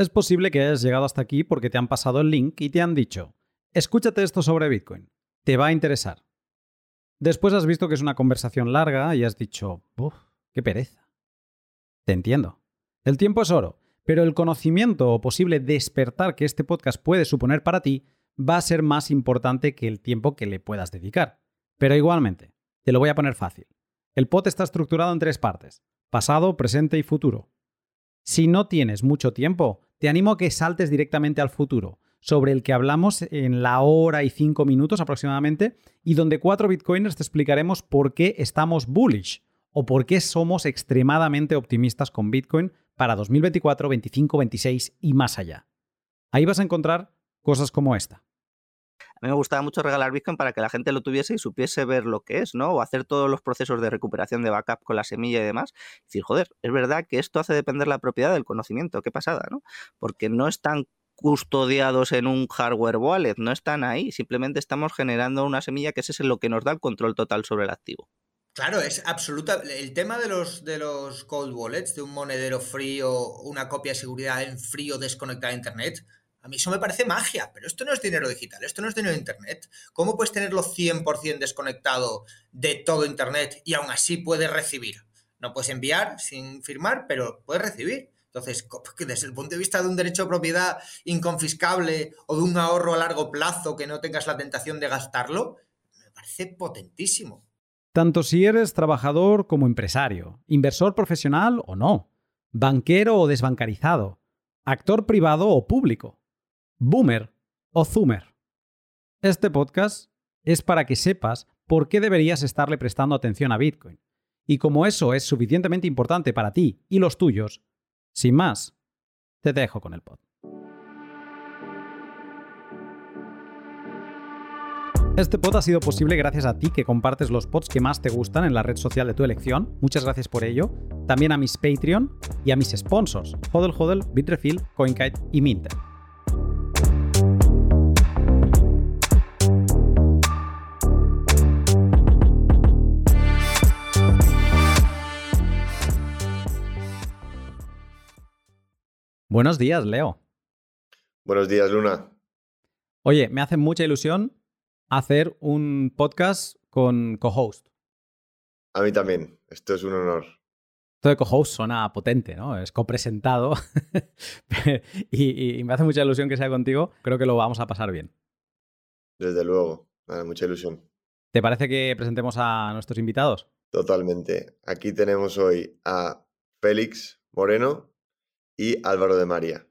Es posible que hayas llegado hasta aquí porque te han pasado el link y te han dicho, escúchate esto sobre Bitcoin, te va a interesar. Después has visto que es una conversación larga y has dicho, uff, qué pereza. Te entiendo. El tiempo es oro, pero el conocimiento o posible despertar que este podcast puede suponer para ti va a ser más importante que el tiempo que le puedas dedicar. Pero igualmente, te lo voy a poner fácil. El pod está estructurado en tres partes, pasado, presente y futuro. Si no tienes mucho tiempo, te animo a que saltes directamente al futuro, sobre el que hablamos en la hora y cinco minutos aproximadamente, y donde cuatro bitcoiners te explicaremos por qué estamos bullish o por qué somos extremadamente optimistas con Bitcoin para 2024, 25, 26 y más allá. Ahí vas a encontrar cosas como esta. A mí me gustaba mucho regalar Bitcoin para que la gente lo tuviese y supiese ver lo que es, ¿no? O hacer todos los procesos de recuperación de backup con la semilla y demás. Y decir, joder, es verdad que esto hace depender la propiedad del conocimiento. Qué pasada, ¿no? Porque no están custodiados en un hardware wallet, no están ahí. Simplemente estamos generando una semilla que ese es lo que nos da el control total sobre el activo. Claro, es absoluta. El tema de los, de los cold wallets, de un monedero frío, una copia de seguridad en frío desconectada a Internet, a mí eso me parece magia, pero esto no es dinero digital, esto no es dinero de Internet. ¿Cómo puedes tenerlo 100% desconectado de todo Internet y aún así puedes recibir? No puedes enviar sin firmar, pero puedes recibir. Entonces, desde el punto de vista de un derecho de propiedad inconfiscable o de un ahorro a largo plazo que no tengas la tentación de gastarlo, me parece potentísimo. Tanto si eres trabajador como empresario, inversor profesional o no, banquero o desbancarizado, actor privado o público boomer o zoomer. Este podcast es para que sepas por qué deberías estarle prestando atención a Bitcoin. Y como eso es suficientemente importante para ti y los tuyos, sin más, te dejo con el pod. Este pod ha sido posible gracias a ti que compartes los pods que más te gustan en la red social de tu elección. Muchas gracias por ello. También a mis Patreon y a mis sponsors, Hodel Hodel, Bitrefill, CoinKite y Minter. Buenos días, Leo. Buenos días, Luna. Oye, me hace mucha ilusión hacer un podcast con co-host. A mí también. Esto es un honor. Esto de co-host suena potente, ¿no? Es copresentado. y, y me hace mucha ilusión que sea contigo. Creo que lo vamos a pasar bien. Desde luego. mucha ilusión. ¿Te parece que presentemos a nuestros invitados? Totalmente. Aquí tenemos hoy a Félix Moreno, y Álvaro de María.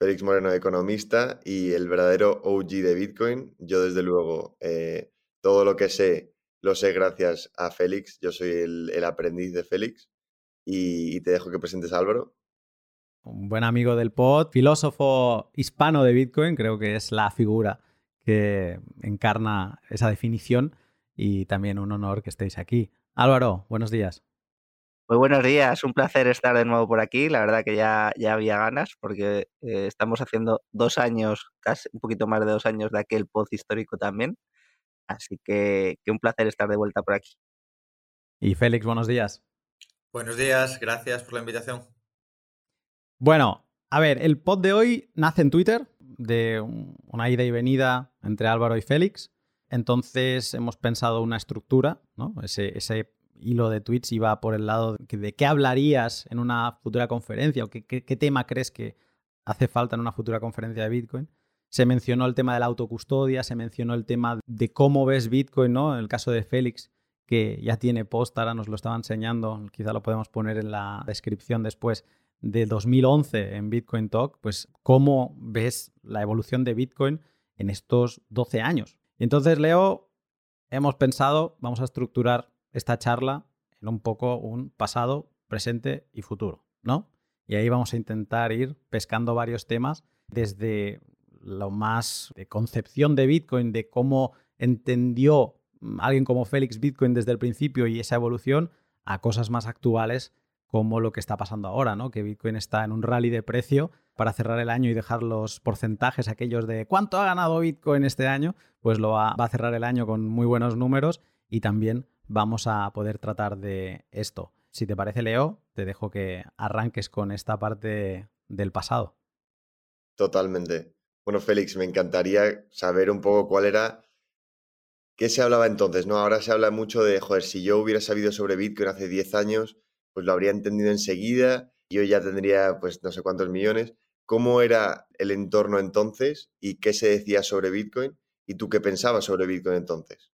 Félix Moreno, economista y el verdadero OG de Bitcoin. Yo, desde luego, eh, todo lo que sé lo sé gracias a Félix. Yo soy el, aprendiz de Félix. Y, te dejo que presentes a Álvaro. Un buen amigo del pod, filósofo hispano de Bitcoin, creo que es la figura que encarna esa definición y también un honor que estéis aquí. Álvaro, buenos días. Muy buenos días, un placer estar de nuevo por aquí. La verdad que ya, ya había ganas porque eh, estamos haciendo dos años, casi un poquito más de dos años de aquel post histórico también. Así que, que un placer estar de vuelta por aquí. Y Félix, buenos días. Buenos días, gracias por la invitación. Bueno, a ver, el pod de hoy nace en Twitter, de una ida y venida entre Álvaro y Félix. Entonces hemos pensado una estructura, ¿no? Ese, ese hilo de tweets iba por el lado de, qué hablarías en una futura conferencia o qué, tema crees que hace falta en una futura conferencia de Bitcoin. Se mencionó el tema de la autocustodia, se mencionó el tema de cómo ves Bitcoin, ¿no? En el caso de Félix, que ya tiene post, ahora nos lo estaba enseñando, quizá lo podemos poner en la descripción después, de 2011 en Bitcoin Talk, pues cómo ves la evolución de Bitcoin en estos 12 años. Entonces, Leo, hemos pensado, vamos a estructurar esta charla en un poco un pasado, presente y futuro, ¿no? Y ahí vamos a intentar ir pescando varios temas desde lo más de concepción de Bitcoin, de cómo entendió alguien como Félix Bitcoin desde el principio y esa evolución, a cosas más actuales como lo que está pasando ahora, ¿no? Que Bitcoin está en un rally de precio para cerrar el año y dejar los porcentajes aquellos de cuánto ha ganado Bitcoin este año, pues lo va, va a cerrar el año con muy buenos números y también vamos a poder tratar de esto. Si te parece, Leo, te dejo que arranques con esta parte del pasado. Totalmente. Bueno, Félix, me encantaría saber un poco cuál era, qué se hablaba entonces, ¿no? Ahora se habla mucho de, joder, si yo hubiera sabido sobre Bitcoin hace 10 años, pues lo habría entendido enseguida, yo ya tendría, pues, no sé cuántos millones. ¿Cómo era el entorno entonces y qué se decía sobre Bitcoin? ¿Y tú qué pensabas sobre Bitcoin entonces?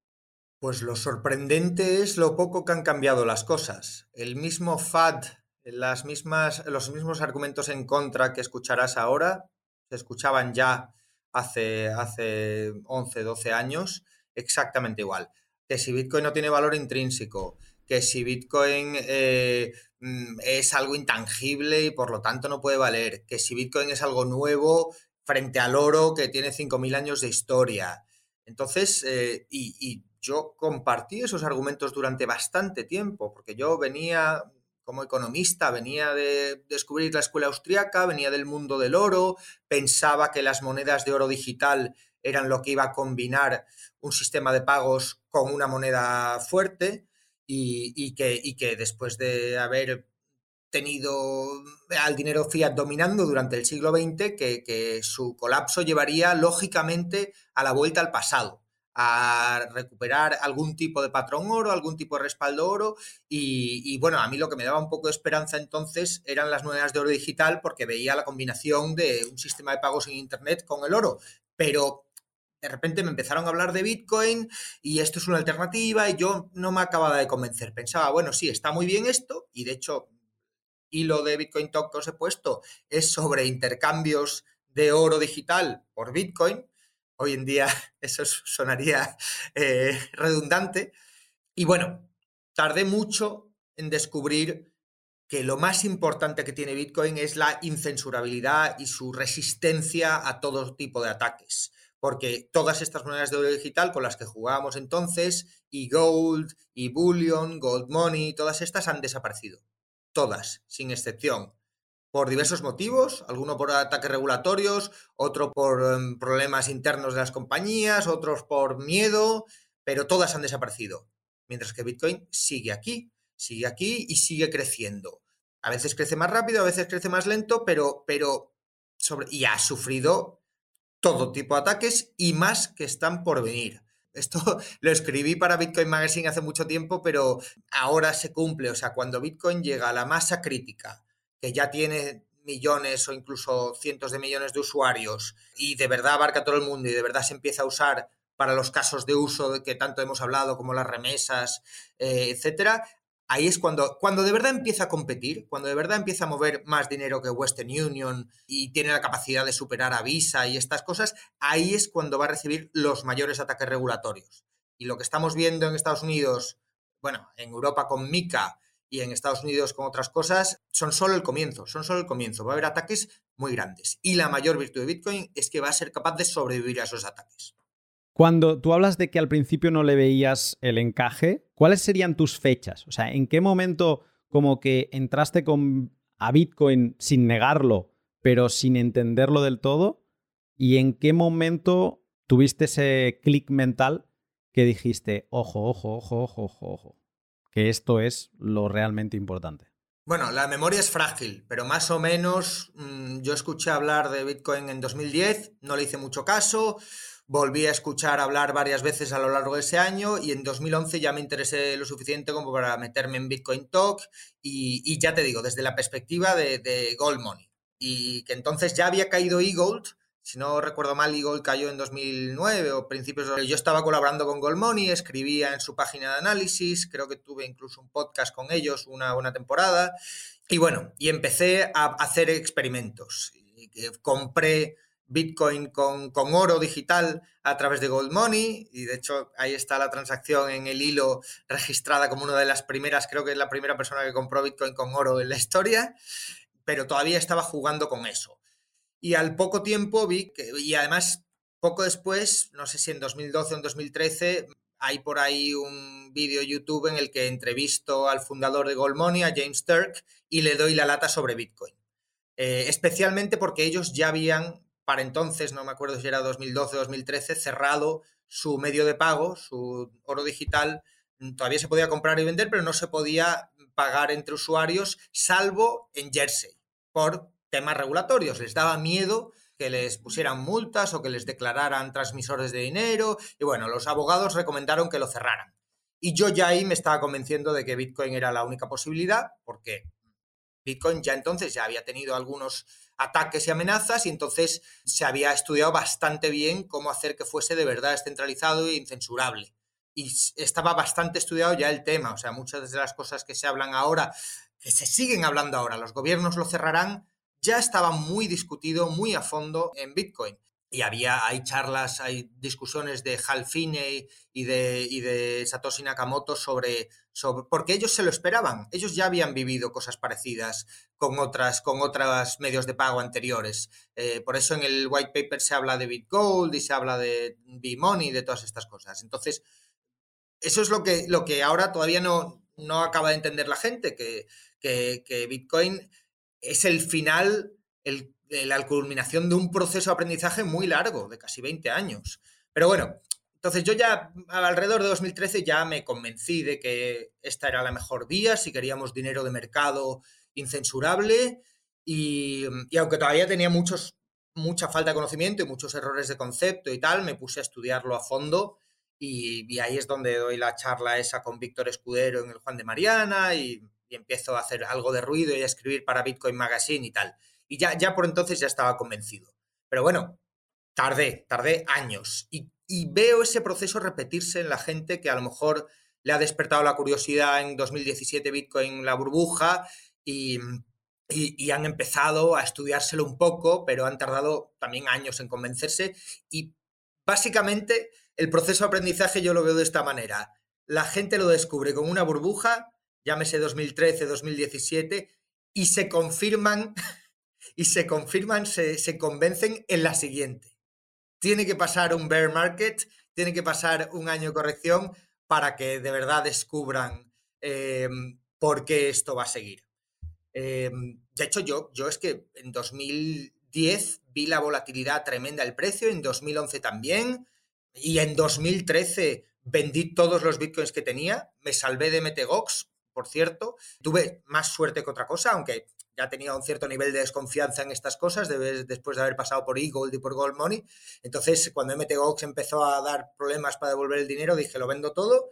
Pues lo sorprendente es lo poco que han cambiado las cosas. El mismo FAD, las mismas, los mismos argumentos en contra que escucharás ahora, se escuchaban ya hace, hace 11, 12 años, exactamente igual. Que si Bitcoin no tiene valor intrínseco, que si Bitcoin eh, mm, es algo intangible y por lo tanto no puede valer, que si Bitcoin es algo nuevo frente al oro que tiene 5.000 años de historia. Entonces, eh, y, y yo compartí esos argumentos durante bastante tiempo, porque yo venía como economista, venía de descubrir la escuela austriaca, venía del mundo del oro, pensaba que las monedas de oro digital eran lo que iba a combinar un sistema de pagos con una moneda fuerte y, que, después de haber tenido al dinero fiat dominando durante el siglo XX, que su colapso llevaría lógicamente a la vuelta al pasado a recuperar algún tipo de patrón oro, algún tipo de respaldo oro y, bueno, a mí lo que me daba un poco de esperanza entonces eran las monedas de oro digital porque veía la combinación de un sistema de pagos en Internet con el oro, pero de repente me empezaron a hablar de Bitcoin y esto es una alternativa y yo no me acababa de convencer. Pensaba, bueno, sí, está muy bien esto y de hecho, hilo de Bitcoin Talk que os he puesto es sobre intercambios de oro digital por Bitcoin Hoy en día eso sonaría eh, redundante. Y bueno, tardé mucho en descubrir que lo más importante que tiene Bitcoin es la incensurabilidad y su resistencia a todo tipo de ataques. Porque todas estas monedas de oro digital con las que jugábamos entonces, y Gold, y Bullion, Gold Money, todas estas han desaparecido. Todas, sin excepción por diversos motivos, alguno por ataques regulatorios, otro por em, problemas internos de las compañías, otros por miedo, pero todas han desaparecido. Mientras que Bitcoin sigue aquí, sigue aquí y sigue creciendo. A veces crece más rápido, a veces crece más lento, pero, pero sobre, y ha sufrido todo tipo de ataques y más que están por venir. Esto lo escribí para Bitcoin Magazine hace mucho tiempo, pero ahora se cumple. O sea, cuando Bitcoin llega a la masa crítica, que ya tiene millones o incluso cientos de millones de usuarios y de verdad abarca todo el mundo y de verdad se empieza a usar para los casos de uso que tanto hemos hablado, como las remesas, eh, etcétera, ahí es cuando, cuando de verdad empieza a competir, cuando de verdad empieza a mover más dinero que Western Union y tiene la capacidad de superar a Visa y estas cosas, ahí es cuando va a recibir los mayores ataques regulatorios. Y lo que estamos viendo en Estados Unidos, bueno, en Europa con Mica, y en Estados Unidos con otras cosas, son solo el comienzo, son solo el comienzo. Va a haber ataques muy grandes. Y la mayor virtud de Bitcoin es que va a ser capaz de sobrevivir a esos ataques. Cuando tú hablas de que al principio no le veías el encaje, ¿cuáles serían tus fechas? O sea, ¿en qué momento como que entraste con, a Bitcoin sin negarlo, pero sin entenderlo del todo? ¿Y en qué momento tuviste ese clic mental que dijiste, ojo, ojo, ojo, ojo, ojo, ojo? Que esto es lo realmente importante. Bueno, la memoria es frágil, pero más o menos mm, yo escuché hablar de Bitcoin en 2010, no le hice mucho caso, volví a escuchar hablar varias veces a lo largo de ese año y en 2011 ya me interesé lo suficiente como para meterme en Bitcoin Talk y, ya te digo, desde la perspectiva de, de Gold Money. Y que entonces ya había caído eGold, si no recuerdo mal, Eagle cayó en 2009 o principios de... Yo estaba colaborando con Goldmoney, escribía en su página de análisis, creo que tuve incluso un podcast con ellos una, una temporada. Y bueno, y empecé a hacer experimentos. Compré Bitcoin con, con, oro digital a través de Gold Money y de hecho ahí está la transacción en el hilo registrada como una de las primeras, creo que es la primera persona que compró Bitcoin con oro en la historia, pero todavía estaba jugando con eso. Y al poco tiempo vi que, y además poco después, no sé si en 2012 o en 2013, hay por ahí un vídeo YouTube en el que entrevisto al fundador de Gold Money, a James Turk, y le doy la lata sobre Bitcoin. Eh, especialmente porque ellos ya habían, para entonces, no me acuerdo si era 2012 o 2013, cerrado su medio de pago, su oro digital. Todavía se podía comprar y vender, pero no se podía pagar entre usuarios, salvo en Jersey, por temas regulatorios. Les daba miedo que les pusieran multas o que les declararan transmisores de dinero. Y bueno, los abogados recomendaron que lo cerraran. Y yo ya ahí me estaba convenciendo de que Bitcoin era la única posibilidad, porque Bitcoin ya entonces ya había tenido algunos ataques y amenazas y entonces se había estudiado bastante bien cómo hacer que fuese de verdad descentralizado e incensurable. Y estaba bastante estudiado ya el tema, o sea, muchas de las cosas que se hablan ahora, que se siguen hablando ahora, los gobiernos lo cerrarán, ya estaba muy discutido, muy a fondo en Bitcoin y había, hay charlas, hay discusiones de Hal Finney y de, y de Satoshi Nakamoto sobre, sobre, porque ellos se lo esperaban, ellos ya habían vivido cosas parecidas con otras, con otros medios de pago anteriores. Eh, por eso en el white paper se habla de BitGold y se habla de B-Money, de todas estas cosas. Entonces, eso es lo que, lo que ahora todavía no, no acaba de entender la gente, que, que, que Bitcoin es el final, el la culminación de un proceso de aprendizaje muy largo, de casi 20 años. Pero bueno, entonces yo ya alrededor de 2013 ya me convencí de que esta era la mejor vía si queríamos dinero de mercado incensurable y, aunque todavía tenía muchos, mucha falta de conocimiento y muchos errores de concepto y tal, me puse a estudiarlo a fondo y, ahí es donde doy la charla esa con Víctor Escudero en el Juan de Mariana y, y empiezo a hacer algo de ruido y a escribir para Bitcoin Magazine y tal. Y ya, ya por entonces ya estaba convencido. Pero bueno, tardé, tardé años. Y, veo ese proceso repetirse en la gente que a lo mejor le ha despertado la curiosidad en 2017 Bitcoin la burbuja y, y, han empezado a estudiárselo un poco, pero han tardado también años en convencerse. Y básicamente el proceso de aprendizaje yo lo veo de esta manera. La gente lo descubre con una burbuja, llámese 2013, 2017, y se confirman y se confirman, se, convencen en la siguiente. Tiene que pasar un bear market, tiene que pasar un año de corrección para que de verdad descubran em, por qué esto va a seguir. Em, de hecho, yo, yo es que en 2010 vi la volatilidad tremenda del precio, en 2011 también, y en 2013 vendí todos los bitcoins que tenía, me salvé de MTGOX, por cierto, tuve más suerte que otra cosa, aunque ya tenía un cierto nivel de desconfianza en estas cosas después de haber pasado por eGold y por Gold Money. Entonces, cuando MTGOX empezó a dar problemas para devolver el dinero, dije, lo vendo todo.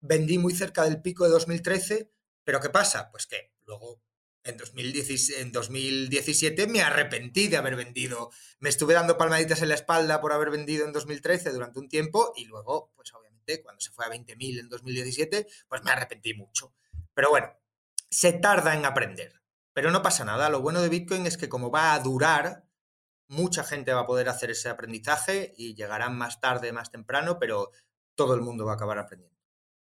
Vendí muy cerca del pico de 2013, pero ¿qué pasa? Pues que luego en, 2017, en 2017 me arrepentí de haber vendido. Me estuve dando palmaditas en la espalda por haber vendido en 2013 durante un tiempo y luego, pues obviamente, cuando se fue a 20.000 en 2017, pues me arrepentí mucho. Pero bueno, se tarda en aprender. Pero no pasa nada. Lo bueno de Bitcoin es que como va a durar, mucha gente va a poder hacer ese aprendizaje y llegarán más tarde, más temprano, pero todo el mundo va a acabar aprendiendo.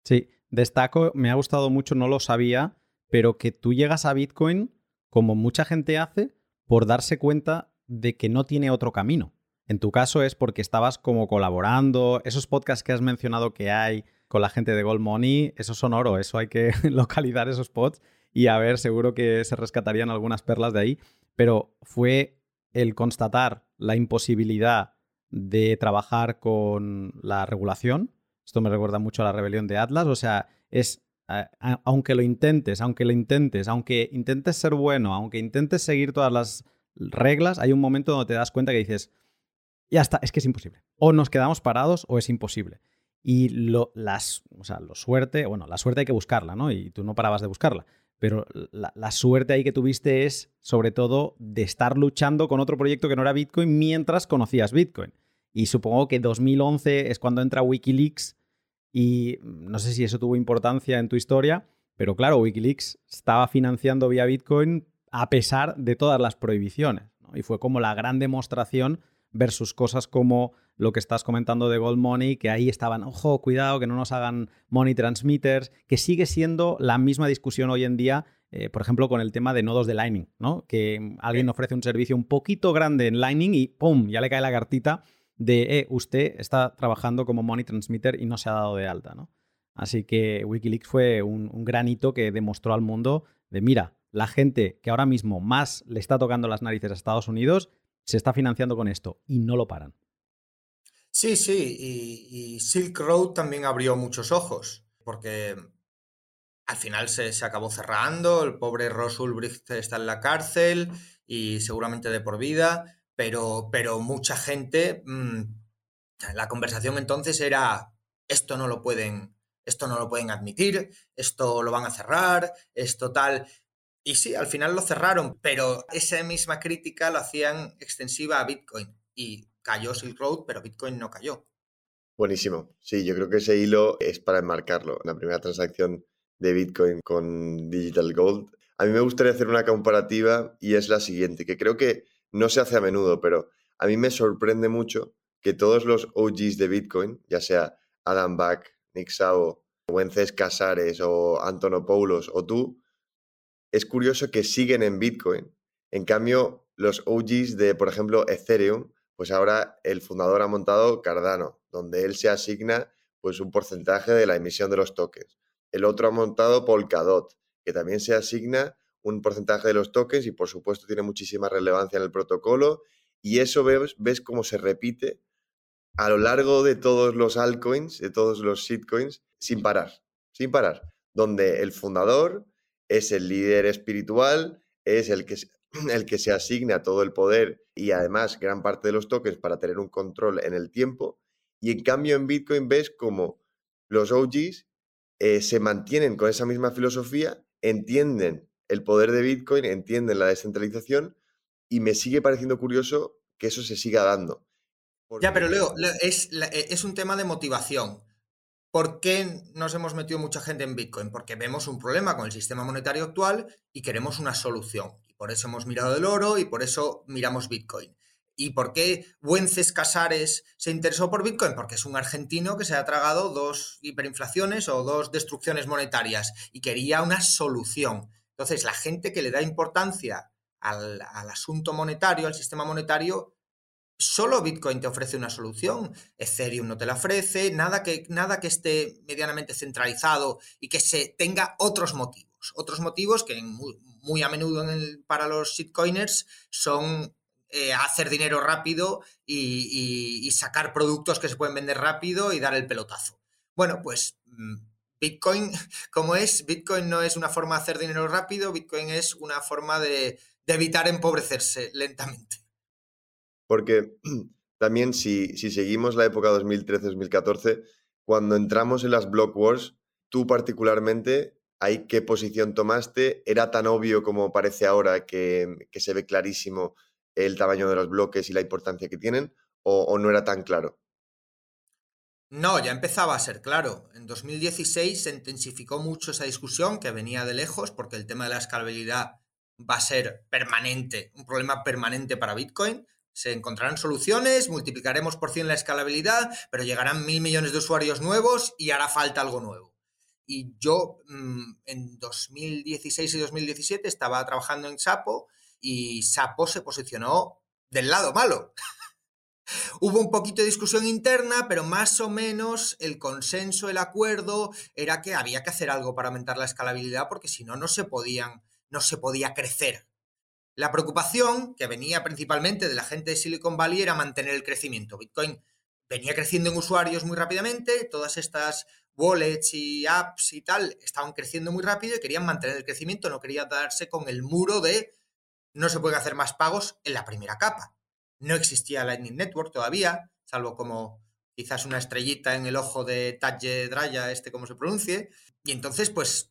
Sí, destaco, me ha gustado mucho, no lo sabía, pero que tú llegas a Bitcoin, como mucha gente hace, por darse cuenta de que no tiene otro camino. En tu caso es porque estabas como colaborando, esos podcasts que has mencionado que hay con la gente de Gold Money, esos son oro, eso hay que localizar esos pods y a ver, seguro que se rescatarían algunas perlas de ahí, pero fue el constatar la imposibilidad de trabajar con la regulación. Esto me recuerda mucho a la rebelión de Atlas, o sea, es aunque lo intentes, aunque lo intentes, aunque intentes ser bueno, aunque intentes seguir todas las reglas, hay un momento donde te das cuenta que dices, ya está, es que es imposible. O nos quedamos parados o es imposible. Y lo, las, o sea, suerte, bueno, la suerte hay que buscarla, ¿no? Y tú no parabas de buscarla pero la, suerte ahí que tuviste es sobre todo de estar luchando con otro proyecto que no era Bitcoin mientras conocías Bitcoin. Y supongo que 2011 es cuando entra Wikileaks y no sé si eso tuvo importancia en tu historia, pero claro, Wikileaks estaba financiando vía Bitcoin a pesar de todas las prohibiciones. Y fue como la gran demostración versus cosas como lo que estás comentando de Gold Money, que ahí estaban, ojo, cuidado, que no nos hagan money transmitters, que sigue siendo la misma discusión hoy en día, eh, por ejemplo, con el tema de nodos de Lightning, ¿no? Que alguien ofrece un servicio un poquito grande en Lightning y ¡pum! ya le cae la cartita de, eh, usted está trabajando como money transmitter y no se ha dado de alta, ¿no? Así que Wikileaks fue un, un gran hito que demostró al mundo de, mira, la gente que ahora mismo más le está tocando las narices a Estados Unidos se está financiando con esto y no lo paran. Sí, sí, y, Silk Road también abrió muchos ojos, porque al final se, acabó cerrando, el pobre Ross Ulbricht está en la cárcel y seguramente de por vida, pero, pero mucha gente, mm, la conversación entonces era, esto no lo pueden, esto no lo pueden admitir, esto lo van a cerrar, esto tal. Y sí, al final lo cerraron, pero esa misma crítica lo hacían extensiva a Bitcoin y cayó Silk Road, pero Bitcoin no cayó. Buenísimo. Sí, yo creo que ese hilo es para enmarcarlo. La primera transacción de Bitcoin con Digital Gold. A mí me gustaría hacer una comparativa y es la siguiente, que creo que no se hace a menudo, pero a mí me sorprende mucho que todos los OGs de Bitcoin, ya sea Adam Back, Nick Sao, Wences Casares o Antonopoulos o tú, es curioso que siguen en Bitcoin. En cambio, los OGs de, por ejemplo, Ethereum, pues ahora el fundador ha montado Cardano, donde él se asigna pues un porcentaje de la emisión de los tokens. El otro ha montado Polkadot, que también se asigna un porcentaje de los tokens y por supuesto tiene muchísima relevancia en el protocolo y eso ves, ves cómo se repite a lo largo de todos los altcoins, de todos los shitcoins, sin parar, sin parar, donde el fundador es el líder espiritual, es el que, el que se asigna todo el poder y además gran parte de los tokens para tener un control en el tiempo. Y en cambio en Bitcoin ves como los OGs eh, se mantienen con esa misma filosofía, entienden el poder de Bitcoin, entienden la descentralización y me sigue pareciendo curioso que eso se siga dando. Ya, pero Leo, es, eh, es un tema de motivación. ¿Por qué nos hemos metido mucha gente en Bitcoin? Porque vemos un problema con el sistema monetario actual y queremos una solución. Y por eso hemos mirado el oro y por eso miramos Bitcoin. ¿Y por qué Wences Casares se interesó por Bitcoin? Porque es un argentino que se ha tragado dos hiperinflaciones o dos destrucciones monetarias y quería una solución. Entonces, la gente que le da importancia al, al asunto monetario, al sistema monetario, Solo Bitcoin te ofrece una solución, Ethereum no te la ofrece, nada que, nada que esté medianamente centralizado y que se tenga otros motivos. Otros motivos que muy, a menudo para los shitcoiners son eh, hacer dinero rápido y, sacar productos que se pueden vender rápido y dar el pelotazo. Bueno, pues mm, Bitcoin, como es, Bitcoin no es una forma de hacer dinero rápido, Bitcoin es una forma de evitar empobrecerse lentamente. Porque también si, seguimos la época 2013-2014, cuando entramos en las Block Wars, tú particularmente, ¿hay qué posición tomaste? ¿Era tan obvio como parece ahora que, se ve clarísimo el tamaño de los bloques y la importancia que tienen? ¿O, no era tan claro? No, ya empezaba a ser claro. En 2016 se intensificó mucho esa discusión que venía de lejos porque el tema de la escalabilidad va a ser permanente, un problema permanente para Bitcoin. Se encontrarán soluciones, multiplicaremos por 100 la escalabilidad, pero llegarán mil millones de usuarios nuevos y hará falta algo nuevo. Y yo mm, en 2016 y 2017 estaba trabajando en Sapo y Sapo se posicionó del lado malo. Hubo un poquito de discusión interna, pero más o menos el consenso, el acuerdo era que había que hacer algo para aumentar la escalabilidad porque si no no se podían no se podía crecer la preocupación que venía principalmente de la gente de Silicon Valley era mantener el crecimiento. Bitcoin venía creciendo en usuarios muy rápidamente, todas estas wallets y apps y tal estaban creciendo muy rápido y querían mantener el crecimiento, no querían darse con el muro de no se pueden hacer más pagos en la primera capa. No existía Lightning Network todavía, salvo como quizás una estrellita en el ojo de Tadje Draya, este como se pronuncie. Y entonces, pues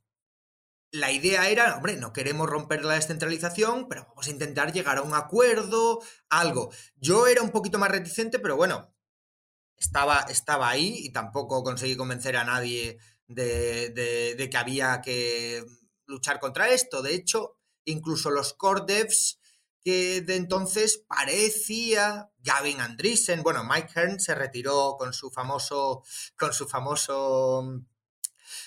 la idea era, hombre, no queremos romper la descentralización, pero vamos a intentar llegar a un acuerdo, algo. Yo era un poquito más reticente, pero bueno, estaba, estaba ahí y tampoco conseguí convencer a nadie de, que había que luchar contra esto. De hecho, incluso los core devs que de entonces parecía Gavin Andreessen, bueno, Mike Hearn se retiró con su famoso, con su famoso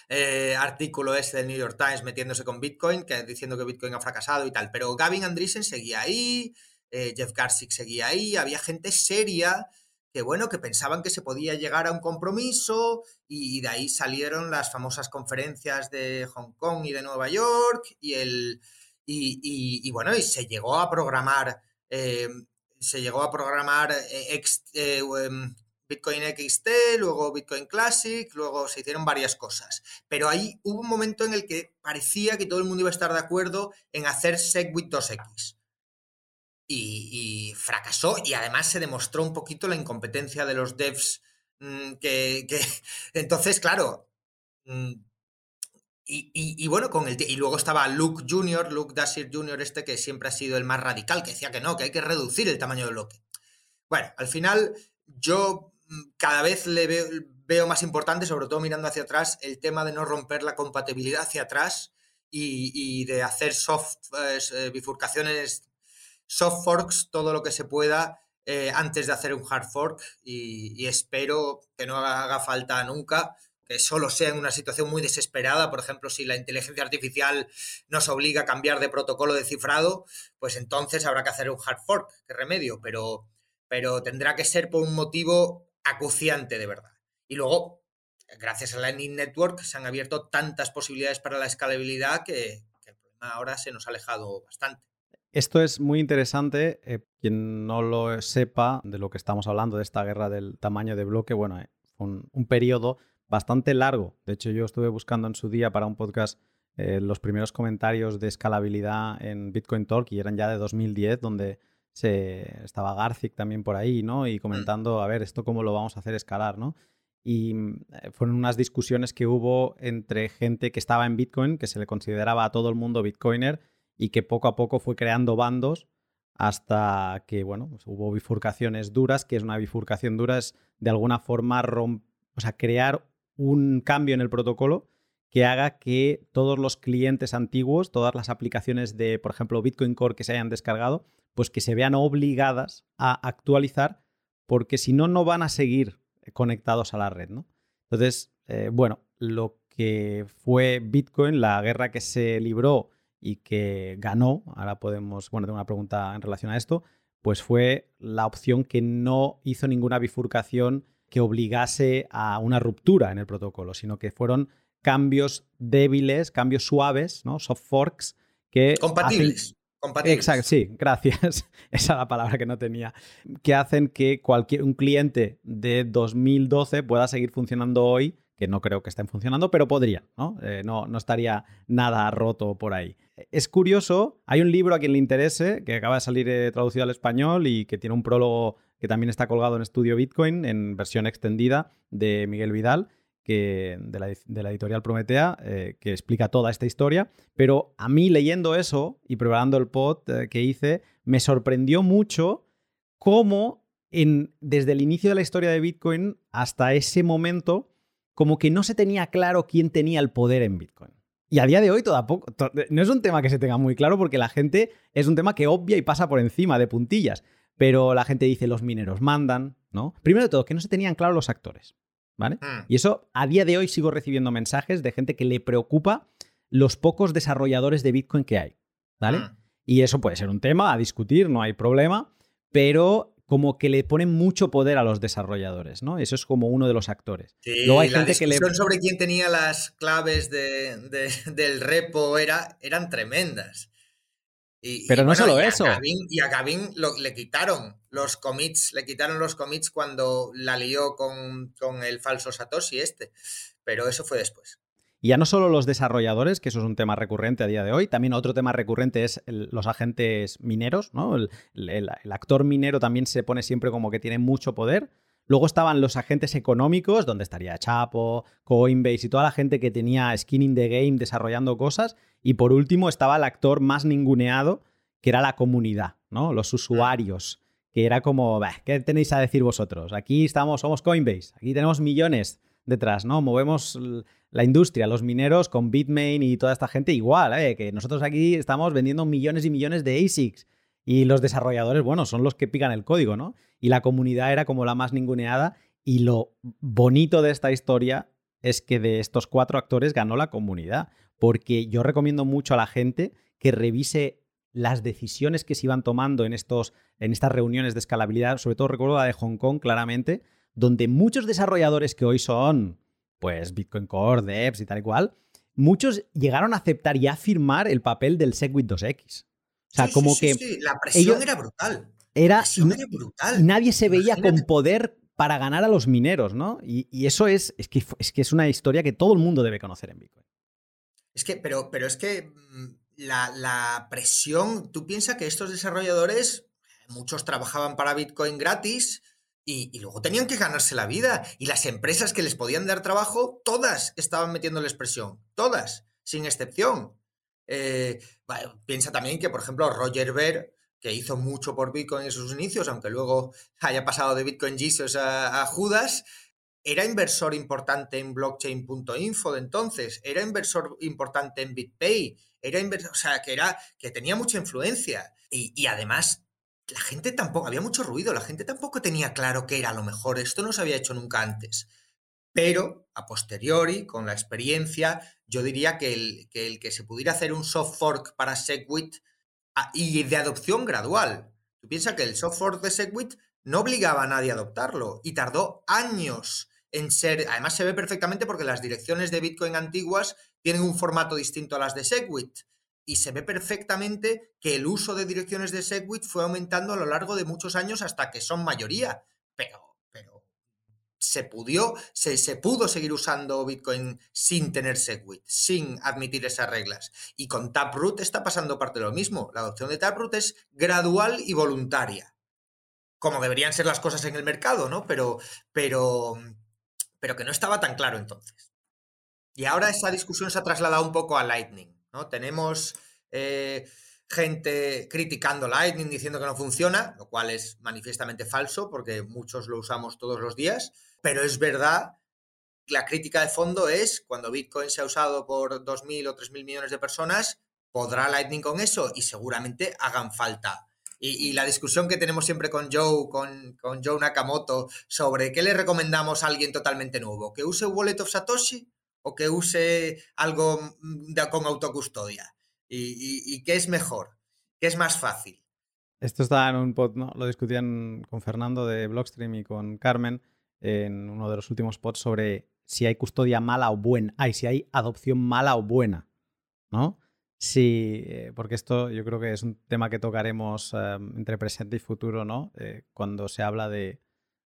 eh, artículo ese del New York Times metiéndose con Bitcoin, que, diciendo que Bitcoin ha fracasado y tal. Pero Gavin Andreessen seguía ahí, eh, Jeff Garcic seguía ahí, había gente seria que bueno, que pensaban que se podía llegar a un compromiso y, de ahí salieron las famosas conferencias de Hong Kong y de Nueva York y el y, bueno, y se llegó a programar eh, se llegó a programar em, Bitcoin XT, luego Bitcoin Classic, luego se hicieron varias cosas. Pero ahí hubo un momento en el que parecía que todo el mundo iba a estar de acuerdo en hacer SegWit 2X. y, fracasó y además se demostró un poquito la incompetencia de los devs mm, que, entonces, claro, mm, y, bueno, con el y luego estaba Luke Jr., Luke Dasher Jr., este que siempre ha sido el más radical, que decía que no, que hay que reducir el tamaño del bloque. Bueno, al final yo cada vez le veo, más importante, sobre todo mirando hacia atrás, el tema de no romper la compatibilidad hacia atrás y, de hacer soft eh, bifurcaciones, soft forks, todo lo que se pueda eh, antes de hacer un hard fork. Y, espero que no haga falta nunca que solo sea en una situación muy desesperada, por ejemplo, si la inteligencia artificial nos obliga a cambiar de protocolo de cifrado, pues entonces habrá que hacer un hard fork, qué remedio, pero, pero tendrá que ser por un motivo acuciante de verdad. Y luego, gracias a Lightning Network, se han abierto tantas posibilidades para la escalabilidad que, el problema ahora se nos ha alejado bastante. Esto es muy interesante. Eh, quien no lo sepa de lo que estamos hablando, de esta guerra del tamaño de bloque, bueno, eh, un, un periodo bastante largo. De hecho, yo estuve buscando en su día para un podcast eh, los primeros comentarios de escalabilidad en Bitcoin Talk y eran ya de 2010, donde se, estaba Garcic también por ahí, ¿no? Y mm. comentando, a ver, esto cómo lo vamos a hacer escalar, ¿no? Y eh, fueron unas discusiones que hubo entre gente que estaba en Bitcoin, que se le consideraba a todo el mundo Bitcoiner y que poco a poco fue creando bandos hasta que, bueno, pues hubo bifurcaciones duras, que es una bifurcación dura, es de alguna forma o sea, crear un cambio en el protocolo que haga que todos los clientes antiguos, todas las aplicaciones de, por ejemplo, Bitcoin Core que se hayan descargado, pues que se vean obligadas a actualizar, porque si no, no van a seguir conectados a la red, ¿no? Entonces, eh, bueno, lo que fue Bitcoin, la guerra que se libró y que ganó, ahora podemos, bueno, tengo una pregunta en relación a esto, pues fue la opción que no hizo ninguna bifurcación que obligase a una ruptura en el protocolo, sino que fueron cambios débiles, cambios suaves, ¿no? Soft forks que... Compatibles. Compatibles. Exacto, sí, gracias. Esa es la palabra que no tenía. Que hacen que cualquier un cliente de 2012 pueda seguir funcionando hoy, que no creo que estén funcionando, pero podría, ¿no? Eh, no, no estaría nada roto por ahí. Es curioso, hay un libro a quien le interese, que acaba de salir eh, traducido al español y que tiene un prólogo que también está colgado en Estudio Bitcoin en versión extendida de Miguel Vidal, que, de, la, editorial Prometea, eh, que explica toda esta historia. Pero a mí leyendo eso y preparando el pod eh, que hice, me sorprendió mucho cómo en, desde el inicio de la historia de Bitcoin hasta ese momento, como que no se tenía claro quién tenía el poder en Bitcoin. Y a día de hoy poco, no es un tema que se tenga muy claro porque la gente es un tema que obvia y pasa por encima de puntillas pero la gente dice los mineros mandan, ¿no? Primero de todo, que no se tenían claro los actores, ¿vale? Mm. Y eso a día de hoy sigo recibiendo mensajes de gente que le preocupa los pocos desarrolladores de Bitcoin que hay, ¿vale? Mm. Y eso puede ser un tema a discutir, no hay problema, pero como que le ponen mucho poder a los desarrolladores, ¿no? Eso es como uno de los actores. Sí, Luego hay la gente que le... sobre quién tenía las claves del repo era, eran tremendas. Pero no solo eso. y a Gavin le quitaron los commits, le quitaron los commits cuando la lió con, el falso Satoshi este. Pero eso fue después. Y ya no solo los desarrolladores, que eso es un tema recurrente a día de hoy, también otro tema recurrente es los agentes mineros, ¿no? el, actor minero también se pone siempre como que tiene mucho poder. Luego estaban los agentes económicos, donde estaría Chapo, Coinbase y toda la gente que tenía skin in the game desarrollando cosas. Y por último estaba el actor más ninguneado, que era la comunidad, ¿no? Los usuarios, que era como, ¿qué tenéis a decir vosotros? Aquí estamos, somos Coinbase, aquí tenemos millones detrás, ¿no? Movemos la industria, los mineros con Bitmain y toda esta gente igual, ¿eh? que nosotros aquí estamos vendiendo millones y millones de ASICs y los desarrolladores, bueno, son los que pican el código, ¿no? Y la comunidad era como la más ninguneada. Y lo bonito de esta historia es que de estos cuatro actores ganó la comunidad. Porque yo recomiendo mucho a la gente que revise las decisiones que se iban tomando en, estos, en estas reuniones de escalabilidad, sobre todo recuerdo la de Hong Kong claramente, donde muchos desarrolladores que hoy son, pues, Bitcoin Core, Devs y tal y cual, muchos llegaron a aceptar y a firmar el papel del Segwit 2X. O sea, como que. La presión era brutal. Era, brutal. nadie se veía con poder para ganar a los mineros, ¿no? Y, eso es, es, que, es que es una historia que todo el mundo debe conocer en Bitcoin. Es que, pero, pero es que mm, la, presión, tú piensas que estos desarrolladores muchos trabajaban para Bitcoin gratis y, luego tenían que ganarse la vida. Y las empresas que les podían dar trabajo, todas estaban metiéndoles presión, todas, sin excepción. Eh, piensa también que, por ejemplo, Roger Ver, que hizo mucho por Bitcoin en sus inicios, aunque luego haya pasado de Bitcoin Jesus a, Judas, era inversor importante en blockchain.info de entonces, era inversor importante en BitPay, era inversor, o sea, que, era, que tenía mucha influencia. Y, además la gente tampoco, había mucho ruido, la gente tampoco tenía claro qué era lo mejor, esto no se había hecho nunca antes. Pero a posteriori, con la experiencia, yo diría que el que, se pudiera hacer un soft fork para Segwit ah, y de adopción gradual. Tú piensas que el soft fork de Segwit no obligaba a nadie a adoptarlo y tardó años en ser. Además, se ve perfectamente porque las direcciones de Bitcoin antiguas tienen un formato distinto a las de Segwit y se ve perfectamente que el uso de direcciones de Segwit fue aumentando a lo largo de muchos años hasta que son mayoría. Pero se, pudió, se, se pudo seguir usando Bitcoin sin tener Segwit, sin admitir esas reglas. Y con Taproot está pasando parte de lo mismo. La adopción de Taproot es gradual y voluntaria. Como deberían ser las cosas en el mercado, ¿no? Pero, pero, pero que no estaba tan claro entonces. Y ahora esa discusión se ha trasladado un poco a Lightning. ¿no? Tenemos eh, gente criticando Lightning diciendo que no funciona, lo cual es manifiestamente falso porque muchos lo usamos todos los días, pero es verdad, la crítica de fondo es cuando Bitcoin se ha usado por 2.000 o 3.000 millones de personas, ¿podrá Lightning con eso? Y seguramente hagan falta. Y, la discusión que tenemos siempre con Joe, con, con Joe Nakamoto, sobre qué le recomendamos a alguien totalmente nuevo, que use Wallet of Satoshi o que use algo mm, con autocustodia? ¿Y, qué es mejor? ¿Qué es más fácil? Esto está en un pod, ¿no? Lo discutían con Fernando de Blockstream y con Carmen en uno de los últimos pods sobre si hay custodia mala o buena. Ay, si hay adopción mala o buena. ¿No? Sí, eh, porque esto yo creo que es un tema que tocaremos em, entre presente y futuro, ¿no? Eh, cuando se habla de,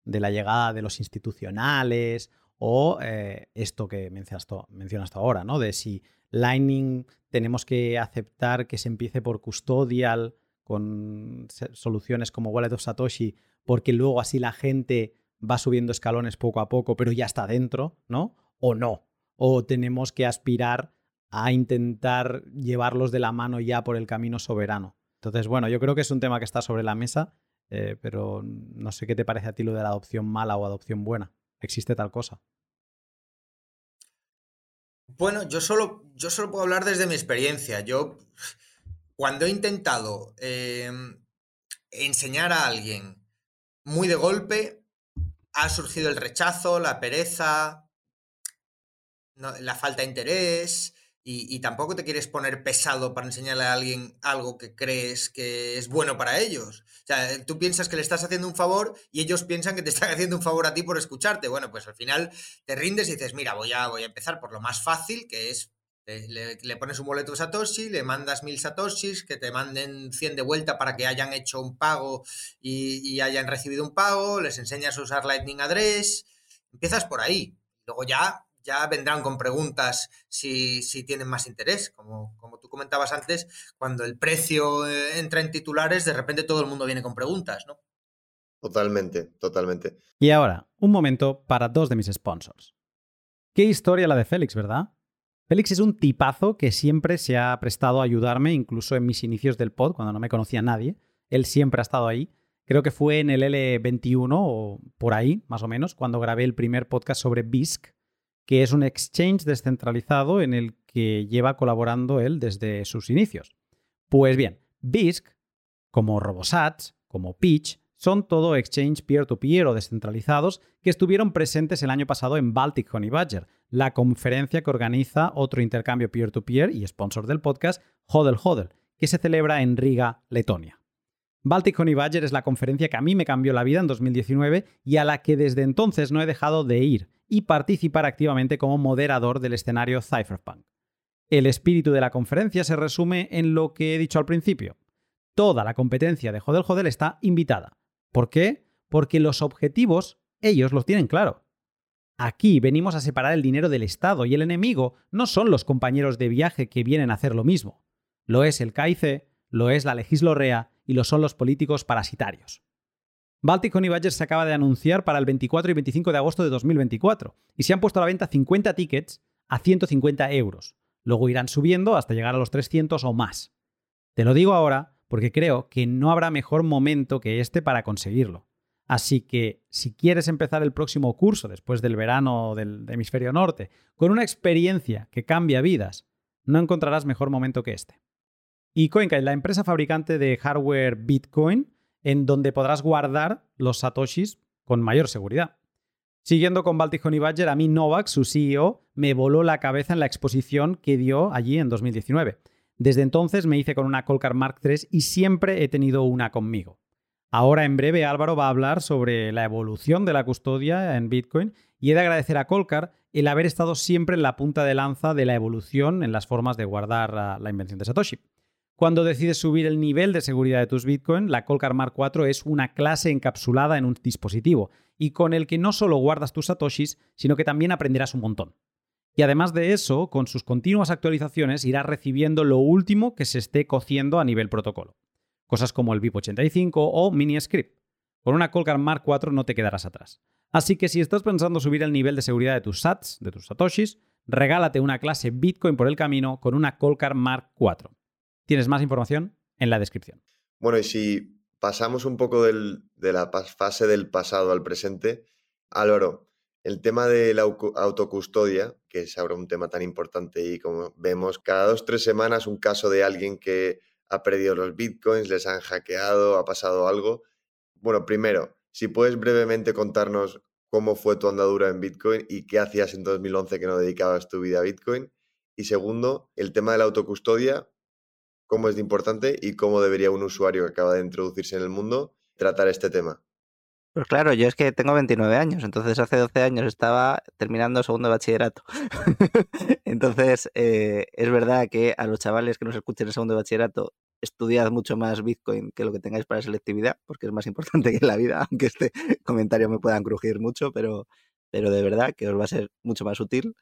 de, la llegada de los institucionales o eh, esto que mencionas, ahora, ¿no? De si Lightning tenemos que aceptar que se empiece por custodial con soluciones como Wallet of Satoshi, porque luego así la gente va subiendo escalones poco a poco, pero ya está dentro, ¿no? O no. O tenemos que aspirar a intentar llevarlos de la mano ya por el camino soberano. Entonces, bueno, yo creo que es un tema que está sobre la mesa, eh, pero no sé qué te parece a ti lo de la adopción mala o adopción buena existe tal cosa. Bueno, yo solo, yo solo puedo hablar desde mi experiencia. Yo, cuando he intentado em, enseñar a alguien muy de golpe, ha surgido el rechazo, la pereza, la falta de interés, y, tampoco te quieres poner pesado para enseñarle a alguien algo que crees que es bueno para ellos. O sea, tú piensas que le estás haciendo un favor y ellos piensan que te están haciendo un favor a ti por escucharte. Bueno, pues al final te rindes y dices, mira, voy a, voy a empezar por lo más fácil, que es le, pones un boleto de Satoshi, le mandas mil Satoshis, que te manden 100 de vuelta para que hayan hecho un pago y, y, hayan recibido un pago, les enseñas a usar Lightning Address, empiezas por ahí. Luego ya ya vendrán con preguntas si, tienen más interés. Como, como, tú comentabas antes, cuando el precio eh, entra en titulares, de repente todo el mundo viene con preguntas, ¿no? Totalmente, totalmente. Y ahora, un momento para dos de mis sponsors. Qué historia la de Félix, ¿verdad? Félix es un tipazo que siempre se ha prestado a ayudarme, incluso en mis inicios del pod, cuando no me conocía nadie. Él siempre ha estado ahí. Creo que fue en el L21 o por ahí, más o menos, cuando grabé el primer podcast sobre BISC, que es un exchange descentralizado en el que lleva colaborando él desde sus inicios. Pues bien, BISC, como Robosats, como Pitch, son todo exchange peer-to-peer o descentralizados que estuvieron presentes el año pasado en Baltic Honey Badger, la conferencia que organiza otro intercambio peer-to-peer y sponsor del podcast, Hodel Hodel, que se celebra en Riga, Letonia. Baltic Honey Badger es la conferencia que a mí me cambió la vida en 2019 y a la que desde entonces no he dejado de ir y participar activamente como moderador del escenario Cypherpunk. El espíritu de la conferencia se resume en lo que he dicho al principio. Toda la competencia de Jodel Jodel está invitada. ¿Por qué? Porque los objetivos ellos los tienen claro. Aquí venimos a separar el dinero del Estado y el enemigo no son los compañeros de viaje que vienen a hacer lo mismo. Lo es el KIC, lo es la Legislorrea y lo son los políticos parasitarios. Baltic Badger se acaba de anunciar para el 24 y 25 de agosto de 2024 y se han puesto a la venta 50 tickets a 150 euros. Luego irán subiendo hasta llegar a los 300 o más. Te lo digo ahora porque creo que no habrá mejor momento que este para conseguirlo. Así que si quieres empezar el próximo curso después del verano del hemisferio norte con una experiencia que cambia vidas, no encontrarás mejor momento que este. Y CoinKite, la empresa fabricante de hardware Bitcoin, en donde podrás guardar los satoshis con mayor seguridad. Siguiendo con Baltic Honey Badger, a mí Novak, su CEO, me voló la cabeza en la exposición que dio allí en 2019. Desde entonces me hice con una Colcar Mark III y siempre he tenido una conmigo. Ahora en breve Álvaro va a hablar sobre la evolución de la custodia en Bitcoin y he de agradecer a Colcar el haber estado siempre en la punta de lanza de la evolución en las formas de guardar la invención de Satoshi. Cuando decides subir el nivel de seguridad de tus Bitcoin, la Colcar Mark IV es una clase encapsulada en un dispositivo y con el que no solo guardas tus satoshis, sino que también aprenderás un montón. Y además de eso, con sus continuas actualizaciones irás recibiendo lo último que se esté cociendo a nivel protocolo cosas como el BIP85 o MiniScript. Con una Colcar Mark IV no te quedarás atrás. Así que si estás pensando subir el nivel de seguridad de tus sats, de tus satoshis, regálate una clase Bitcoin por el camino con una Colcar Mark IV. Tienes más información en la descripción. Bueno, y si pasamos un poco de la fase del pasado al presente, Álvaro, el tema de la autocustodia, que es ahora un tema tan importante y como vemos, cada dos o tres semanas un caso de alguien que ha perdido los bitcoins, les han hackeado, ha pasado algo. Bueno, primero, si puedes brevemente contarnos cómo fue tu andadura en Bitcoin y qué hacías en 2011 que no dedicabas tu vida a Bitcoin. Y segundo, el tema de la autocustodia, cómo es de importante y cómo debería un usuario que acaba de introducirse en el mundo tratar este tema. Pues claro, yo es que tengo 29 años, entonces hace 12 años estaba terminando segundo bachillerato. entonces, eh, es verdad que a los chavales que nos escuchen en segundo bachillerato, estudiad mucho más Bitcoin que lo que tengáis para selectividad, porque es más importante que la vida, aunque este comentario me puedan crujir mucho, pero, pero de verdad que os va a ser mucho más útil.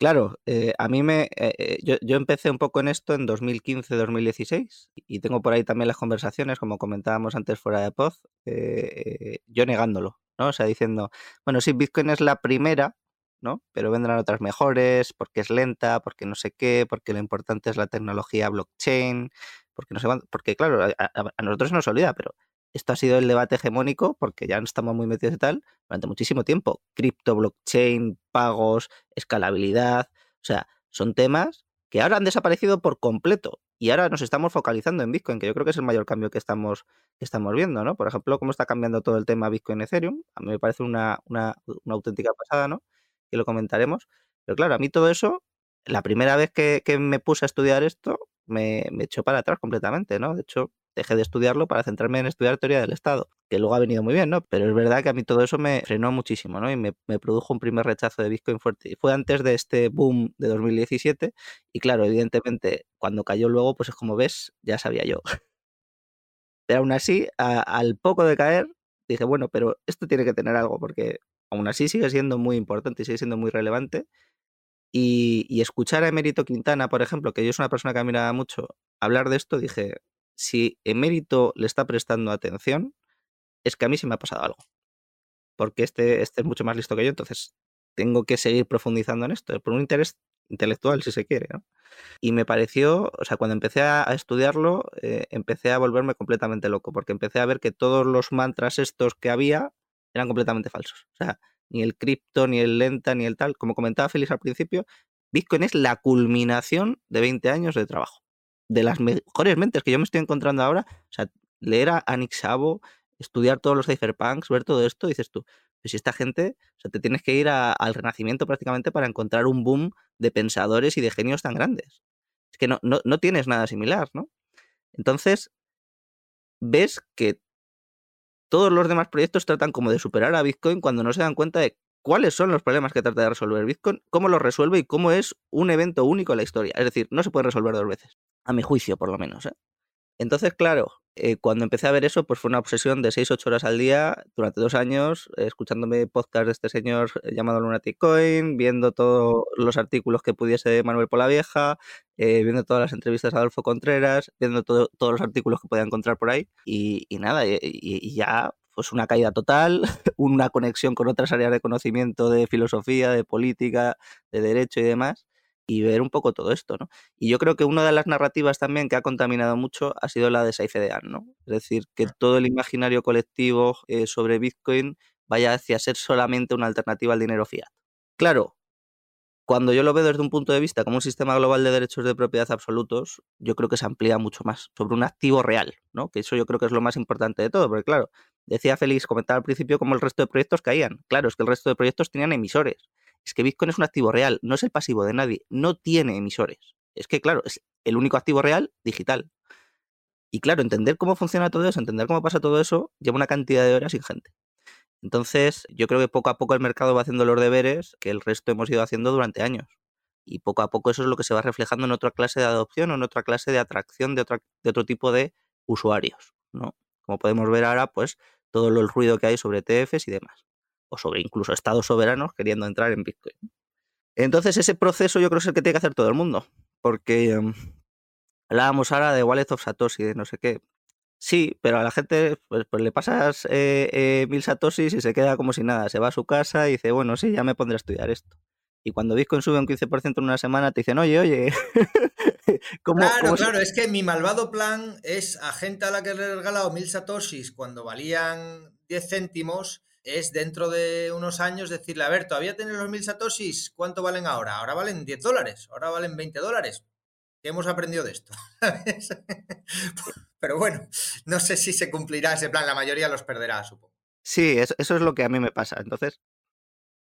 Claro, eh, a mí me. Eh, eh, yo, yo, empecé un poco en esto en 2015-2016 y tengo por ahí también las conversaciones, como comentábamos antes fuera de Poz, yo negándolo, ¿no? O sea, diciendo, bueno, sí, Bitcoin es la primera, ¿no? Pero vendrán otras mejores, porque es lenta, porque no sé qué, porque lo importante es la tecnología blockchain, porque no sé porque claro, a, a nosotros nos olvida, pero esto ha sido el debate hegemónico, porque ya no estamos muy metidos y tal, durante muchísimo tiempo. Cripto, blockchain, pagos, escalabilidad. O sea, son temas que ahora han desaparecido por completo. Y ahora nos estamos focalizando en Bitcoin, que yo creo que es el mayor cambio que estamos, que estamos viendo, ¿no? Por ejemplo, cómo está cambiando todo el tema Bitcoin-Ethereum. A mí me parece una, una, una auténtica pasada, ¿no? Que lo comentaremos. Pero claro, a mí todo eso, la primera vez que, que me puse a estudiar esto, me, me, echó para atrás completamente, ¿no? De hecho, dejé de estudiarlo para centrarme en estudiar teoría del Estado, que luego ha venido muy bien, ¿no? Pero es verdad que a mí todo eso me frenó muchísimo, ¿no? Y me, produjo un primer rechazo de Bitcoin fuerte. Y fue antes de este boom de 2017. Y claro, evidentemente, cuando cayó luego, pues es como ves, ya sabía yo. Pero aún así, al poco de caer, dije, bueno, pero esto tiene que tener algo, porque aún así sigue siendo muy importante y sigue siendo muy relevante. Y, y, escuchar a Emérito Quintana, por ejemplo, que yo es una persona que admiraba mucho, hablar de esto, dije, si Emérito le está prestando atención, es que a mí se me ha pasado algo. Porque este, este es mucho más listo que yo, entonces tengo que seguir profundizando en esto, por un interés intelectual, si se quiere. ¿no? Y me pareció, o sea, cuando empecé a, estudiarlo, eh, empecé a volverme completamente loco, porque empecé a ver que todos los mantras estos que había eran completamente falsos. O sea, ni el cripto, ni el lenta, ni el tal. Como comentaba Félix al principio, Bitcoin es la culminación de 20 años de trabajo de las mejores mentes que yo me estoy encontrando ahora, o sea, leer a Nick Szabo, estudiar todos los cypherpunks, ver todo esto, dices tú, pues si esta gente, o sea, te tienes que ir al Renacimiento prácticamente para encontrar un boom de pensadores y de genios tan grandes. Es que no, no, no tienes nada similar, ¿no? Entonces, ves que todos los demás proyectos tratan como de superar a Bitcoin cuando no se dan cuenta de cuáles son los problemas que trata de resolver Bitcoin, cómo los resuelve y cómo es un evento único en la historia. Es decir, no se puede resolver dos veces a mi juicio por lo menos. ¿eh? Entonces, claro, eh, cuando empecé a ver eso, pues fue una obsesión de 6-8 horas al día durante dos años, eh, escuchándome podcast de este señor llamado Lunatic Coin, viendo todos los artículos que pudiese Manuel Polavieja, eh, viendo todas las entrevistas a Adolfo Contreras, viendo todos los artículos que podía encontrar por ahí y, nada, y, y, ya pues una caída total, una conexión con otras áreas de conocimiento de filosofía, de política, de derecho y demás y ver un poco todo esto, ¿no? Y yo creo que una de las narrativas también que ha contaminado mucho ha sido la de Saifedean, ¿no? Es decir, que todo el imaginario colectivo eh, sobre Bitcoin vaya hacia ser solamente una alternativa al dinero fiat. Claro, cuando yo lo veo desde un punto de vista como un sistema global de derechos de propiedad absolutos, yo creo que se amplía mucho más sobre un activo real, ¿no? Que eso yo creo que es lo más importante de todo, porque claro, decía Félix, comentaba al principio cómo el resto de proyectos caían. Claro, es que el resto de proyectos tenían emisores es que Bitcoin es un activo real, no es el pasivo de nadie, no tiene emisores. Es que, claro, es el único activo real digital. Y claro, entender cómo funciona todo eso, entender cómo pasa todo eso, lleva una cantidad de horas ingente. Entonces, yo creo que poco a poco el mercado va haciendo los deberes que el resto hemos ido haciendo durante años. Y poco a poco eso es lo que se va reflejando en otra clase de adopción o en otra clase de atracción de, de otro tipo de usuarios. ¿no? Como podemos ver ahora, pues todo el ruido que hay sobre TFs y demás o sobre incluso estados soberanos queriendo entrar en Bitcoin. Entonces ese proceso yo creo que es el que tiene que hacer todo el mundo, porque em, hablábamos ahora de Wallet of Satoshi, de no sé qué. Sí, pero a la gente pues, pues le pasas eh, eh, mil satoshis y se queda como si nada, se va a su casa y dice, bueno, sí, ya me pondré a estudiar esto. Y cuando Bitcoin sube un 15% en una semana, te dicen, oye, oye. ¿cómo, claro, claro, es que mi malvado plan es a gente a la que le he regalado mil satoshis cuando valían 10 céntimos es dentro de unos años decirle, a ver, todavía tienes los mil satoshis, ¿cuánto valen ahora? Ahora valen 10 dólares, ahora valen 20 dólares. ¿Qué hemos aprendido de esto? Pero bueno, no sé si se cumplirá ese plan, la mayoría los perderá, supongo. Sí, eso, es lo que a mí me pasa. Entonces,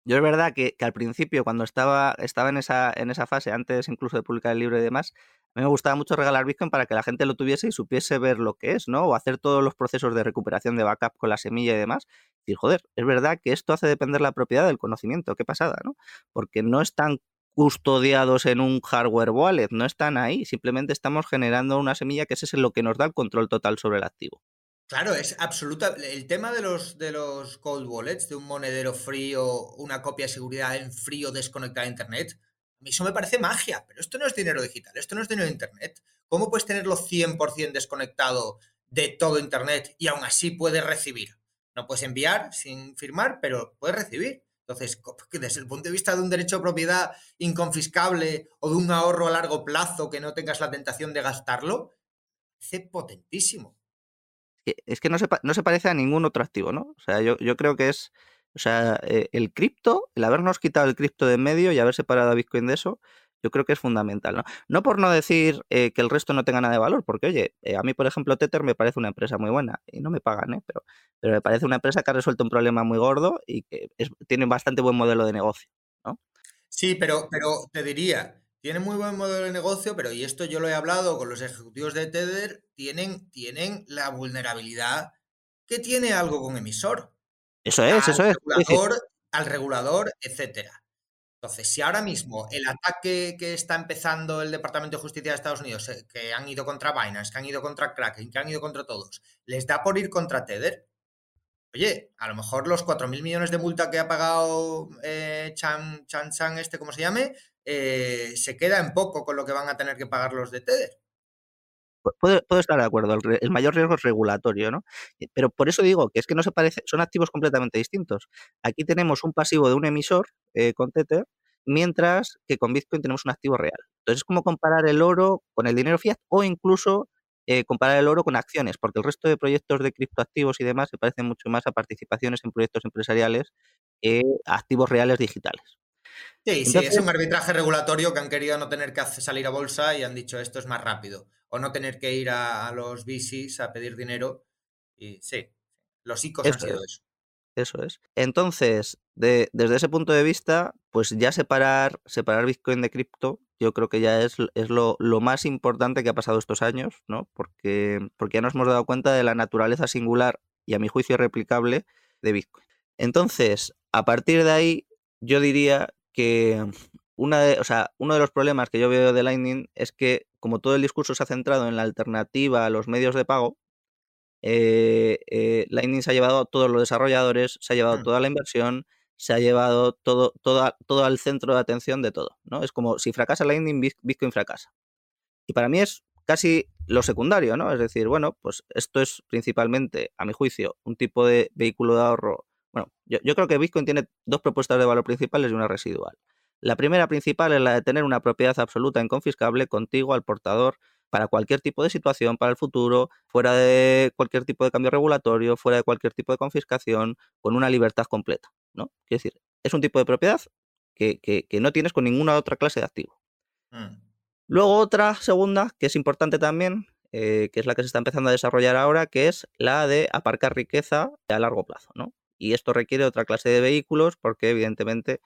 yo es verdad que, al principio, cuando estaba, estaba en, esa, en esa fase, antes incluso de publicar el libro y demás, a mí me gustaba mucho regalar Bitcoin para que la gente lo tuviese y supiese ver lo que es, ¿no? O hacer todos los procesos de recuperación de backup con la semilla y demás. Y decir, joder, es verdad que esto hace depender la propiedad del conocimiento. Qué pasada, ¿no? Porque no están custodiados en un hardware wallet, no están ahí. Simplemente estamos generando una semilla que ese es lo que nos da el control total sobre el activo. Claro, es absoluta. El tema de los, de los cold wallets, de un monedero frío, una copia de seguridad en frío desconectada a Internet, a mí eso me parece magia, pero esto no es dinero digital, esto no es dinero de Internet. ¿Cómo puedes tenerlo 100% desconectado de todo Internet y aún así puedes recibir? No puedes enviar sin firmar, pero puedes recibir. Entonces, desde el punto de vista de un derecho de propiedad inconfiscable o de un ahorro a largo plazo que no tengas la tentación de gastarlo, es potentísimo. Es que no se, no se parece a ningún otro activo, ¿no? O sea, yo, yo creo que es o sea, eh, el cripto, el habernos quitado el cripto de en medio y haber separado a Bitcoin de eso, yo creo que es fundamental. No, no por no decir eh, que el resto no tenga nada de valor, porque oye, eh, a mí, por ejemplo, Tether me parece una empresa muy buena y no me pagan, ¿eh? pero, pero me parece una empresa que ha resuelto un problema muy gordo y que tiene bastante buen modelo de negocio. ¿no? Sí, pero, pero te diría, tiene muy buen modelo de negocio, pero y esto yo lo he hablado con los ejecutivos de Tether, tienen, tienen la vulnerabilidad que tiene algo con emisor. Eso es, eso es. al regulador, etcétera. Entonces, si ahora mismo el ataque que está empezando el Departamento de Justicia de Estados Unidos, eh, que han ido contra Binance, que han ido contra Kraken, que han ido contra todos, les da por ir contra Tether, oye, a lo mejor los 4.000 millones de multa que ha pagado eh, Chan, Chan Chan, este, como se llame, eh, se queda en poco con lo que van a tener que pagar los de Tether. Puedo, estar de acuerdo, el, mayor riesgo es regulatorio, ¿no? Eh, pero por eso digo que es que no se parece, son activos completamente distintos. Aquí tenemos un pasivo de un emisor eh, con Tether, mientras que con Bitcoin tenemos un activo real. Entonces es como comparar el oro con el dinero fiat o incluso eh, comparar el oro con acciones, porque el resto de proyectos de criptoactivos y demás se parecen mucho más a participaciones en proyectos empresariales que activos reales digitales. Sí, sí, es un arbitraje regulatorio que han querido no tener que salir a bolsa y han dicho esto es más rápido. O no tener que ir a, los VCs a pedir dinero. Y sí, los ICOs han sido eso. Eso es. Entonces, desde ese punto de vista, pues ya separar, separar Bitcoin de cripto, yo creo que ya es, es lo, lo, más importante que ha pasado estos años, ¿no? Porque, porque ya nos hemos dado cuenta de la naturaleza singular y a mi juicio replicable de Bitcoin. Entonces, a partir de ahí, yo diría que una de, o sea, uno de los problemas que yo veo de Lightning es que como todo el discurso se ha centrado en la alternativa a los medios de pago, eh, eh, Lightning se ha llevado a todos los desarrolladores, se ha llevado Mm. toda la inversión, se ha llevado todo, toda- todo al centro de atención de todo. ¿no? Es como si fracasa Lightning, Bit- Bitcoin fracasa. Y para mí es casi lo secundario, ¿no? Es decir, bueno, pues esto es principalmente, a mi juicio, un tipo de vehículo de ahorro. Bueno, yo, yo creo que Bitcoin tiene dos propuestas de valor principales y una residual. La primera principal es la de tener una propiedad absoluta inconfiscable contigo al portador para cualquier tipo de situación, para el futuro, fuera de cualquier tipo de cambio regulatorio, fuera de cualquier tipo de confiscación, con una libertad completa, ¿no? Quiero decir, es un tipo de propiedad que, que- que no tienes con ninguna otra clase de activo. Mm. Luego otra segunda, que es importante también, eh, que es la que se está empezando a desarrollar ahora, que es la de aparcar riqueza a largo plazo, ¿no? Y esto requiere otra clase de vehículos porque evidentemente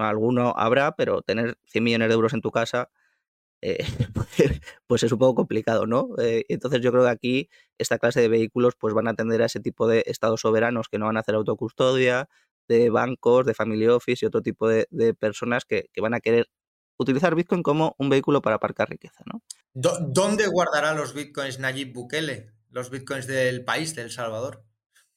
alguno habrá, pero tener 100 millones de euros en tu casa, eh, pues es un poco complicado, ¿no? Eh, entonces yo creo que aquí esta clase de vehículos pues van a atender a ese tipo de estados soberanos que no van a hacer autocustodia, de bancos, de family office y otro tipo de, personas que, van a querer utilizar Bitcoin como un vehículo para aparcar riqueza, ¿no? ¿Dónde guardará los bitcoins Nayib Bukele? Los bitcoins del país, de El Salvador.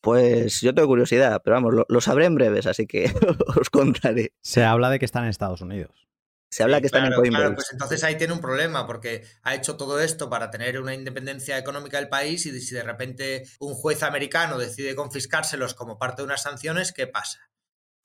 Pues yo tengo curiosidad, pero vamos, lo, lo sabré en breves, así que os contaré. Se habla de que están en Estados Unidos. Se habla Sí, que están claro, en Coinbase. claro, pues entonces ahí tiene un problema, porque ha hecho todo esto para tener una independencia económica del país y si de repente un juez americano decide confiscárselos como parte de unas sanciones, ¿qué pasa?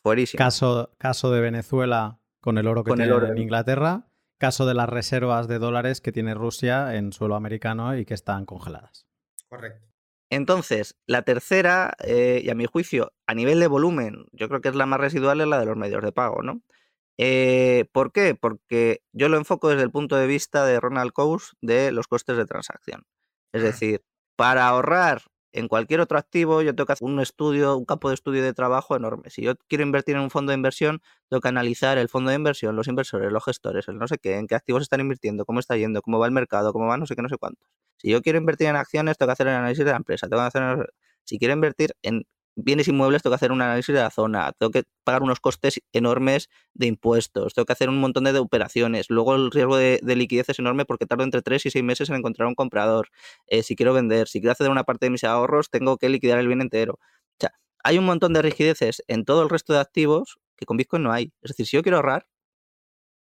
Fuerísimo. Caso, caso de Venezuela con el oro que Con el tiene oro. en Inglaterra. Caso de las reservas de dólares que tiene Rusia en suelo americano y que están congeladas. Correcto. Entonces, la tercera, eh, y a mi juicio, a nivel de volumen, yo creo que es la más residual, es la de los medios de pago, ¿no? Eh, ¿Por qué? Porque yo lo enfoco desde el punto de vista de Ronald Coase de los costes de transacción. Es Ah. decir, para ahorrar en cualquier otro activo, yo tengo que hacer un estudio, un campo de estudio de trabajo enorme. Si yo quiero invertir en un fondo de inversión, tengo que analizar el fondo de inversión, los inversores, los gestores, el no sé qué, en qué activos están invirtiendo, cómo está yendo, cómo va el mercado, cómo va no sé qué, no sé cuántos. Si yo quiero invertir en acciones, tengo que hacer el análisis de la empresa, tengo que hacer, si quiero invertir en bienes inmuebles, tengo que hacer un análisis de la zona, tengo que pagar unos costes enormes de impuestos, tengo que hacer un montón de operaciones, luego el riesgo de, de liquidez es enorme porque tardo entre 3 y 6 meses en encontrar un comprador, Eh, si quiero vender, si quiero a una parte de mis ahorros, tengo que liquidar el bien entero. O sea, hay un montón de rigideces en todo el resto de activos que con Bitcoin no hay. Es decir, si yo quiero ahorrar,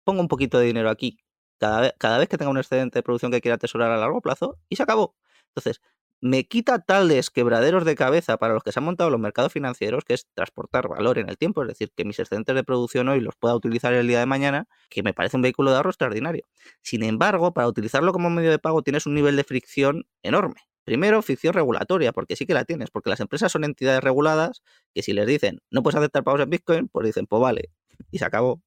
pongo un poquito de dinero aquí cada cada vez que tenga un excedente de producción que quiera atesorar a largo plazo y se acabó. Entonces, me quita tales quebraderos de cabeza para los que se han montado los mercados financieros, que es transportar valor en el tiempo, es decir, que mis excedentes de producción hoy los pueda utilizar el día de mañana, que me parece un vehículo de ahorro extraordinario. Sin embargo, para utilizarlo como medio de pago tienes un nivel de fricción enorme. Primero, fricción regulatoria, porque sí que la tienes, porque las empresas son entidades reguladas que si les dicen no puedes aceptar pagos en Bitcoin, pues dicen, pues vale, y se acabó.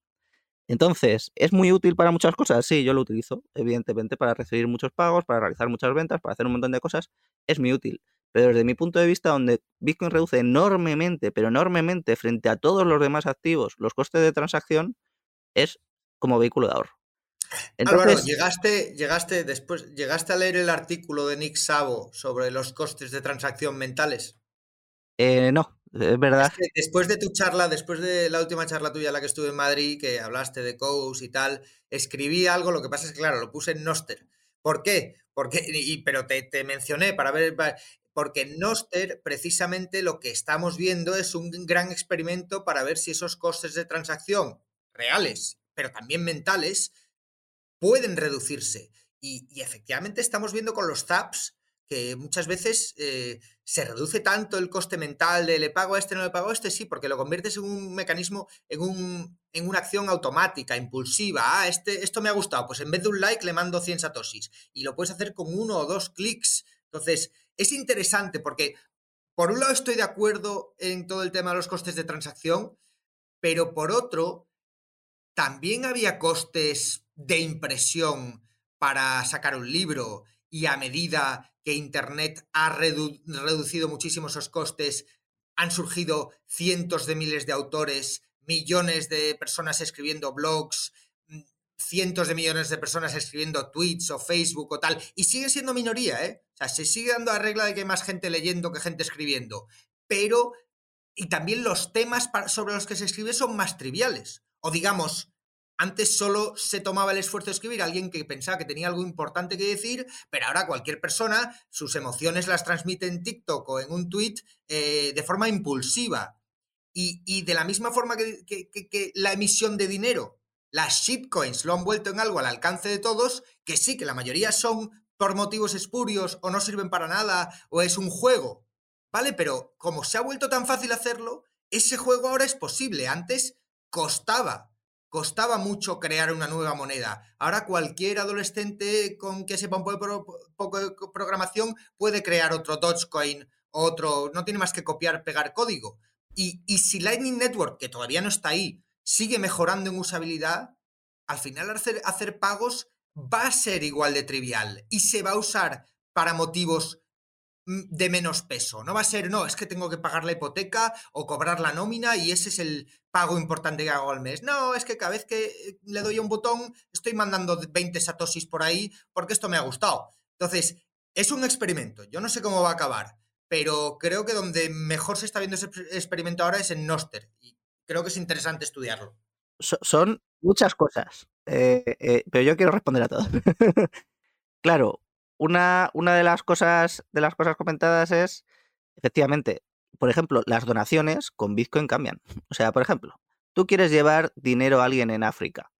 Entonces, ¿es muy útil para muchas cosas? Sí, yo lo utilizo, evidentemente, para recibir muchos pagos, para realizar muchas ventas, para hacer un montón de cosas, es muy útil. Pero desde mi punto de vista, donde Bitcoin reduce enormemente, pero enormemente frente a todos los demás activos, los costes de transacción, es como vehículo de ahorro. Álvaro, llegaste, llegaste después, llegaste a leer el artículo de Nick Savo sobre los costes de transacción mentales. eh, no, es verdad. Después de tu charla, después de la última charla tuya, la que estuve en Madrid, que hablaste de Coase y tal, escribí algo, lo que pasa es que, claro, lo puse en Noster. ¿Por qué? Porque, pero te, te mencioné para ver, porque en Noster precisamente lo que estamos viendo es un gran experimento para ver si esos costes de transacción reales, pero también mentales, pueden reducirse. Y, efectivamente estamos viendo con los zaps que muchas veces eh, se reduce tanto el coste mental de le pago a este, no le pago a este, sí, porque lo conviertes en un mecanismo, en, un, en una acción automática, impulsiva. Ah, este, esto me ha gustado, pues en vez de un like le mando 100 satoshis. Y lo puedes hacer con uno o dos clics. Entonces, es interesante porque, por un lado, estoy de acuerdo en todo el tema de los costes de transacción, pero por otro, también había costes de impresión para sacar un libro y a medida que Internet ha redu reducido muchísimo esos costes, han surgido cientos de miles de autores, millones de personas escribiendo blogs, mm, cientos de millones de personas escribiendo tweets o Facebook o tal, y sigue siendo minoría, ¿eh? O sea, se sigue dando la regla de que hay más gente leyendo que gente escribiendo, pero y también los temas sobre los que se escribe son más triviales. O digamos, antes solo se tomaba el esfuerzo de escribir alguien que pensaba que tenía algo importante que decir, pero ahora cualquier persona sus emociones las transmite en TikTok o en un tweet eh, de forma impulsiva. Y, de la misma forma que, que, la emisión de dinero, las shitcoins lo han vuelto en algo al alcance de todos, que sí, que la mayoría son por motivos espurios o no sirven para nada o es un juego, ¿vale? Pero como se ha vuelto tan fácil hacerlo, ese juego ahora es posible. Antes costaba costaba mucho crear una nueva moneda. Ahora cualquier adolescente con que sepa un poco de programación puede crear otro Dogecoin, otro, no tiene más que copiar, pegar código. Y, si Lightning Network, que todavía no está ahí, sigue mejorando en usabilidad, al final hacer, hacer pagos va a ser igual de trivial y se va a usar para motivos de menos peso. No va a ser, no, es que tengo que pagar la hipoteca o cobrar la nómina y ese es el pago importante que hago al mes. No, es que cada vez que eh, le doy un botón estoy mandando 20 satosis por ahí porque esto me ha gustado. Entonces, es un experimento. Yo no sé cómo va a acabar, pero creo que donde mejor se está viendo ese experimento ahora es en Noster y creo que es interesante estudiarlo. son muchas cosas, eh, eh, pero yo quiero responder a todo. claro, una, una de las cosas de las cosas comentadas es, efectivamente, por ejemplo, las donaciones con Bitcoin cambian. O sea, por ejemplo, tú quieres llevar dinero a alguien en África.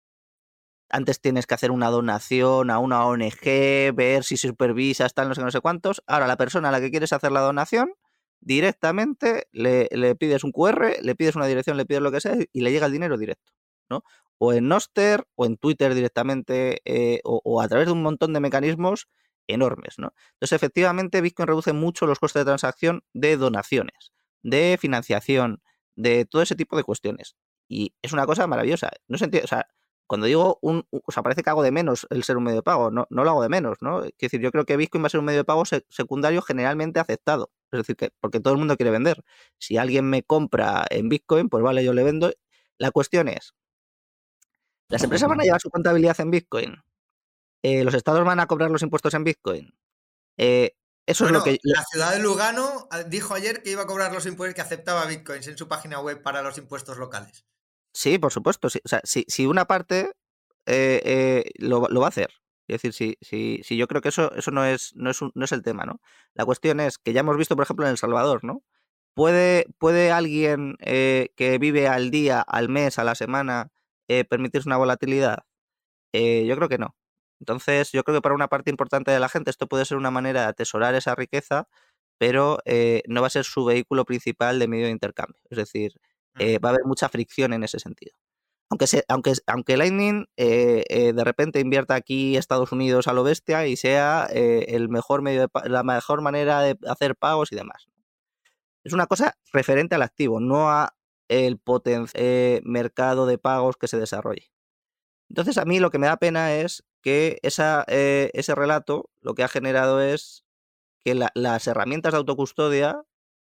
Antes tienes que hacer una donación a una ONG, ver si supervisas, tal, no sé no sé cuántos. Ahora, la persona a la que quieres hacer la donación, directamente le, pides un QR, le pides una dirección, le pides lo que sea y le llega el dinero directo. ¿no? O en Noster, o en Twitter directamente, eh, o, a través de un montón de mecanismos enormes, ¿no? Entonces, efectivamente, Bitcoin reduce mucho los costes de transacción de donaciones, de financiación, de todo ese tipo de cuestiones. Y es una cosa maravillosa. No se entiende, o sea, cuando digo un, o sea, parece que hago de menos el ser un medio de pago, no, no lo hago de menos, ¿no? Es decir, yo creo que Bitcoin va a ser un medio de pago secundario generalmente aceptado. Es decir, que porque todo el mundo quiere vender. Si alguien me compra en Bitcoin, pues vale, yo le vendo. La cuestión es, ¿las empresas van a llevar su contabilidad en Bitcoin? Eh, los estados van a cobrar los impuestos en Bitcoin. Eh, eso es lo que. La ciudad de Lugano ah, dijo ayer que iba a cobrar los impuestos, que aceptaba bitcoins en su página web para los impuestos locales. Sí, por supuesto. O sea, si, una parte eh, lo, va a hacer. Es decir, si, si, si, yo creo que eso, eso no, es, no, es no es el tema, ¿no? La cuestión es que ya hemos visto, por ejemplo, en El Salvador, ¿no? ¿Puede, puede alguien que vive al día, al mes, a la semana, permitirse una volatilidad? yo creo que no. Entonces, yo creo que para una parte importante de la gente esto puede ser una manera de atesorar esa riqueza, pero eh, no va a ser su vehículo principal de medio de intercambio. Es decir, eh, va a haber mucha fricción en ese sentido. Aunque, se, aunque, aunque Lightning eh, de repente invierta aquí Estados Unidos a lo bestia y sea el mejor medio la mejor manera de hacer pagos y demás. Es una cosa referente al activo, no a el potencial mercado de pagos que se desarrolle. Entonces, a mí lo que me da pena es que esa, eh, ese relato lo que ha generado es que las herramientas de autocustodia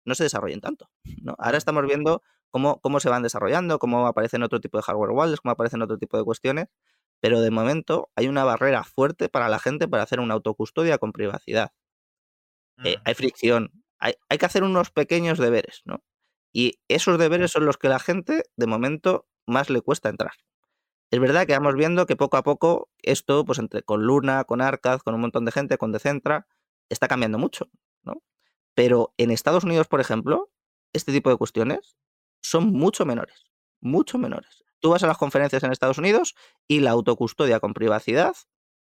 no se desarrollen tanto. ¿no? Ahora estamos viendo cómo, cómo se van desarrollando, cómo aparecen otro tipo de hardware wallets, cómo aparecen otro tipo de cuestiones, pero de momento hay una barrera fuerte para la gente para hacer una autocustodia con privacidad. Eh, mm. hay fricción, hay, hay, que hacer unos pequeños deberes, ¿no? Y esos deberes son los que la gente, de momento, más le cuesta entrar. Es verdad que vamos viendo que poco a poco esto, pues entre con Luna, con Arcad, con un montón de gente, con Decentra, está cambiando mucho, ¿no? Pero en Estados Unidos, por ejemplo, este tipo de cuestiones son mucho menores, mucho menores. Tú vas a las conferencias en Estados Unidos y la autocustodia con privacidad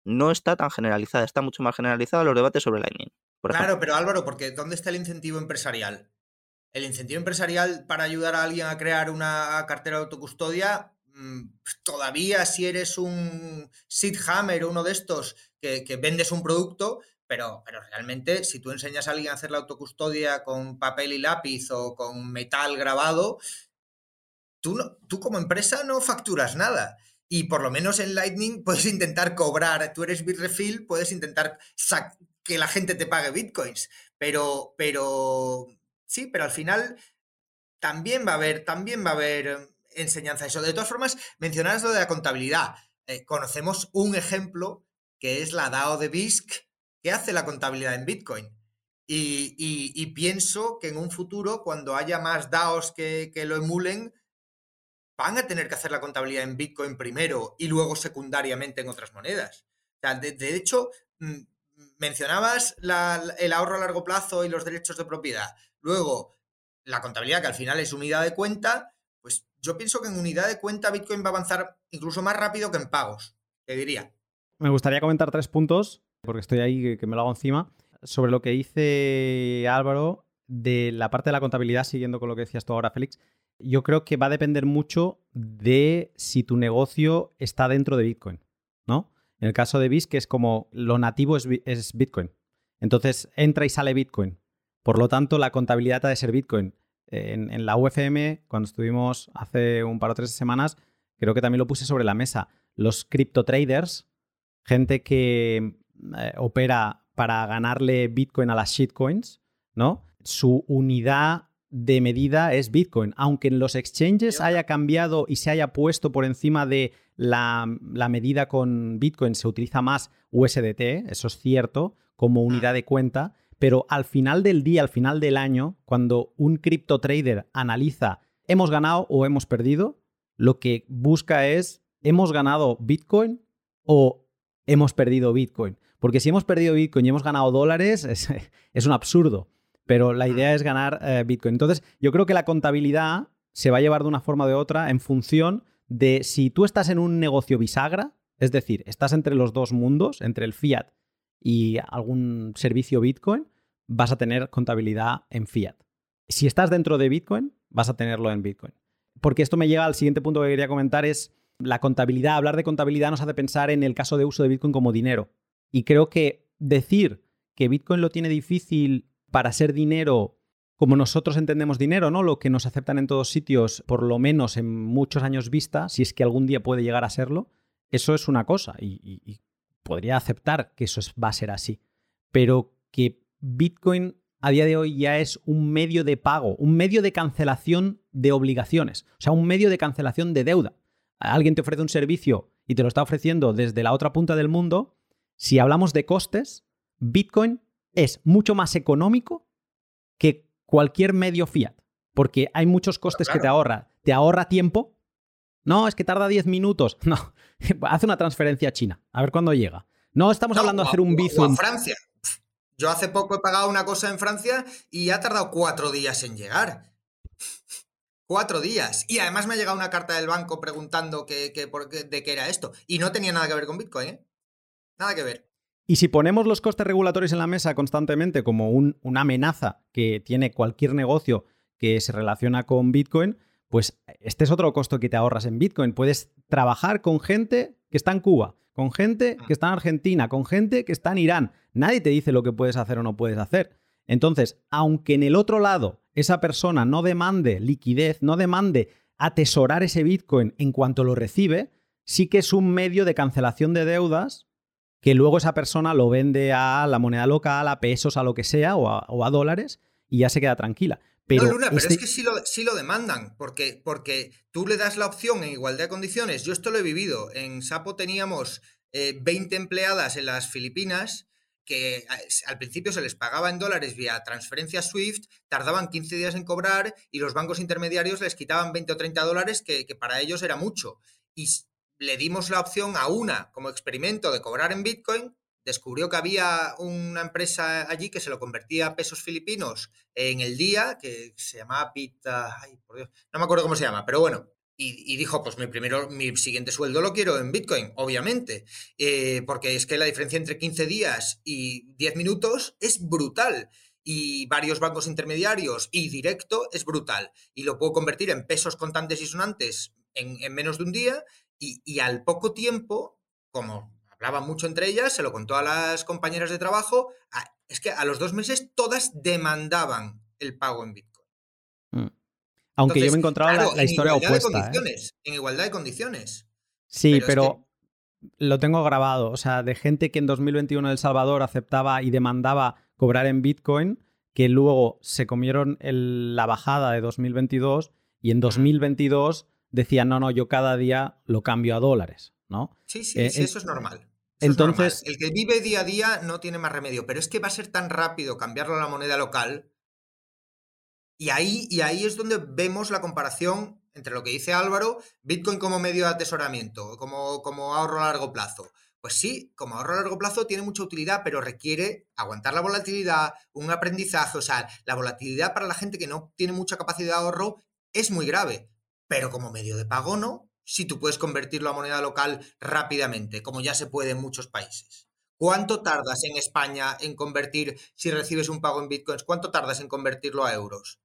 no está tan generalizada, está mucho más generalizada los debates sobre Lightning. claro, pero Álvaro, porque ¿dónde está el incentivo empresarial? El incentivo empresarial para ayudar a alguien a crear una cartera de autocustodia todavía si eres un Sid Hammer o uno de estos que, vendes un producto, pero, pero, realmente si tú enseñas a alguien a hacer la autocustodia con papel y lápiz o con metal grabado, tú, no, tú como empresa no facturas nada. Y por lo menos en Lightning puedes intentar cobrar, tú eres Bitrefill, puedes intentar que la gente te pague bitcoins, pero, pero sí, pero al final también va a haber, también va a haber enseñanza eso. De todas formas, mencionabas lo de la contabilidad. Eh, conocemos un ejemplo que es la DAO de BISC que hace la contabilidad en Bitcoin. Y, pienso que en un futuro, cuando haya más DAOs que, lo emulen, van a tener que hacer la contabilidad en Bitcoin primero y luego secundariamente en otras monedas. de, hecho, mm, mencionabas el ahorro a largo plazo y los derechos de propiedad. Luego, la contabilidad, que al final es unidad de cuenta, yo pienso que en unidad de cuenta Bitcoin va a avanzar incluso más rápido que en pagos, te diría. Me gustaría comentar tres puntos, porque estoy ahí que me lo hago encima, sobre lo que dice Álvaro de la parte de la contabilidad, siguiendo con lo que decías tú ahora, Félix. Yo creo que va a depender mucho de si tu negocio está dentro de Bitcoin, ¿no? En el caso de BIS, que es como lo nativo es, Bitcoin. Entonces entra y sale Bitcoin. Por lo tanto, la contabilidad ha de ser Bitcoin. En, en, la UFM, cuando estuvimos hace un par o tres semanas, creo que también lo puse sobre la mesa. Los crypto traders, gente que eh, opera para ganarle Bitcoin a las shitcoins, ¿no? Su unidad de medida es Bitcoin. Aunque en los exchanges haya cambiado y se haya puesto por encima de la, medida con Bitcoin, se utiliza más USDT, eso es cierto, como unidad de cuenta, pero al final del día, al final del año, cuando un cripto trader analiza hemos ganado o hemos perdido, lo que busca es hemos ganado Bitcoin o hemos perdido Bitcoin. Porque si hemos perdido Bitcoin y hemos ganado dólares, es un absurdo pero la idea es ganar eh, Bitcoin. Entonces, yo creo que la contabilidad se va a llevar de una forma o de otra en función de si tú estás en un negocio bisagra, es decir, estás entre los dos mundos, entre el fiat y algún servicio Bitcoin, vas a tener contabilidad en fiat. Si estás dentro de Bitcoin, vas a tenerlo en Bitcoin. Porque esto me llega al siguiente punto que quería comentar, es la contabilidad. Hablar de contabilidad nos hace pensar en el caso de uso de Bitcoin como dinero. Y creo que decir que Bitcoin lo tiene difícil para ser dinero como nosotros entendemos dinero, ¿no? Lo que nos aceptan en todos sitios, por lo menos en muchos años vista, si es que algún día puede llegar a serlo, eso es una cosa y, podría aceptar que eso va a ser así. Pero que Bitcoin a día de hoy ya es un medio de pago, un medio de cancelación de obligaciones, o sea, un medio de cancelación de deuda. Alguien te ofrece un servicio y te lo está ofreciendo desde la otra punta del mundo. Si hablamos de costes, Bitcoin es mucho más económico que cualquier medio fiat, porque hay muchos costes que te ahorra. Te ahorra tiempo. No, es que tarda 10 minutos. No, hace una transferencia a China, a ver cuándo llega. No estamos hablando de hacer un bizo. en Francia. Yo hace poco he pagado una cosa en Francia y ha tardado cuatro días en llegar. Cuatro días. Y además me ha llegado una carta del banco preguntando que, de qué era esto. Y no tenía nada que ver con Bitcoin, ¿eh? Nada que ver. Y si ponemos los costes regulatorios en la mesa constantemente como una amenaza que tiene cualquier negocio que se relaciona con Bitcoin, pues este es otro costo que te ahorras en Bitcoin. Puedes trabajar con gente que está en Cuba, con gente que está en Argentina, con gente que está en Irán. Nadie te dice lo que puedes hacer o no puedes hacer. Entonces, aunque en el otro lado esa persona no demande liquidez, no demande atesorar ese Bitcoin en cuanto lo recibe, sí que es un medio de cancelación de deudas que luego esa persona lo vende a la moneda local, a pesos, a lo que sea, o a, dólares, y ya se queda tranquila. Pero no, Luna, pero es este que sí lo, lo demandan, porque, porque, tú le das la opción en igualdad de condiciones. Yo esto lo he vivido. En Sapo teníamos 20 eh, empleadas en las Filipinas que al principio se les pagaba en dólares vía transferencia SWIFT, tardaban 15 días en cobrar y los bancos intermediarios les quitaban 20 o 30 dólares, que, para ellos era mucho. Y le dimos la opción a una como experimento de cobrar en Bitcoin, descubrió que había una empresa allí que se lo convertía a pesos filipinos en el día, que se llamaba Pita, ay, por Dios, no me acuerdo cómo se llama, pero bueno, y, dijo, pues mi primero, mi siguiente sueldo lo quiero en Bitcoin, obviamente, eh, porque es que la diferencia entre 15 días y 10 minutos es brutal. Y varios bancos intermediarios y directo es brutal. Y lo puedo convertir en pesos contantes y sonantes en, en menos de un día y, al poco tiempo, como hablaban mucho entre ellas, se lo contó a las compañeras de trabajo, es que a los dos meses todas demandaban el pago en Bitcoin. Mm. Aunque yo me encontraba la, historia opuesta. ¿eh? En igualdad de condiciones. Sí, pero, lo tengo grabado. O sea, de gente que en 2021 en El Salvador aceptaba y demandaba cobrar en Bitcoin, que luego se comieron la bajada de 2022 y en 2022 decían, no, no, yo cada día lo cambio a dólares, ¿no? Sí, sí, eh, sí eso es normal. entonces, el que vive día a día no tiene más remedio, pero es que va a ser tan rápido cambiarlo a la moneda local Y ahí, y ahí es donde vemos la comparación entre lo que dice Álvaro, Bitcoin como medio de atesoramiento, como, como ahorro a largo plazo. Pues sí, como ahorro a largo plazo tiene mucha utilidad, pero requiere aguantar la volatilidad, un aprendizaje. O sea, la volatilidad para la gente que no tiene mucha capacidad de ahorro es muy grave. Pero como medio de pago no, si tú puedes convertirlo a moneda local rápidamente, como ya se puede en muchos países. ¿Cuánto tardas en España en convertir, si recibes un pago en bitcoins, cuánto tardas en convertirlo a euros?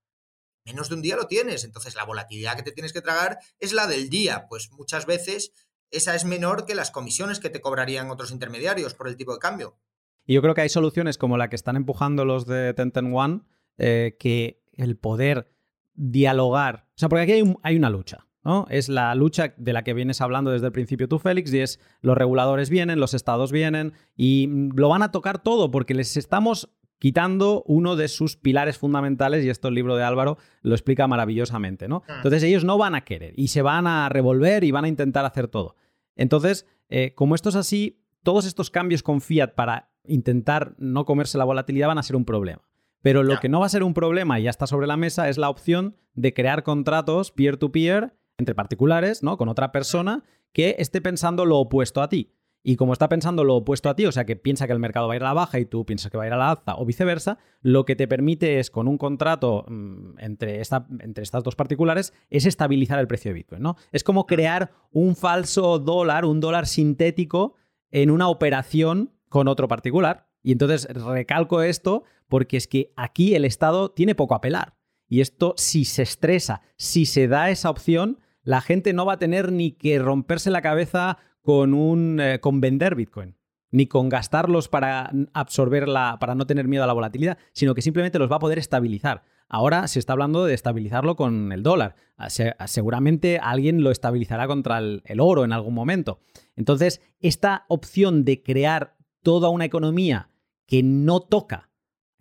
Menos de un día lo tienes. Entonces la volatilidad que te tienes que tragar es la del día. Pues muchas veces esa es menor que las comisiones que te cobrarían otros intermediarios por el tipo de cambio. Y yo creo que hay soluciones como la que están empujando los de Tenten One, eh, que el poder dialogar. O sea, porque aquí hay, hay, una lucha. ¿no? Es la lucha de la que vienes hablando desde el principio tú, Félix, y es los reguladores vienen, los estados vienen y lo van a tocar todo porque les estamos quitando uno de sus pilares fundamentales, y esto el libro de Álvaro lo explica maravillosamente, ¿no? Ah. Entonces ellos no van a querer y se van a revolver y van a intentar hacer todo. Entonces, eh, como esto es así, todos estos cambios con Fiat para intentar no comerse la volatilidad van a ser un problema. Pero lo que no va a ser un problema y ya está sobre la mesa es la opción de crear contratos peer-to-peer entre particulares, ¿no? Con otra persona que esté pensando lo opuesto a ti. Y como está pensando lo opuesto a ti, o sea que piensa que el mercado va a ir a la baja y tú piensas que va a ir a la alza o viceversa, lo que te permite es con un contrato mm, entre, esta, entre estas dos particulares es estabilizar el precio de Bitcoin, ¿no? Es como crear un falso dólar, un dólar sintético en una operación con otro particular. Y entonces recalco esto porque es que aquí el Estado tiene poco a pelar. Y esto, si se estresa, si se da esa opción, la gente no va a tener ni que romperse la cabeza con, un, eh, con vender Bitcoin, ni con gastarlos para absorberla, para no tener miedo a la volatilidad, sino que simplemente los va a poder estabilizar. Ahora se está hablando de estabilizarlo con el dólar. Ah, ah, seguramente alguien lo estabilizará contra el, el oro en algún momento. Entonces, esta opción de crear toda una economía que no toca,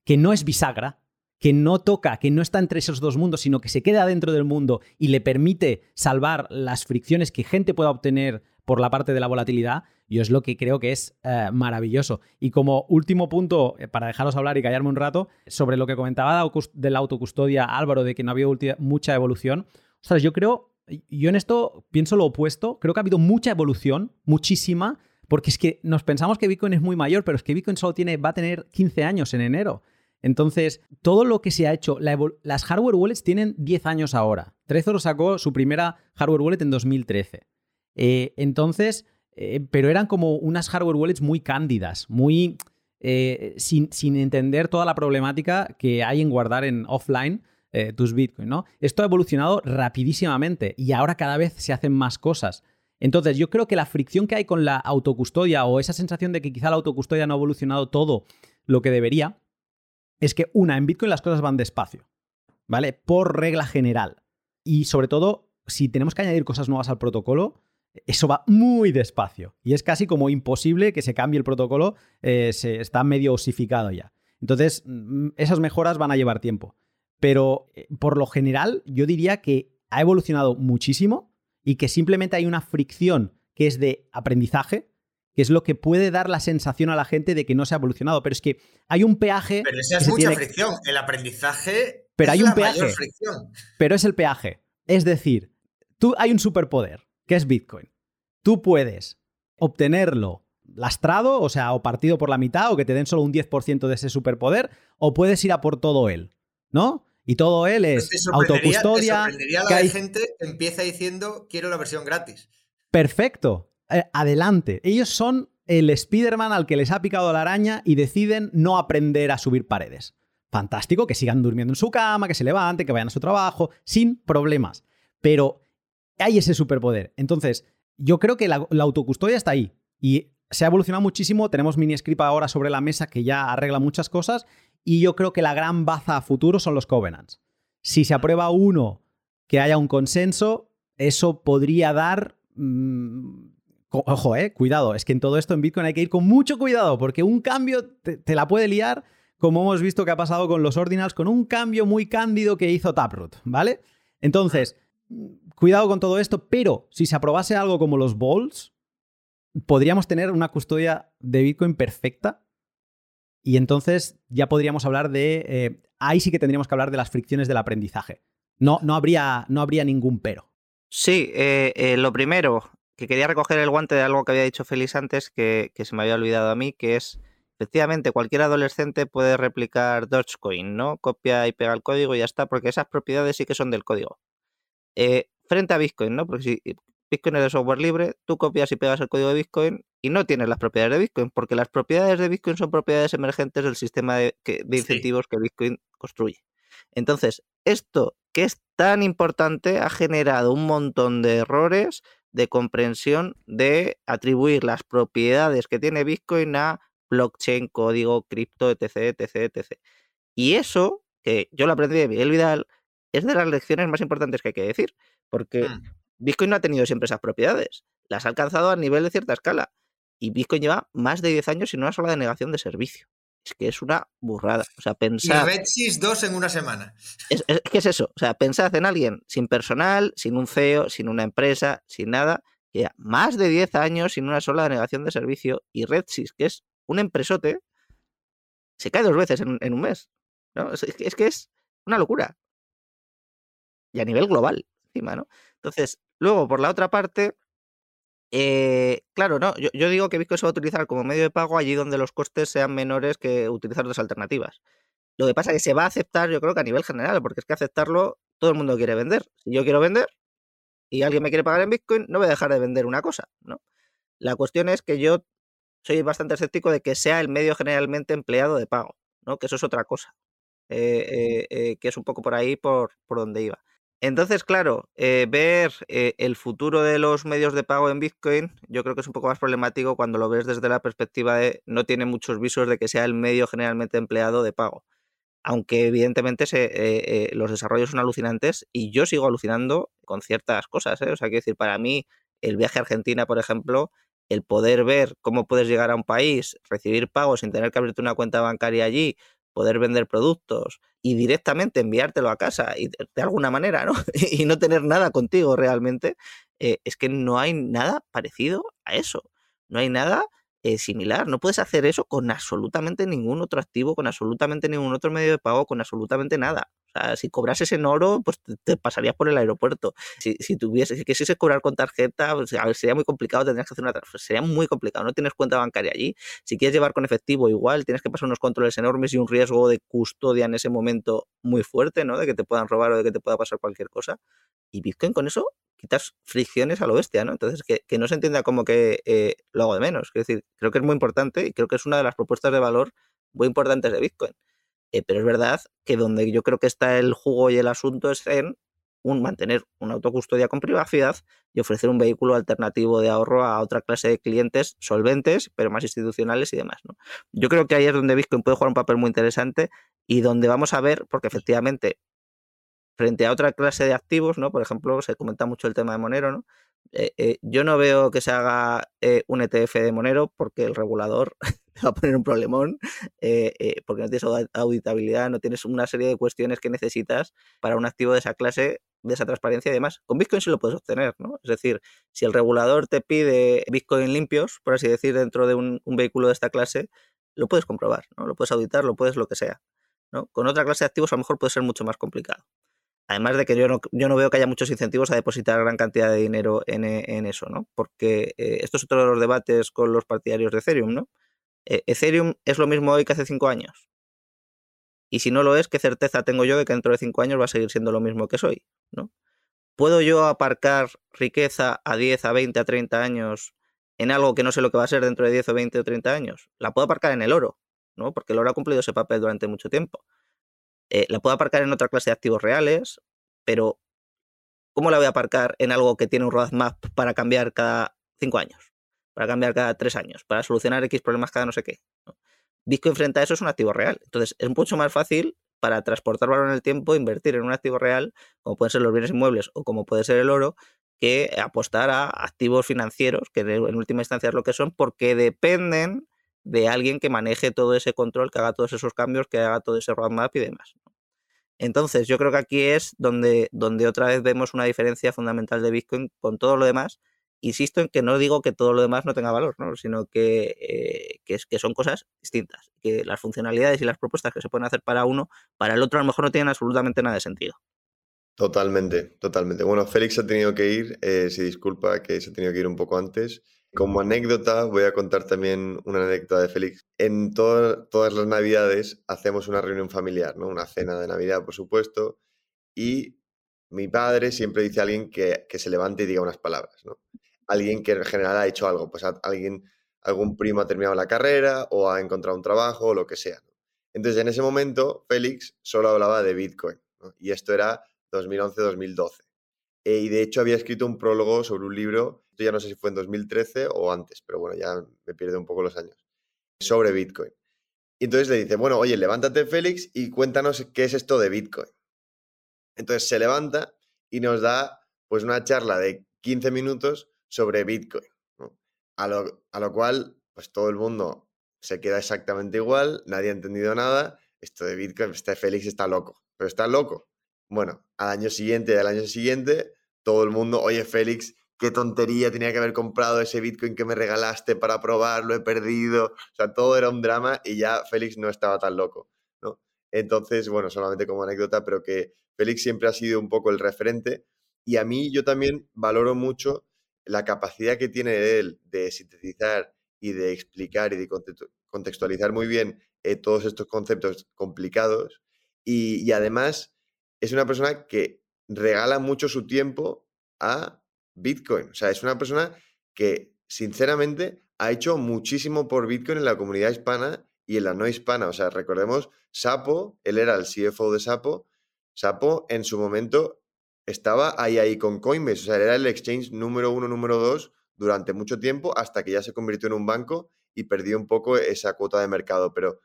que no es bisagra, que no toca, que no está entre esos dos mundos, sino que se queda dentro del mundo y le permite salvar las fricciones que gente pueda obtener por la parte de la volatilidad, yo es lo que creo que es eh, maravilloso. Y como último punto, eh, para dejaros hablar y callarme un rato, sobre lo que comentaba de la autocustodia Álvaro, de que no había mucha evolución, ostras, yo creo, yo en esto pienso lo opuesto, creo que ha habido mucha evolución, muchísima, porque es que nos pensamos que Bitcoin es muy mayor, pero es que Bitcoin solo tiene, va a tener 15 años en enero. Entonces, todo lo que se ha hecho, las hardware wallets tienen 10 años ahora. Trezor sacó su primera hardware wallet en 2013. Eh, entonces, eh, pero eran como unas hardware wallets muy cándidas, muy eh, sin, entender toda la problemática que hay en guardar en offline tus Bitcoin, ¿no? Esto ha evolucionado rapidísimamente y ahora cada vez se hacen más cosas. Entonces, yo creo que la fricción que hay con la autocustodia o esa sensación de que quizá la autocustodia no ha evolucionado todo lo que debería, es que una, en Bitcoin las cosas van despacio, ¿vale? Por regla general. Y sobre todo, si tenemos que añadir cosas nuevas al protocolo, eso va muy despacio y es casi como imposible que se cambie el protocolo, eh, se, está medio osificado ya. Entonces, mm, esas mejoras van a llevar tiempo. Pero eh, por lo general, yo diría que ha evolucionado muchísimo y que simplemente hay una fricción que es de aprendizaje, que es lo que puede dar la sensación a la gente de que no se ha evolucionado. Pero es que hay un peaje. Pero esa es mucha fricción. El aprendizaje. Pero es hay un peaje. Pero es el peaje. Es decir, tú hay un superpoder ¿Qué es Bitcoin? Tú puedes obtenerlo lastrado, o sea, o partido por la mitad, o que te den solo un 10% de ese superpoder, o puedes ir a por todo él, ¿no? Y todo él es autocustodia. que hay... gente empieza diciendo quiero la versión gratis. Perfecto. Eh, adelante. Ellos son el Spider-Man al que les ha picado la araña y deciden no aprender a subir paredes. Fantástico, que sigan durmiendo en su cama, que se levanten, que vayan a su trabajo, sin problemas. Pero hay ese superpoder. Entonces, yo creo que la, autocustodia está ahí y se ha evolucionado muchísimo. Tenemos mini script ahora sobre la mesa que ya arregla muchas cosas y yo creo que la gran baza a futuro son los covenants. Si se aprueba uno que haya un consenso, eso podría dar... Mm, ojo, eh, cuidado, es que en todo esto en Bitcoin hay que ir con mucho cuidado porque un cambio te, te la puede liar como hemos visto que ha pasado con los ordinals, con un cambio muy cándido que hizo Taproot, ¿vale? Entonces, cuidado con todo esto, pero si se aprobase algo como los balls, podríamos tener una custodia de Bitcoin perfecta Y entonces ya podríamos hablar de... eh, ahí sí que tendríamos que hablar de las fricciones del aprendizaje. No, no, habría, no habría ningún pero. Sí, eh, eh, lo primero, que quería recoger el guante de algo que había dicho Félix antes, que, que se me había olvidado a mí, que es, efectivamente, cualquier adolescente puede replicar Dogecoin, ¿no? Copia y pega el código y ya está, porque esas propiedades sí que son del código. Eh, frente a Bitcoin, ¿no? Porque si Bitcoin es de software libre, tú copias y pegas el código de Bitcoin y no tienes las propiedades de Bitcoin, porque las propiedades de Bitcoin son propiedades emergentes del sistema de, que- de Sí. incentivos que Bitcoin construye. Entonces, esto que es tan importante ha generado un montón de errores de comprensión de atribuir las propiedades que tiene Bitcoin a blockchain, código, cripto, etc, etc, etc. Y eso, que yo lo aprendí de Miguel Vidal, es de las lecciones más importantes que hay que decir, porque Mm. Bitcoin no ha tenido siempre esas propiedades, las ha alcanzado a nivel de cierta escala. Y Bitcoin lleva más de 10 años sin una sola denegación de servicio. Es que es una burrada. O sea, Y pensar. RedSys 2 en una semana. Es, es- ¿Qué es eso? O sea, pensad en alguien sin personal, sin un CEO, sin una empresa, sin nada, que lleva más de 10 años sin una sola denegación de servicio. Y RedSys, que es un empresote, se cae dos veces en, en un mes. es que es una locura. Y a nivel global, encima, ¿no? Entonces, luego, por la otra parte, eh, claro, no, yo, yo digo que Bitcoin se va a utilizar como medio de pago allí donde los costes sean menores que utilizar otras alternativas. Lo que pasa es que se va a aceptar, yo creo que a nivel general, porque es que aceptarlo todo el mundo quiere vender. Si yo quiero vender y alguien me quiere pagar en Bitcoin, no voy a dejar de vender una cosa, ¿no? La cuestión es que yo soy bastante escéptico de que sea el medio generalmente empleado de pago, ¿no? Que eso es otra cosa. eh, eh, que es un poco por ahí por, por donde iba. Entonces, claro, eh, ver eh, el futuro de los medios de pago en Bitcoin, yo creo que es un poco más problemático cuando lo ves desde la perspectiva de no tiene muchos visos de que sea el medio generalmente empleado de pago. Aunque evidentemente eh, los desarrollos son alucinantes y yo sigo alucinando con ciertas cosas. O sea, quiero decir, para mí, el viaje a Argentina, por ejemplo, el poder ver cómo puedes llegar a un país, recibir pagos sin tener que abrirte una cuenta bancaria allí, poder vender productos y directamente enviártelo a casa y de, alguna manera, ¿no? y no tener nada contigo realmente, eh, es que no hay nada parecido a eso. No hay nada eh, similar. No puedes hacer eso con absolutamente ningún otro activo, con absolutamente ningún otro medio de pago, con absolutamente nada. Si cobrases en oro, pues te, pasarías por el aeropuerto. Si, si tuvieses, si quisieses cobrar con tarjeta, pues, sería muy complicado, tendrías que hacer una transferencia. Sería muy complicado, no tienes cuenta bancaria allí. Si quieres llevar con efectivo, igual, tienes que pasar unos controles enormes y un riesgo de custodia en ese momento muy fuerte, ¿no? De que te puedan robar o de que te pueda pasar cualquier cosa. Y Bitcoin con eso quitas fricciones a lo bestia, ¿no? Entonces, que, que no se entienda como que eh, lo hago de menos. Es decir, creo que es muy importante y creo que es una de las propuestas de valor muy importantes de Bitcoin. Eh, pero es verdad que donde yo creo que está el jugo y el asunto es en un, mantener una autocustodia con privacidad y ofrecer un vehículo alternativo de ahorro a otra clase de clientes solventes, pero más institucionales y demás. ¿no? Yo creo que ahí es donde Bitcoin puede jugar un papel muy interesante y donde vamos a ver, porque efectivamente frente a otra clase de activos, ¿no? Por ejemplo, se comenta mucho el tema de Monero, ¿no? Eh, eh, yo no veo que se haga eh, un ETF de Monero porque el regulador va a poner un problemón, eh, porque no tienes auditabilidad, no tienes una serie de cuestiones que necesitas para un activo de esa clase, de esa transparencia y demás. Con Bitcoin sí lo puedes obtener, ¿no? Es decir, si el regulador te pide Bitcoin limpios, por así decir, dentro de un, un vehículo de esta clase, lo puedes comprobar, ¿no? Lo puedes auditar, lo puedes lo que sea. ¿no? Con otra clase de activos a lo mejor puede ser mucho más complicado. Además de que yo no, yo no veo que haya muchos incentivos a depositar gran cantidad de dinero en, en eso, ¿no? Porque eh, esto es otro de los debates con los partidarios de Ethereum, ¿no? Eh, Ethereum es lo mismo hoy que hace cinco años. Y si no lo es, ¿qué certeza tengo yo de que dentro de cinco años va a seguir siendo lo mismo que soy? ¿no? ¿Puedo yo aparcar riqueza a 10, a 20, a 30 años en algo que no sé lo que va a ser dentro de 10 o 20 o 30 años? La puedo aparcar en el oro, ¿no? Porque el oro ha cumplido ese papel durante mucho tiempo. Eh, la puedo aparcar en otra clase de activos reales, pero ¿cómo la voy a aparcar en algo que tiene un roadmap para cambiar cada cinco años? Para cambiar cada tres años, para solucionar X problemas cada no sé qué. Bitcoin frente a eso es un activo real. Entonces es mucho más fácil para transportar valor en el tiempo, invertir en un activo real, como pueden ser los bienes inmuebles o como puede ser el oro, que apostar a activos financieros, que en última instancia es lo que son, porque dependen de alguien que maneje todo ese control, que haga todos esos cambios, que haga todo ese roadmap y demás. Entonces, yo creo que aquí es donde, donde otra vez vemos una diferencia fundamental de Bitcoin con todo lo demás, insisto en que no digo que todo lo demás no tenga valor, ¿no? sino que, eh, que, son cosas distintas, que las funcionalidades y las propuestas que se pueden hacer para uno, para el otro a lo mejor no tienen absolutamente nada de sentido. Totalmente, totalmente. Bueno, Félix ha tenido que ir, eh, se disculpa que se ha tenido que ir un poco antes. Como anécdota, voy a contar también una anécdota de Félix. En todas las navidades hacemos una reunión familiar, ¿no? Una cena de Navidad, por supuesto, y mi padre siempre dice a alguien que, que se levante y diga unas palabras, ¿no? Alguien que en general ha hecho algo, pues alguien, algún primo ha terminado la carrera o ha encontrado un trabajo o lo que sea. Entonces, en ese momento, Félix solo hablaba de Bitcoin, y esto era 2011-2012. E, y de hecho había escrito un prólogo sobre un libro, yo ya no sé si fue en 2013 o antes, pero bueno, ya me pierde un poco los años, sobre Bitcoin. Y entonces le dice, bueno, oye, levántate Félix y cuéntanos qué es esto de Bitcoin. Entonces se levanta y nos da pues una charla de 15 minutos sobre Bitcoin. A, lo, a, lo, cual, pues todo el mundo se queda exactamente igual, nadie ha entendido nada. Esto de Bitcoin, este Félix está loco, pero está loco. Bueno, al año siguiente y al año siguiente, todo el mundo, oye Félix, qué tontería, tenía que haber comprado ese Bitcoin que me regalaste para probarlo, he perdido. O sea, todo era un drama y ya Félix no estaba tan loco, ¿no? Entonces, bueno, solamente como anécdota, pero que Félix siempre ha sido un poco el referente y a mí yo también valoro mucho la capacidad que tiene él de sintetizar y de explicar y de contextualizar muy bien eh, todos estos conceptos complicados y, además es una persona que regala mucho su tiempo a Bitcoin. O sea, es una persona que sinceramente ha hecho muchísimo por Bitcoin en la comunidad hispana y en la no hispana. O sea, recordemos, Sapo, él era el CFO de Sapo. Sapo en su momento estaba ahí, ahí con Coinbase, o sea, era el exchange número uno, número dos durante mucho tiempo hasta que ya se convirtió en un banco y perdió un poco esa cuota de mercado. Pero,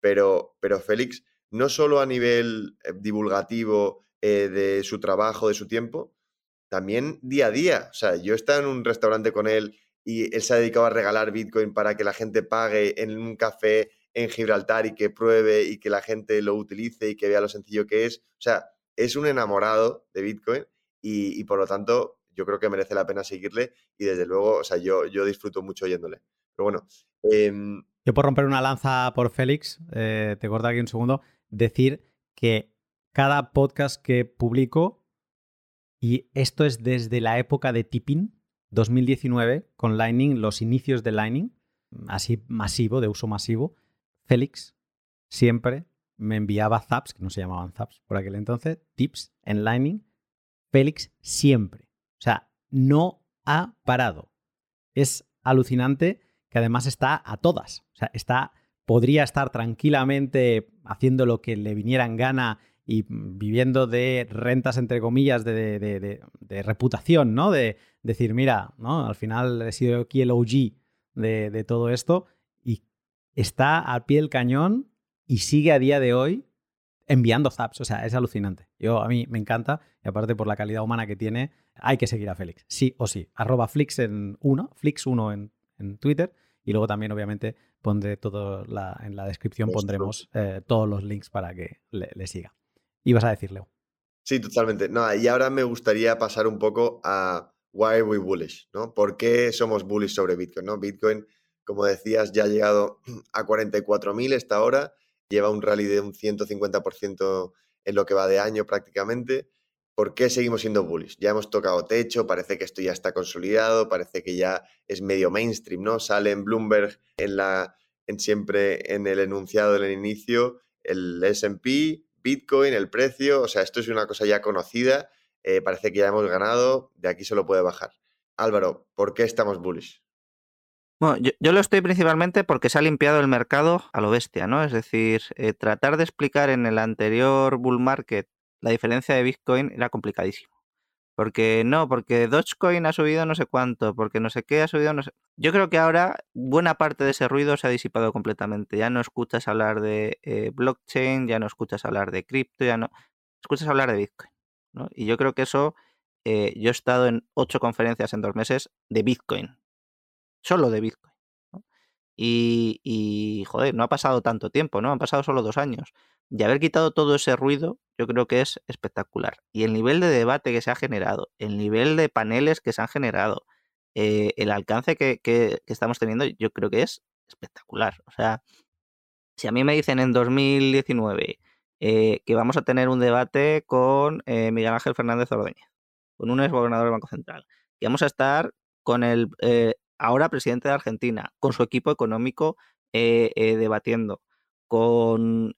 pero, pero Félix, no solo a nivel eh, divulgativo eh, de su trabajo, de su tiempo, también día a día. O sea, yo estaba en un restaurante con él y él se ha dedicado a regalar Bitcoin para que la gente pague en un café en Gibraltar y que pruebe y que la gente lo utilice y que vea lo sencillo que es. O sea, es un enamorado de Bitcoin y, por lo tanto yo creo que merece la pena seguirle y desde luego, o sea, yo, yo disfruto mucho oyéndole. Pero bueno. Em, yo por romper una lanza por Félix, eh, te corto aquí un segundo, decir que cada podcast que publico, y esto es desde la época de Tipping, 2019, con Lightning, los inicios de Lightning, así masivo, de uso masivo, Félix siempre me enviaba zaps, que no se llamaban zaps por aquel entonces, tips en Lightning, Félix siempre. O sea, no ha parado. Es alucinante que además está a todas. O sea, está, podría estar tranquilamente haciendo lo que le viniera en gana y viviendo de rentas, entre comillas, de, de, reputación, ¿no? De decir, mira, ¿no? Al final he sido aquí el OG de, todo esto y está al pie del cañón y sigue a día de hoy enviando zaps. O sea, es alucinante. Yo, a mí me encanta y aparte por la calidad humana que tiene, hay que seguir a Félix. Sí o sí. Arroba Flix en uno, Flix1 en, en Twitter y luego también obviamente pondré todo la, en la descripción pondremos eh, todos los links para que le, le siga. ¿Ibas a decirle? Sí, totalmente. No, y ahora me gustaría pasar un poco a why are we bullish, ¿no? ¿Por qué somos bullish sobre Bitcoin, no? Bitcoin, como decías, ya ha llegado a 44.000 esta hora lleva un rally de un 150% en lo que va de año prácticamente. ¿Por qué seguimos siendo bullish? Ya hemos tocado techo, parece que esto ya está consolidado, parece que ya es medio mainstream, ¿no? Sale en Bloomberg en la, en siempre en el enunciado del inicio, el SP, Bitcoin, el precio, o sea, esto es una cosa ya conocida, eh, parece que ya hemos ganado, de aquí solo puede bajar. Álvaro, ¿por qué estamos bullish? Bueno, yo, lo estoy principalmente porque se ha limpiado el mercado a lo bestia, ¿no? Es decir, eh, tratar de explicar en el anterior bull market la diferencia de Bitcoin era complicadísimo. Porque no, porque Dogecoin ha subido no sé cuánto, porque no sé qué ha subido no sé. Yo creo que ahora buena parte de ese ruido se ha disipado completamente. Ya no escuchas hablar de eh, blockchain, ya no escuchas hablar de cripto, ya no escuchas hablar de Bitcoin. ¿no? Y yo creo que eso, eh, yo he estado en ocho conferencias en dos meses de Bitcoin, solo de Bitcoin. Y, joder, no ha pasado tanto tiempo, ¿no? Han pasado solo dos años. Y haber quitado todo ese ruido, yo creo que es espectacular. Y el nivel de debate que se ha generado, el nivel de paneles que se han generado, eh, el alcance que, que, estamos teniendo yo creo que es espectacular. O sea, si a mí me dicen en 2019 eh, que vamos a tener un debate con eh, Miguel Ángel Fernández Ordóñez, con un ex gobernador del Banco Central, que vamos a estar con el ahora presidente de Argentina, con su equipo económico debatiendo, con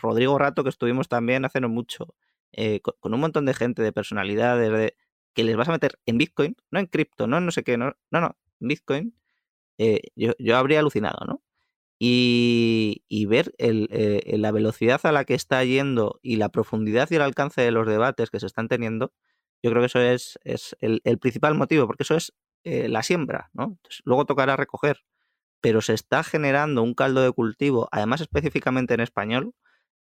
Rodrigo Rato, que estuvimos también hace no mucho, con, un montón de gente, de personalidades, de, que les vas a meter en Bitcoin, no en cripto, no en no sé qué, no, no, en Bitcoin, eh, yo, yo, habría alucinado, ¿no? Y, y ver el, eh, la velocidad a la que está yendo y la profundidad y el alcance de los debates que se están teniendo, yo creo que eso es, es el principal motivo, porque eso es eh, la siembra, ¿no? luego tocará recoger, pero se está generando un caldo de cultivo, además específicamente en español,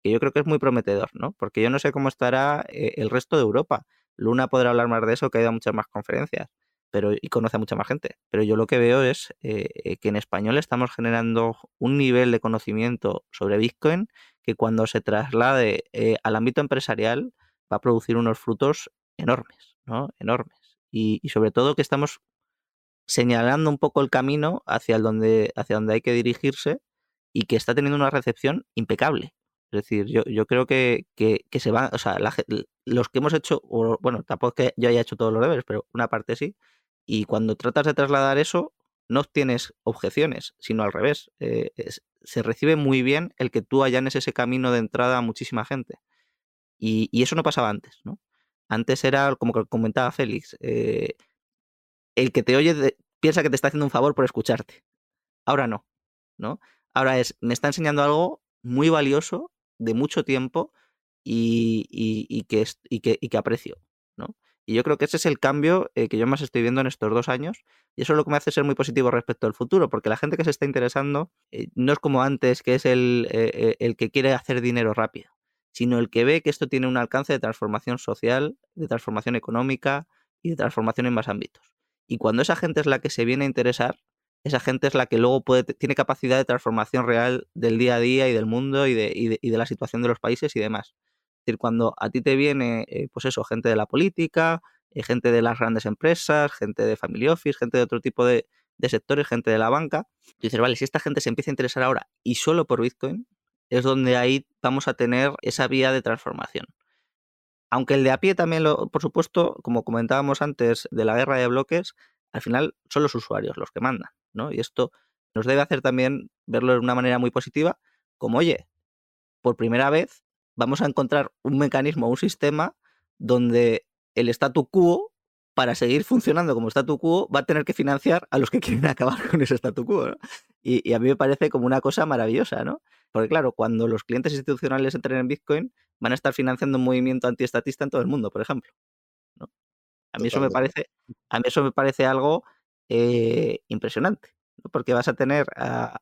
que yo creo que es muy prometedor, ¿no? Porque yo no sé cómo estará el resto de Europa. Luna podrá hablar más de eso, que ha ido a muchas más conferencias pero, y conoce a mucha más gente. Pero yo lo que veo es eh, eh, que en español estamos generando un nivel de conocimiento sobre Bitcoin que cuando se traslade eh, al ámbito empresarial va a producir unos frutos enormes, ¿no? Enormes. Y, sobre todo que estamos señalando un poco el camino hacia donde, hacia donde hay que dirigirse y que está teniendo una recepción impecable. Es decir, yo, yo creo que, que, se van, o sea, los que hemos hecho, bueno, tampoco es que yo haya hecho todos los deberes, pero una parte sí, y cuando tratas de trasladar eso, no tienes objeciones, sino al revés. Eh, se recibe muy bien el que tú allanes ese camino de entrada a muchísima gente. Y, eso no pasaba antes, ¿no? Antes era, como comentaba Félix, eh, el que te oye piensa que te está haciendo un favor por escucharte. Ahora no, ¿no? Ahora es, me está enseñando algo muy valioso de mucho tiempo y, que, y, que, aprecio. ¿no? Y yo creo que ese es el cambio eh, que yo más estoy viendo en estos dos años. Y eso es lo que me hace ser muy positivo respecto al futuro, porque la gente que se está interesando eh, no es como antes, que es eh, el que quiere hacer dinero rápido, sino el que ve que esto tiene un alcance de transformación social, de transformación económica y de transformación en más ámbitos. Y cuando esa gente es la que se viene a interesar, esa gente es la que luego puede, tiene capacidad de transformación real del día a día y del mundo y de, y de, la situación de los países y demás. Es decir, cuando a ti te viene, eh, pues eso, gente de la política, eh, gente de las grandes empresas, gente de family office, gente de otro tipo de, sectores, gente de la banca, dices, vale, si esta gente se empieza a interesar ahora y solo por Bitcoin, es donde ahí vamos a tener esa vía de transformación. Aunque el de a pie también, lo, por supuesto, como comentábamos antes de la guerra de bloques, al final son los usuarios los que mandan. Y esto nos debe hacer también verlo de una manera muy positiva, como, oye, por primera vez vamos a encontrar un mecanismo, un sistema donde el statu quo, para seguir funcionando como statu quo, va a tener que financiar a los que quieren acabar con ese statu quo. Y, a mí me parece como una cosa maravillosa, ¿no? Porque claro, cuando los clientes institucionales entren en Bitcoin, van a estar financiando un movimiento antiestatista en todo el mundo, por ejemplo. A mí eso me parece, a mí eso me parece algo eh, impresionante, porque vas a tener a,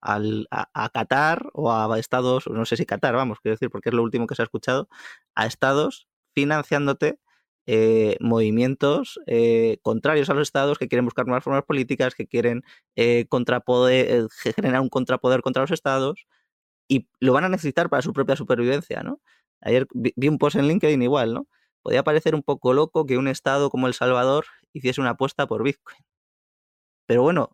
a, Qatar o a estados, no sé si Qatar, vamos, quiero decir, porque es lo último que se ha escuchado, a estados financiándote eh, movimientos eh, contrarios a los estados que quieren buscar nuevas formas políticas, que quieren contrapoder, generar un contrapoder contra los estados y lo van a necesitar para su propia supervivencia, ¿no? Ayer vi un post en LinkedIn igual, ¿no? Podía parecer un poco loco que un estado como El Salvador hiciese una apuesta por Bitcoin. Pero bueno,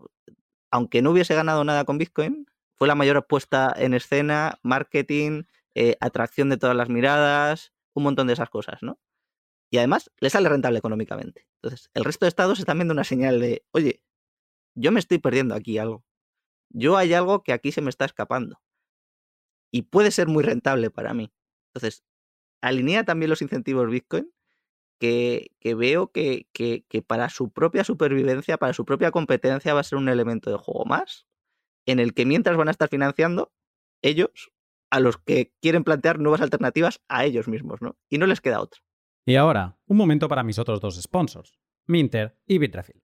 aunque no hubiese ganado nada con Bitcoin, fue la mayor apuesta en escena, marketing, eh, atracción de todas las miradas, un montón de esas cosas, ¿no? Y además le sale rentable económicamente. Entonces, el resto de estados están viendo una señal de, oye, yo me estoy perdiendo aquí algo. Yo hay algo que aquí se me está escapando. Y puede ser muy rentable para mí. Entonces, alinea también los incentivos Bitcoin que, veo que, para su propia supervivencia, para su propia competencia va a ser un elemento de juego más, en el que mientras van a estar financiando ellos a los que quieren plantear nuevas alternativas a ellos mismos, ¿no? Y no les queda otra. Y ahora, un momento para mis otros dos sponsors, Minter y Bitrefill.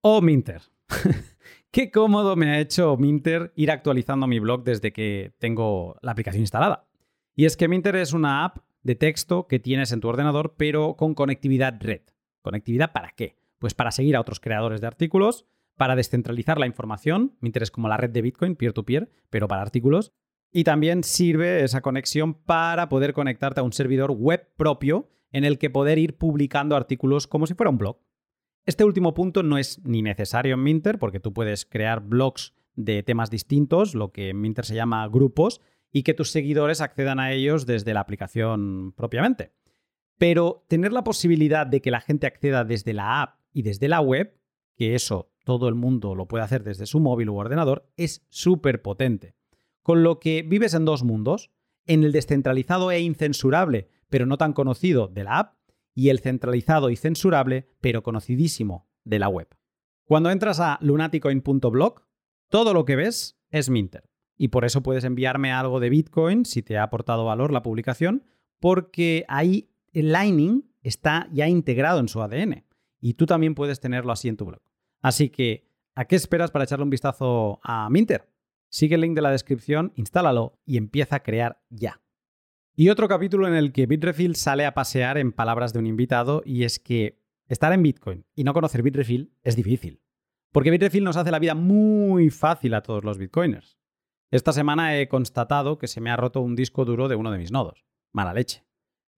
Oh, Minter. Qué cómodo me ha hecho Minter ir actualizando mi blog desde que tengo la aplicación instalada. Y es que Minter es una app de texto que tienes en tu ordenador, pero con conectividad red. ¿Conectividad para qué? Pues para seguir a otros creadores de artículos, para descentralizar la información, mi interés como la red de Bitcoin, peer-to-peer, pero para artículos. Y también sirve esa conexión para poder conectarte a un servidor web propio en el que poder ir publicando artículos como si fuera un blog. Este último punto no es ni necesario en Minter porque tú puedes crear blogs de temas distintos, lo que en Minter se llama grupos, y que tus seguidores accedan a ellos desde la aplicación propiamente. Pero tener la posibilidad de que la gente acceda desde la app y desde la web, que eso todo el mundo lo puede hacer desde su móvil u ordenador, es súper potente. Con lo que vives en dos mundos, en el descentralizado e incensurable, pero no tan conocido de la app, y el centralizado y censurable, pero conocidísimo de la web. Cuando entras a lunaticoin.blog, todo lo que ves es Minter. Y por eso puedes enviarme algo de Bitcoin si te ha aportado valor la publicación, porque ahí el Lightning está ya integrado en su ADN. Y tú también puedes tenerlo así en tu blog. Así que, ¿a qué esperas para echarle un vistazo a Minter? Sigue el link de la descripción, instálalo y empieza a crear ya. Y otro capítulo en el que Bitrefill sale a pasear en palabras de un invitado y es que estar en Bitcoin y no conocer Bitrefill es difícil. Porque Bitrefill nos hace la vida muy fácil a todos los bitcoiners. Esta semana he constatado que se me ha roto un disco duro de uno de mis nodos. Mala leche.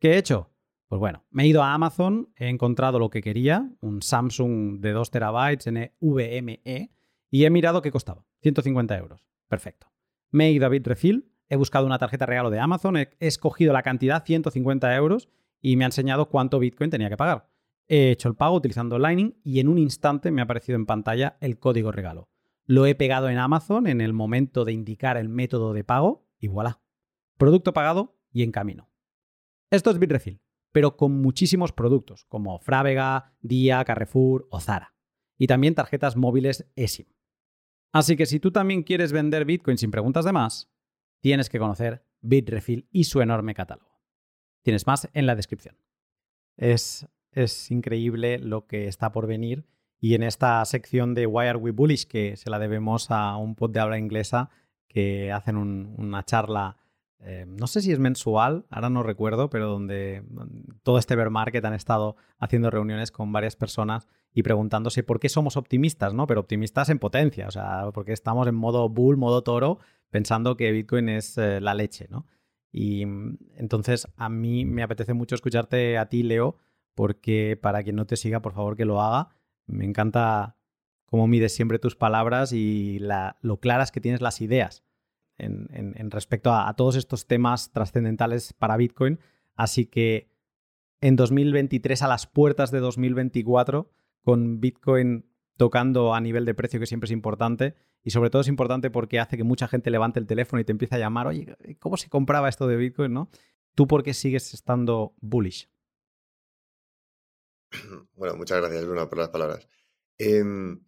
¿Qué he hecho? Pues bueno, me he ido a Amazon, he encontrado lo que quería, un Samsung de 2 terabytes NVMe, y he mirado qué costaba. 150 euros. Perfecto. Ido a Bitrefill, he buscado una tarjeta regalo de Amazon, he escogido la cantidad 150 euros y me ha enseñado cuánto Bitcoin tenía que pagar. He hecho el pago utilizando Lightning y en un instante me ha aparecido en pantalla el código regalo. Lo he pegado en Amazon en el momento de indicar el método de pago y voilà. Producto pagado y en camino. Esto es Bitrefill, pero con muchísimos productos como Frávega, Dia, Carrefour o Zara. Y también tarjetas móviles eSIM. Así que si tú también quieres vender Bitcoin sin preguntas de más, tienes que conocer Bitrefill y su enorme catálogo. Tienes más en la descripción. Es, es increíble lo que está por venir y en esta sección de Why Are We Bullish, que se la debemos a un pod de habla inglesa que hacen una charla, eh, no sé si es mensual, ahora no recuerdo, pero donde todo este bear market han estado haciendo reuniones con varias personas y preguntándose por qué somos optimistas, ¿no? Pero optimistas en potencia, o sea, porque estamos en modo bull, modo toro, pensando que Bitcoin es eh, la leche, ¿no? Y mm, entonces a mí me apetece mucho escucharte a ti, Leo, porque para quien no te siga, por favor que lo haga. Me encanta cómo mides siempre tus palabras y lo claras que tienes las ideas en, respecto a, todos estos temas trascendentales para Bitcoin. Así que en 2023, a las puertas de 2024, con Bitcoin tocando a nivel de precio, que siempre es importante. Y sobre todo es importante porque hace que mucha gente levante el teléfono y te empiece a llamar, oye, ¿cómo se compraba esto de Bitcoin? ¿no? ¿Tú por qué sigues estando bullish? Bueno, muchas gracias, Luna, por las palabras. Em,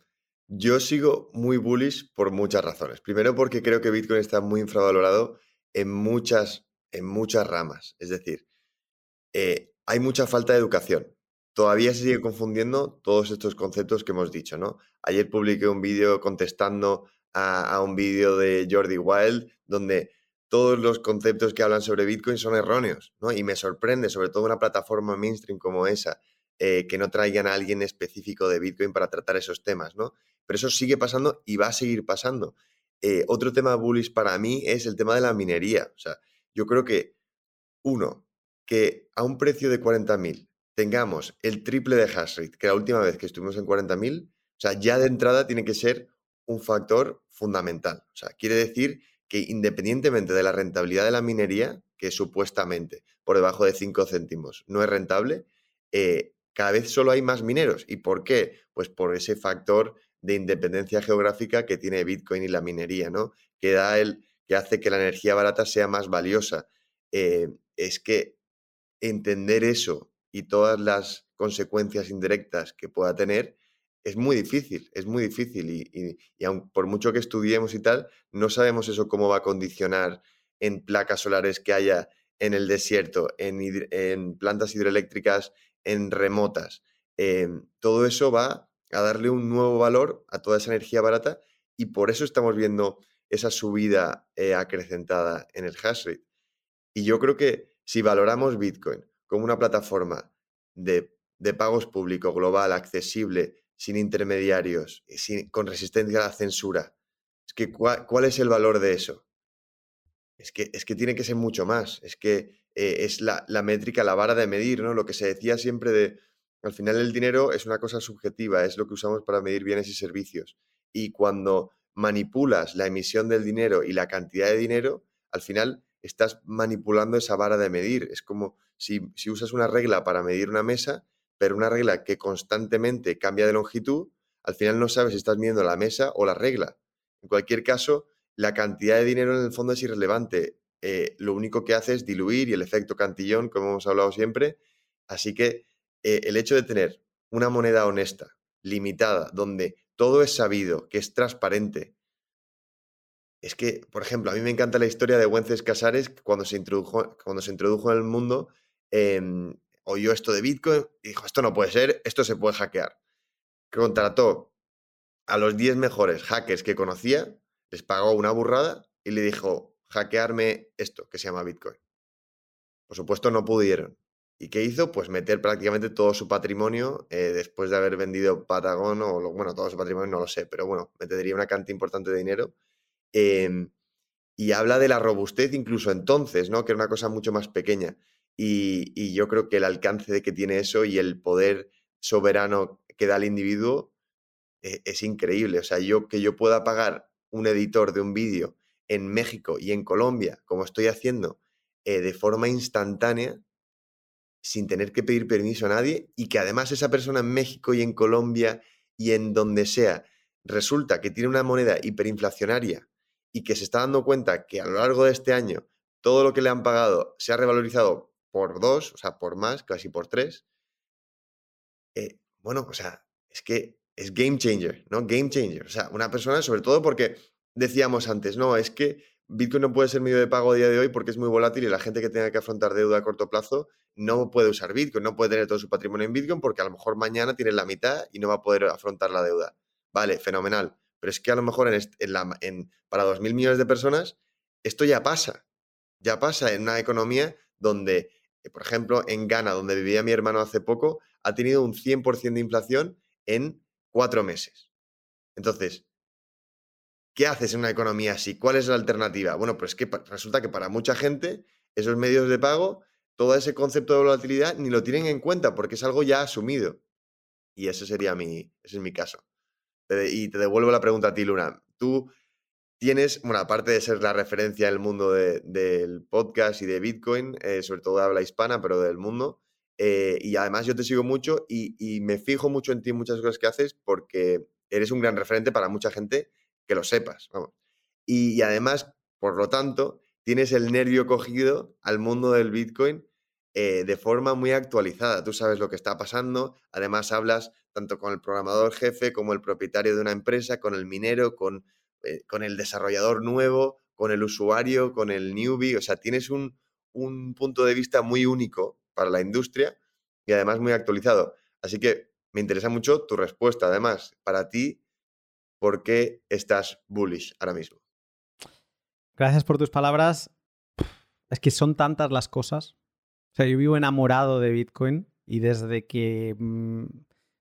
yo sigo muy bullish por muchas razones. Primero, porque creo que Bitcoin está muy infravalorado en muchas, en muchas ramas. Es decir, eh, hay mucha falta de educación todavía se sigue confundiendo todos estos conceptos que hemos dicho, ¿no? Ayer publiqué un vídeo contestando a, un vídeo de Jordi Wild donde todos los conceptos que hablan sobre Bitcoin son erróneos, ¿no? Y me sorprende, sobre todo una plataforma mainstream como esa, eh, que no traigan a alguien específico de Bitcoin para tratar esos temas, ¿no? Pero eso sigue pasando y va a seguir pasando. Eh, otro tema bullish para mí es el tema de la minería. O sea, yo creo que, uno, que a un precio de 40.000 tengamos el triple de hash rate que la última vez que estuvimos en 40.000, o sea, ya de entrada tiene que ser un factor fundamental. O sea, quiere decir que independientemente de la rentabilidad de la minería, que supuestamente por debajo de 5 céntimos no es rentable, eh, cada vez solo hay más mineros. ¿Y por qué? Pues por ese factor de independencia geográfica que tiene Bitcoin y la minería, ¿no? Que da el, que hace que la energía barata sea más valiosa. Eh, es que entender eso y todas las consecuencias indirectas que pueda tener, es muy difícil, es muy difícil. Y, aun por mucho que estudiemos y tal, no sabemos eso cómo va a condicionar en placas solares que haya en el desierto, en, plantas hidroeléctricas, en remotas. Em, todo eso va a darle un nuevo valor a toda esa energía barata y por eso estamos viendo esa subida eh, acrecentada en el hash rate. Y yo creo que si valoramos Bitcoin como una plataforma de, pagos público, global, accesible, sin intermediarios, sin, con resistencia a la censura. Es que, ¿cuál, es el valor de eso? Es que, es que tiene que ser mucho más. Es que eh, es la, métrica, la vara de medir, ¿no? Lo que se decía siempre de al final el dinero es una cosa subjetiva, es lo que usamos para medir bienes y servicios. Y cuando manipulas la emisión del dinero y la cantidad de dinero, al final estás manipulando esa vara de medir. Es como si, usas una regla para medir una mesa, pero una regla que constantemente cambia de longitud, al final no sabes si estás midiendo la mesa o la regla. En cualquier caso, la cantidad de dinero en el fondo es irrelevante. Eh, lo único que hace es diluir y el efecto cantillón, como hemos hablado siempre. Así que eh, el hecho de tener una moneda honesta, limitada, donde todo es sabido, que es transparente, es que, por ejemplo, a mí me encanta la historia de Wences Casares, cuando se introdujo, cuando se introdujo en el mundo, em, oyó esto de Bitcoin y dijo, esto no puede ser, esto se puede hackear. Contrató a los 10 mejores hackers que conocía, les pagó una burrada y le dijo, hackearme esto que se llama Bitcoin. Por supuesto, no pudieron. ¿Y qué hizo? Pues meter prácticamente todo su patrimonio eh, después de haber vendido Patagon o, bueno, todo su patrimonio no lo sé, pero bueno, metería una cantidad importante de dinero. Em, y habla de la robustez incluso entonces, ¿no? Que era una cosa mucho más pequeña. Y, yo creo que el alcance de que tiene eso y el poder soberano que da el individuo eh, es increíble. O sea, yo que yo pueda pagar un editor de un vídeo en México y en Colombia, como estoy haciendo, eh, de forma instantánea, sin tener que pedir permiso a nadie, y que además esa persona en México y en Colombia y en donde sea, resulta que tiene una moneda hiperinflacionaria y que se está dando cuenta que a lo largo de este año todo lo que le han pagado se ha revalorizado por dos, o sea, por más, casi por tres. Eh, bueno, o sea, es que es game changer, ¿no? Game changer. O sea, una persona, sobre todo porque decíamos antes, no, es que Bitcoin no puede ser medio de pago a día de hoy porque es muy volátil y la gente que tenga que afrontar deuda a corto plazo no puede usar Bitcoin, no puede tener todo su patrimonio en Bitcoin porque a lo mejor mañana tiene la mitad y no va a poder afrontar la deuda. Vale, fenomenal. Pero es que a lo mejor en, en para 2.000 millones de personas esto ya pasa. Ya pasa en una economía donde por ejemplo, en Ghana, donde vivía mi hermano hace poco, ha tenido un 100% de inflación en cuatro meses. Entonces, ¿qué haces en una economía así? ¿Cuál es la alternativa? Bueno, pues que resulta que para mucha gente esos medios de pago, todo ese concepto de volatilidad ni lo tienen en cuenta porque es algo ya asumido. Y ese sería mi, ese es mi caso. Y te devuelvo la pregunta a ti, Luna. ¿Tú tienes, bueno, aparte de ser la referencia en el mundo del podcast y de Bitcoin, eh, sobre todo de habla hispana, pero del mundo, eh, y además yo te sigo mucho y, me fijo mucho en ti muchas cosas que haces porque eres un gran referente para mucha gente que lo sepas, vamos. Y, además, por lo tanto, tienes el nervio cogido al mundo del Bitcoin eh, de forma muy actualizada. Tú sabes lo que está pasando, además hablas tanto con el programador jefe como el propietario de una empresa, con el minero, con eh, con el desarrollador nuevo, con el usuario, con el newbie. O sea, tienes un, punto de vista muy único para la industria y además muy actualizado. Así que me interesa mucho tu respuesta. Además, para ti, ¿por qué estás bullish ahora mismo? Gracias por tus palabras. Es que son tantas las cosas. O sea, yo vivo enamorado de Bitcoin y desde que mm,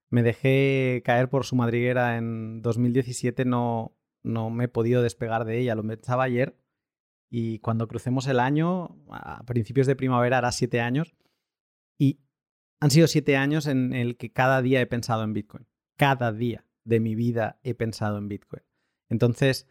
me dejé caer por su madriguera en 2017 no, no me he podido despegar de ella. Lo pensaba ayer y cuando crucemos el año, a principios de primavera hará siete años, y han sido siete años en el que cada día he pensado en Bitcoin. Cada día de mi vida he pensado en Bitcoin. Entonces,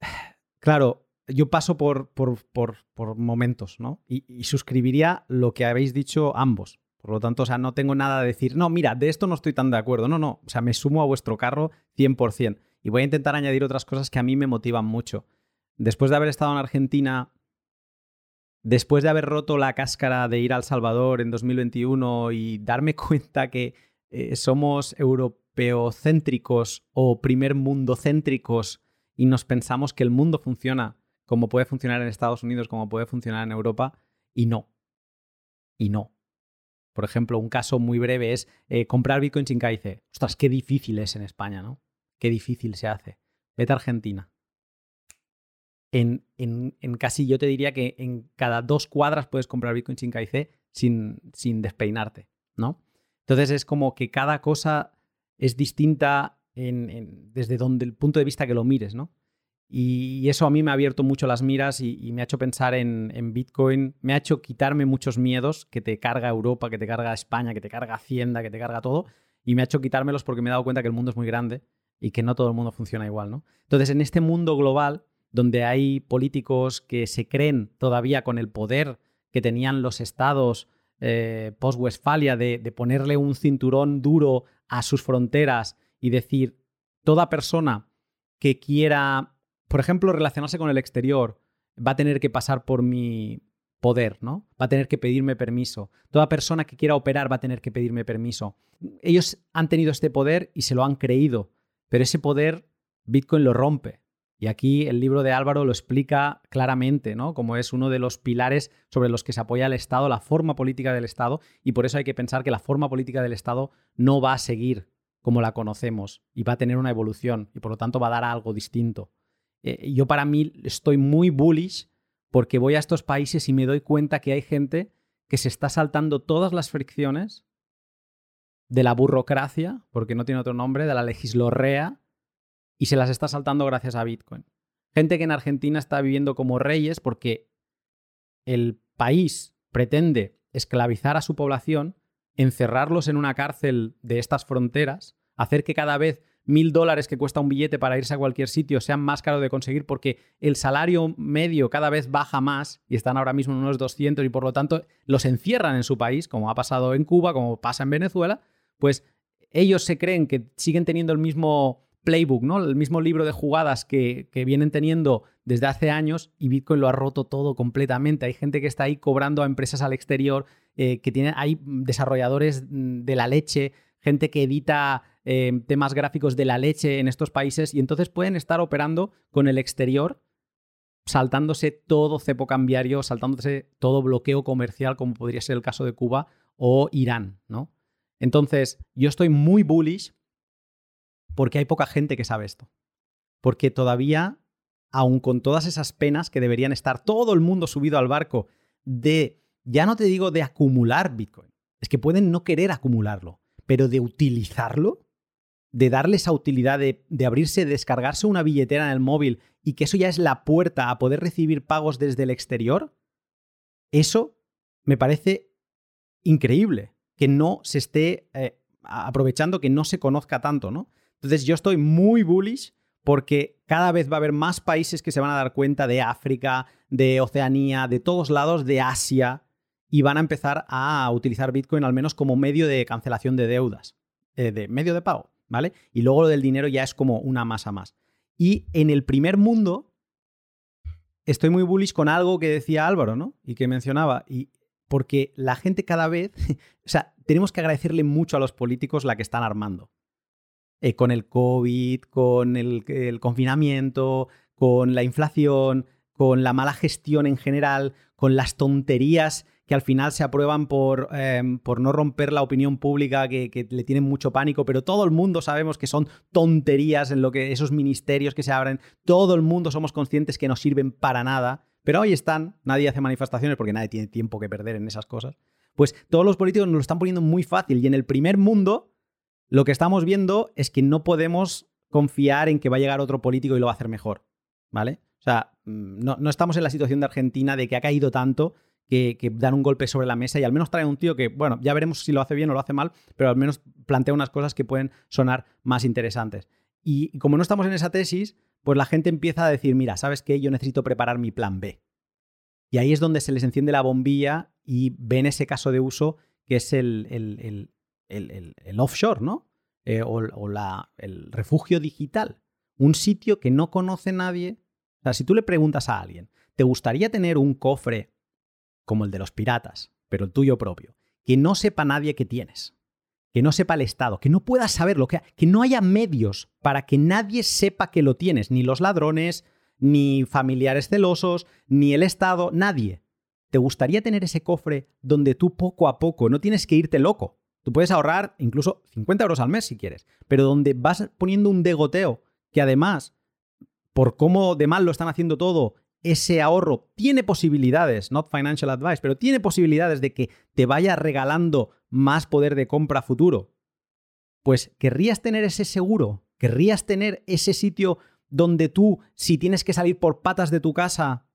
claro, yo paso por, por, momentos, ¿no? Y, suscribiría lo que habéis dicho ambos. Por lo tanto, o sea, no tengo nada a decir, no, mira, de esto no estoy tan de acuerdo. No, no, o sea, me sumo a vuestro carro 100%. Y voy a intentar añadir otras cosas que a mí me motivan mucho. Después de haber estado en Argentina, después de haber roto la cáscara de ir al Salvador en 2021 y darme cuenta que eh, somos europeocéntricos o primer mundo céntricos y nos pensamos que el mundo funciona como puede funcionar en Estados Unidos, como puede funcionar en Europa, y no. Y no. Por ejemplo, un caso muy breve es eh, comprar Bitcoin sin KIC. Ostras, qué difícil es en España, ¿no? qué difícil se hace. Vete a Argentina. En, casi yo te diría que en cada dos cuadras puedes comprar Bitcoin sin KIC sin, sin despeinarte, ¿no? Entonces es como que cada cosa es distinta desde donde el punto de vista que lo mires, ¿no? Y eso a mí me ha abierto mucho las miras y, me ha hecho pensar en, Bitcoin, me ha hecho quitarme muchos miedos que te carga Europa, que te carga España, que te carga Hacienda, que te carga todo, y me ha hecho quitármelos porque me he dado cuenta que el mundo es muy grande y que no todo el mundo funciona igual, ¿no? Entonces, en este mundo global, donde hay políticos que se creen todavía con el poder que tenían los estados eh, post-Westfalia de, de ponerle un cinturón duro a sus fronteras y decir, toda persona que quiera por ejemplo, relacionarse con el exterior va a tener que pasar por mi poder, ¿no? Va a tener que pedirme permiso. Toda persona que quiera operar va a tener que pedirme permiso. Ellos han tenido este poder y se lo han creído, pero ese poder Bitcoin lo rompe. Y aquí el libro de Álvaro lo explica claramente, ¿no? Como es uno de los pilares sobre los que se apoya el Estado, la forma política del Estado, y por eso hay que pensar que la forma política del Estado no va a seguir como la conocemos y va a tener una evolución y por lo tanto va a dar algo distinto. Eh, yo para mí estoy muy bullish porque voy a estos países y me doy cuenta que hay gente que se está saltando todas las fricciones de la burocracia, porque no tiene otro nombre, de la legislorrea, y se las está saltando gracias a Bitcoin. Gente que en Argentina está viviendo como reyes porque el país pretende esclavizar a su población, encerrarlos en una cárcel de estas fronteras, hacer que cada vez mil dólares que cuesta un billete para irse a cualquier sitio sean más caros de conseguir porque el salario medio cada vez baja más y están ahora mismo en unos 200 y por lo tanto los encierran en su país, como ha pasado en Cuba, como pasa en Venezuela, pues ellos se creen que siguen teniendo el mismo playbook, ¿no? El mismo libro de jugadas que, vienen teniendo desde hace años y Bitcoin lo ha roto todo completamente. Hay gente que está ahí cobrando a empresas al exterior, eh, que tienen, hay desarrolladores mm, de la leche, gente que edita Em, temas gráficos de la leche en estos países y entonces pueden estar operando con el exterior saltándose todo cepo cambiario, saltándose todo bloqueo comercial, como podría ser el caso de Cuba o Irán, ¿no? Entonces, yo estoy muy bullish porque hay poca gente que sabe esto. Porque todavía, aun con todas esas penas que deberían estar todo el mundo subido al barco de, ya no te digo de acumular Bitcoin, es que pueden no querer acumularlo, pero de utilizarlo, de darle esa utilidad de, abrirse, descargarse una billetera en el móvil y que eso ya es la puerta a poder recibir pagos desde el exterior, eso me parece increíble, que no se esté eh, aprovechando, que no se conozca tanto, ¿no? Entonces yo estoy muy bullish porque cada vez va a haber más países que se van a dar cuenta de África, de Oceanía, de todos lados, de Asia, y van a empezar a utilizar Bitcoin al menos como medio de cancelación de deudas, eh, de medio de pago. ¿vale? Y luego lo del dinero ya es como una masa más. Y en el primer mundo, estoy muy bullish con algo que decía Álvaro, ¿no? Y que mencionaba. Y porque la gente cada vez, o sea, tenemos que agradecerle mucho a los políticos la que están armando. Eh, con el COVID, con el, confinamiento, con la inflación, con la mala gestión en general, con las tonterías que al final se aprueban por, em, por no romper la opinión pública, que, le tienen mucho pánico, pero todo el mundo sabemos que son tonterías en lo que esos ministerios que se abren, todo el mundo somos conscientes que no sirven para nada, pero ahí están, nadie hace manifestaciones porque nadie tiene tiempo que perder en esas cosas. Pues todos los políticos nos lo están poniendo muy fácil y en el primer mundo lo que estamos viendo es que no podemos confiar en que va a llegar otro político y lo va a hacer mejor, ¿vale? O sea, mm, no, no estamos en la situación de Argentina de que ha caído tanto que, dan un golpe sobre la mesa y al menos traen un tío que, bueno, ya veremos si lo hace bien o lo hace mal, pero al menos plantea unas cosas que pueden sonar más interesantes. Y, como no estamos en esa tesis, pues la gente empieza a decir, mira, ¿sabes qué? Yo necesito preparar mi plan B. Y ahí es donde se les enciende la bombilla y ven ese caso de uso que es el, el, offshore, ¿no? Eh, o, o la, el refugio digital. Un sitio que no conoce nadie. O sea, si tú le preguntas a alguien, ¿te gustaría tener un cofre como el de los piratas, pero el tuyo propio, que no sepa nadie que tienes, que no sepa el Estado, que no puedas saberlo, que, que no haya medios para que nadie sepa que lo tienes, ni los ladrones, ni familiares celosos, ni el Estado, nadie. ¿Te gustaría tener ese cofre donde tú poco a poco no tienes que irte loco? Tú puedes ahorrar incluso 50 euros al mes si quieres, pero donde vas poniendo un degoteo que además, por cómo de mal lo están haciendo todo ese ahorro tiene posibilidades, not financial advice, pero tiene posibilidades de que te vaya regalando más poder de compra futuro, pues querrías tener ese seguro, querrías tener ese sitio donde tú, si tienes que salir por patas de tu casa,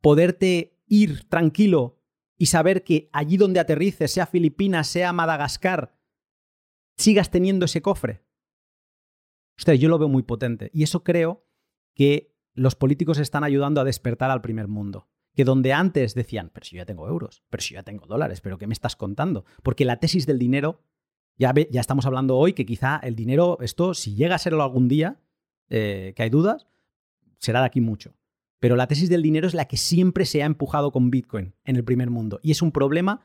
poderte ir tranquilo y saber que allí donde aterrices, sea Filipinas, sea Madagascar, sigas teniendo ese cofre. Usted, yo lo veo muy potente. Y eso creo que los políticos están ayudando a despertar al primer mundo. Que donde antes decían, pero si yo ya tengo euros, pero si yo ya tengo dólares, pero ¿qué me estás contando? Porque la tesis del dinero, ya, ya estamos hablando hoy que quizá el dinero, esto, si llega a serlo algún día, eh, que hay dudas, será de aquí mucho. Pero la tesis del dinero es la que siempre se ha empujado con Bitcoin en el primer mundo. Y es un problema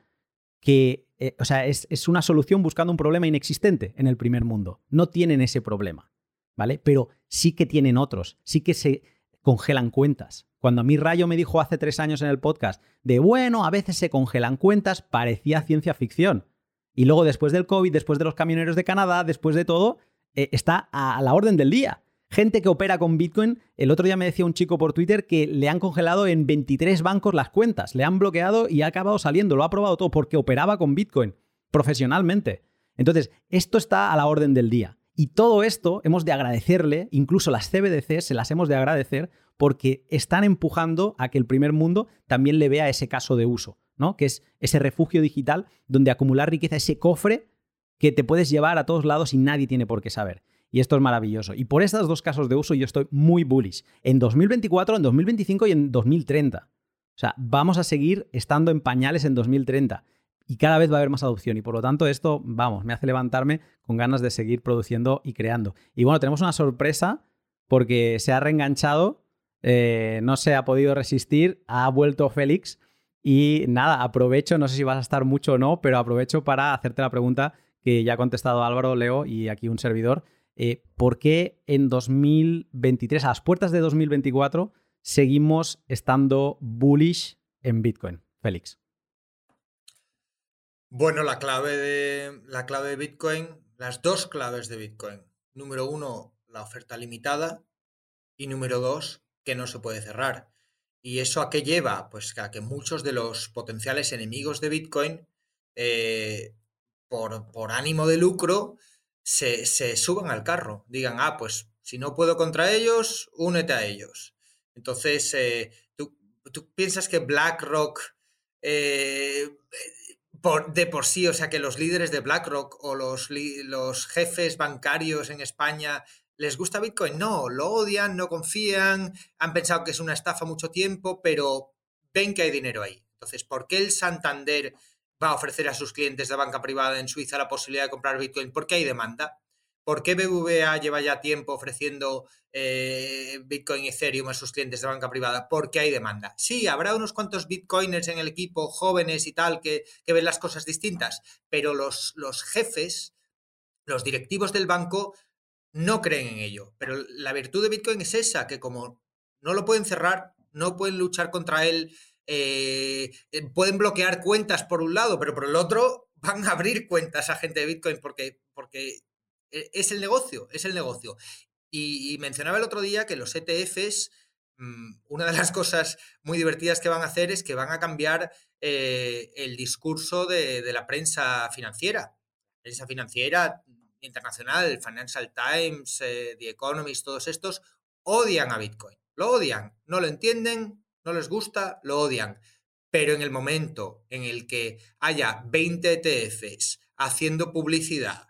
que, eh, o sea, es, es, una solución buscando un problema inexistente en el primer mundo. No tienen ese problema, ¿vale? Pero sí que tienen otros, sí que se congelan cuentas. Cuando a mí Rayo me dijo hace tres años en el podcast de, bueno, a veces se congelan cuentas, parecía ciencia ficción. Y luego después del COVID, después de los camioneros de Canadá, después de todo, eh, está a la orden del día. Gente que opera con Bitcoin, el otro día me decía un chico por Twitter que le han congelado en 23 bancos las cuentas, le han bloqueado y ha acabado saliendo, lo ha probado todo porque operaba con Bitcoin profesionalmente. Entonces, esto está a la orden del día. Y todo esto hemos de agradecerle, incluso las CBDC se las hemos de agradecer porque están empujando a que el primer mundo también le vea ese caso de uso, ¿no? Que es ese refugio digital donde acumular riqueza, ese cofre que te puedes llevar a todos lados y nadie tiene por qué saber. Y esto es maravilloso. Y por estos dos casos de uso yo estoy muy bullish. En 2024, en 2025 y en 2030. O sea, vamos a seguir estando en pañales en 2030 y cada vez va a haber más adopción. Y por lo tanto, esto, vamos, me hace levantarme con ganas de seguir produciendo y creando. Y bueno, tenemos una sorpresa porque se ha reenganchado, eh, no se ha podido resistir, ha vuelto Félix. Y nada, aprovecho, no sé si vas a estar mucho o no, pero aprovecho para hacerte la pregunta que ya ha contestado Álvaro, Leo y aquí un servidor. Eh, ¿por qué en 2023, a las puertas de 2024, seguimos estando bullish en Bitcoin? Félix. Bueno, la clave de, la clave de Bitcoin, las dos claves de Bitcoin. Número uno, la oferta limitada. Y número dos, que no se puede cerrar. ¿Y eso a qué lleva? Pues a que muchos de los potenciales enemigos de Bitcoin, eh, por, por, ánimo de lucro, se, suban al carro, digan, ah, pues si no puedo contra ellos, únete a ellos. Entonces, eh, ¿tú, piensas que BlackRock, eh, de por sí, o sea, que los líderes de BlackRock o los, los jefes bancarios en España les gusta Bitcoin? No, lo odian, no confían, han pensado que es una estafa mucho tiempo, pero ven que hay dinero ahí. Entonces, ¿por qué el Santander va a ofrecer a sus clientes de banca privada en Suiza la posibilidad de comprar Bitcoin porque hay demanda. ¿Por qué BBVA lleva ya tiempo ofreciendo eh, Bitcoin y Ethereum a sus clientes de banca privada? Porque hay demanda. Sí, habrá unos cuantos Bitcoiners en el equipo, jóvenes y tal, que, ven las cosas distintas, pero los, los jefes, los directivos del banco, no creen en ello. Pero la virtud de Bitcoin es esa, que como no lo pueden cerrar, no pueden luchar contra él eh, eh, pueden bloquear cuentas por un lado, pero por el otro van a abrir cuentas a gente de Bitcoin porque, porque e, es el negocio, es el negocio. Y, mencionaba el otro día que los ETFs, mm, una de las cosas muy divertidas que van a hacer es que van a cambiar eh, el discurso de, la prensa financiera. Prensa financiera internacional, Financial Times, The Economist, todos estos, odian a Bitcoin. Lo odian, no lo entienden, no les gusta, lo odian. Pero en el momento en el que haya 20 ETFs haciendo publicidad,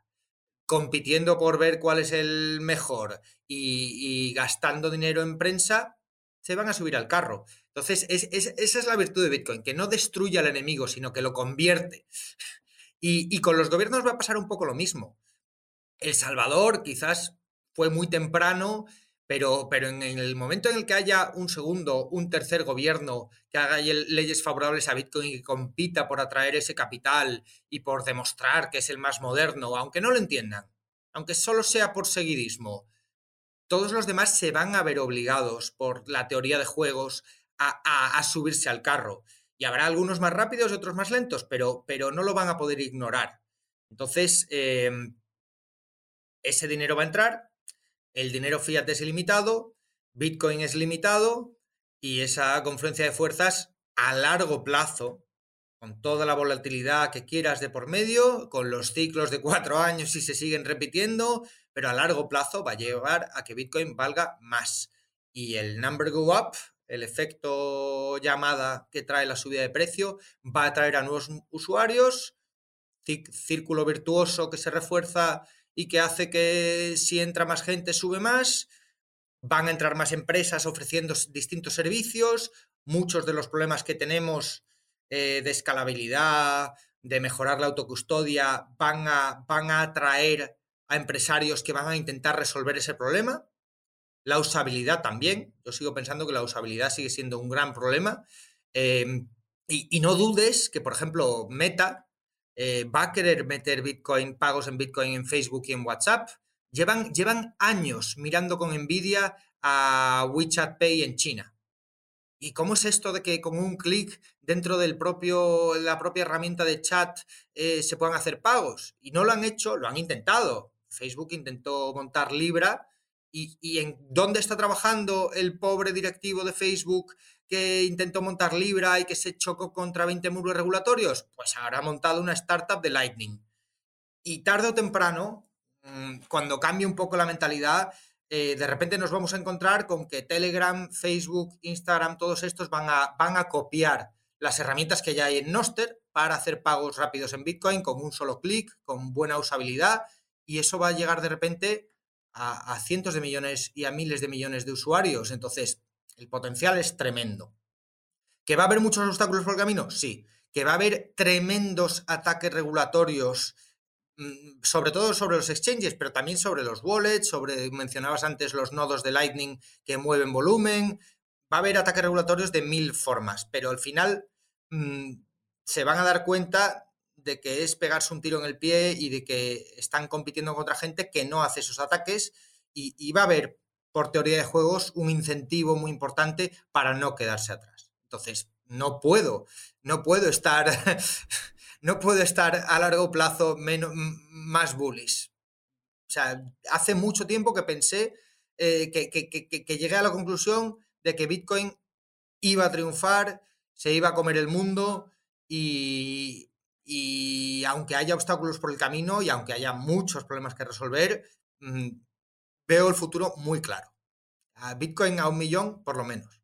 compitiendo por ver cuál es el mejor y, gastando dinero en prensa, se van a subir al carro. Entonces, esa es la virtud de Bitcoin, que no destruye al enemigo, sino que lo convierte. Y con los gobiernos va a pasar un poco lo mismo. El Salvador quizás fue muy temprano pero, pero en, el momento en el que haya un segundo, un tercer gobierno que haga leyes favorables a Bitcoin y compita por atraer ese capital y por demostrar que es el más moderno, aunque no lo entiendan, aunque solo sea por seguidismo, todos los demás se van a ver obligados por la teoría de juegos a, subirse al carro. Y habrá algunos más rápidos y otros más lentos, pero, pero no lo van a poder ignorar. Entonces, em, ese dinero va a entrar, el dinero fiat es ilimitado, Bitcoin es limitado y esa confluencia de fuerzas a largo plazo, con toda la volatilidad que quieras de por medio, con los ciclos de cuatro años si se siguen repitiendo, pero a largo plazo va a llevar a que Bitcoin valga más. Y el number go up, el efecto llamada que trae la subida de precio, va a traer a nuevos usuarios, círculo virtuoso que se refuerza y que hace que si entra más gente sube más, van a entrar más empresas ofreciendo distintos servicios, muchos de los problemas que tenemos eh, de escalabilidad, de mejorar la autocustodia, van a, van a atraer a empresarios que van a intentar resolver ese problema. La usabilidad también. Yo sigo pensando que la usabilidad sigue siendo un gran problema. Em, y, no dudes que, por ejemplo, Meta eh, va a querer meter Bitcoin, pagos en Bitcoin en Facebook y en WhatsApp. Llevan, llevan años mirando con envidia a WeChat Pay en China. ¿Y cómo es esto de que con un clic dentro de propio, la propia herramienta de chat eh, se puedan hacer pagos? Y no lo han hecho, lo han intentado. Facebook intentó montar Libra. ¿Y, y en dónde está trabajando el pobre directivo de Facebook que intentó montar Libra y que se chocó contra 20 muros regulatorios? Pues ahora ha montado una startup de Lightning. Y tarde o temprano, mm, cuando cambie un poco la mentalidad, eh, de repente nos vamos a encontrar con que Telegram, Facebook, Instagram, todos estos van a, van a copiar las herramientas que ya hay en Noster para hacer pagos rápidos en Bitcoin con un solo clic, con buena usabilidad, y eso va a llegar de repente a cientos de millones y a miles de millones de usuarios. Entonces, el potencial es tremendo. ¿Que va a haber muchos obstáculos por el camino? Sí. ¿Que va a haber tremendos ataques regulatorios Mm, sobre todo sobre los exchanges, pero también sobre los wallets, sobre, mencionabas antes, los nodos de Lightning que mueven volumen. Va a haber ataques regulatorios de mil formas, pero al final mm, se van a dar cuenta de que es pegarse un tiro en el pie y de que están compitiendo con otra gente que no hace esos ataques y, y va a haber, por teoría de juegos, un incentivo muy importante para no quedarse atrás. Entonces, no puedo, no puedo estar no puedo estar a largo plazo menos, más bullish. O sea, hace mucho tiempo que pensé eh, que, llegué a la conclusión de que Bitcoin iba a triunfar, se iba a comer el mundo y, y aunque haya obstáculos por el camino y aunque haya muchos problemas que resolver, mm, veo el futuro muy claro. Bitcoin a un millón, por lo menos.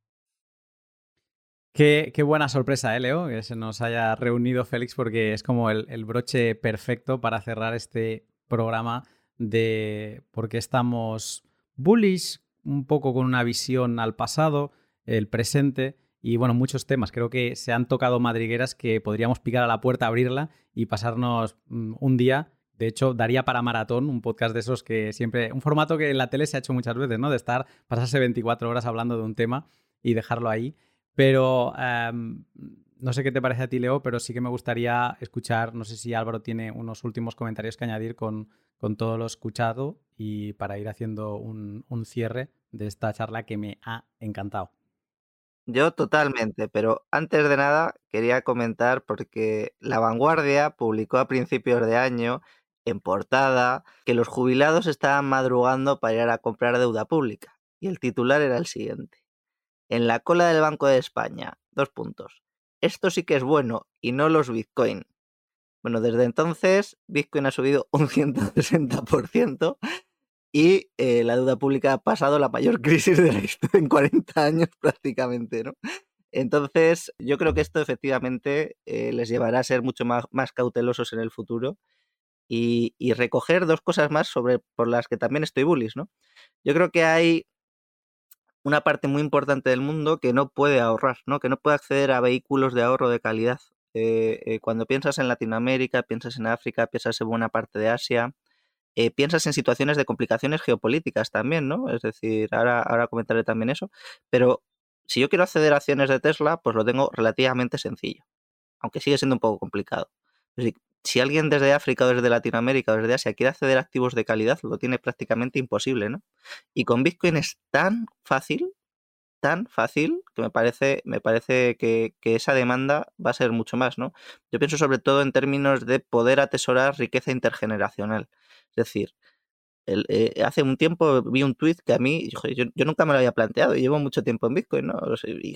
Qué, buena sorpresa, ¿eh, Leo? Que se nos haya reunido Félix porque es como el, broche perfecto para cerrar este programa de por qué estamos bullish, un poco con una visión al pasado, el presente y bueno, muchos temas. Creo que se han tocado madrigueras que podríamos picar a la puerta, abrirla y pasarnos mm, un día. De hecho, daría para maratón un podcast de esos que siempre. Un formato que en la tele se ha hecho muchas veces, ¿no? De estar, pasarse 24 horas hablando de un tema y dejarlo ahí. Pero em, no sé qué te parece a ti, Leo, pero sí que me gustaría escuchar, no sé si Álvaro tiene unos últimos comentarios que añadir con, todo lo escuchado y para ir haciendo un, cierre de esta charla que me ha encantado. Yo totalmente, pero antes de nada quería comentar porque La Vanguardia publicó a principios de año en portada que los jubilados estaban madrugando para ir a comprar deuda pública y el titular era el siguiente. En la cola del Banco de España. Dos puntos. Esto sí que es bueno y no los Bitcoin. Bueno, desde entonces Bitcoin ha subido un 160% y eh, la deuda pública ha pasado la mayor crisis de la historia en 40 años prácticamente, ¿no? Entonces, yo creo que esto efectivamente eh, les llevará a ser mucho más, más cautelosos en el futuro y, recoger dos cosas más sobre por las que también estoy bullish, ¿no? Yo creo que hay una parte muy importante del mundo que no puede ahorrar, ¿no? que no puede acceder a vehículos de ahorro de calidad. Eh, eh, cuando piensas en Latinoamérica, piensas en África, piensas en buena parte de Asia, eh, piensas en situaciones de complicaciones geopolíticas también, ¿no? Es decir, ahora, ahora comentaré también eso, pero si yo quiero acceder a acciones de Tesla, pues lo tengo relativamente sencillo, aunque sigue siendo un poco complicado. Si alguien desde África o desde Latinoamérica o desde Asia quiere acceder a activos de calidad, lo tiene prácticamente imposible, ¿no? Y con Bitcoin es tan fácil, tan fácil, que me parece, me parece que, esa demanda va a ser mucho más, ¿no? Yo pienso sobre todo en términos de poder atesorar riqueza intergeneracional. Es decir, eh, hace un tiempo vi un tweet que a mí, yo, nunca me lo había planteado, y llevo mucho tiempo en Bitcoin, ¿no? Y,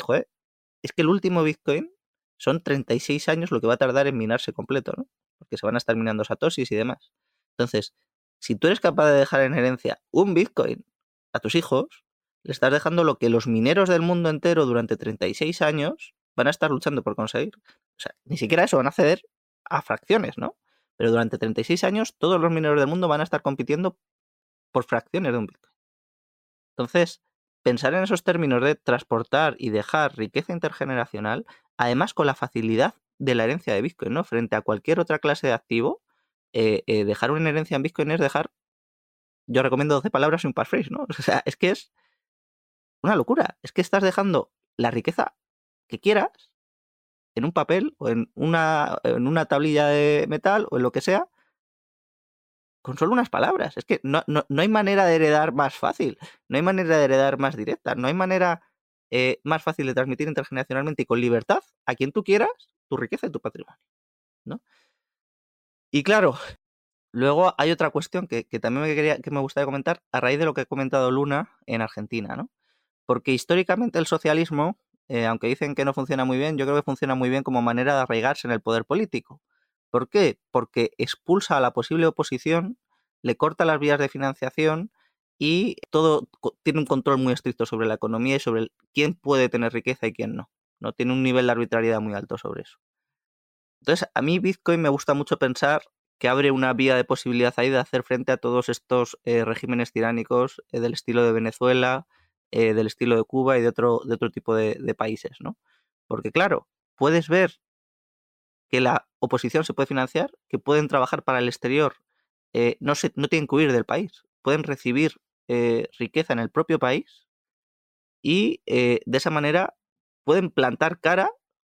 es que el último Bitcoin son 36 años lo que va a tardar en minarse completo, ¿no? Porque se van a estar minando satoshis y demás. Entonces, si tú eres capaz de dejar en herencia un Bitcoin a tus hijos, le estás dejando lo que los mineros del mundo entero durante 36 años van a estar luchando por conseguir. O sea, ni siquiera eso, van a ceder a fracciones, ¿no? Pero durante 36 años todos los mineros del mundo van a estar compitiendo por fracciones de un Bitcoin. Entonces, pensar en esos términos de transportar y dejar riqueza intergeneracional, además con la facilidad de la herencia de Bitcoin, ¿no? Frente a cualquier otra clase de activo, eh, eh, dejar una herencia en Bitcoin es dejar, yo recomiendo 12 palabras y un passphrase, ¿no? O sea, es que es una locura. Es que estás dejando la riqueza que quieras en un papel o en una, en una tablilla de metal o en lo que sea, con solo unas palabras. Es que no, no, hay manera de heredar más fácil, no hay manera de heredar más directa, no hay manera eh, más fácil de transmitir intergeneracionalmente y con libertad a quien tú quieras tu riqueza y tu patrimonio. ¿no? Y claro, luego hay otra cuestión que, que también me, quería, que me gustaría comentar a raíz de lo que ha comentado Luna en Argentina, ¿no? Porque históricamente el socialismo eh, aunque dicen que no funciona muy bien, yo creo que funciona muy bien como manera de arraigarse en el poder político. ¿Por qué? Porque expulsa a la posible oposición, le corta las vías de financiación y todo tiene un control muy estricto sobre la economía y sobre quién puede tener riqueza y quién no. No tiene un nivel de arbitrariedad muy alto sobre eso. Entonces, a mí Bitcoin me gusta mucho pensar que abre una vía de posibilidad ahí de hacer frente a todos estos eh, regímenes tiránicos eh, del estilo de Venezuela, eh, del estilo de Cuba y de otro, de otro tipo de, países, ¿no? Porque claro, puedes ver que la oposición se puede financiar, que pueden trabajar para el exterior, no, se, no tienen que huir del país, pueden recibir eh, riqueza en el propio país y de esa manera pueden plantar cara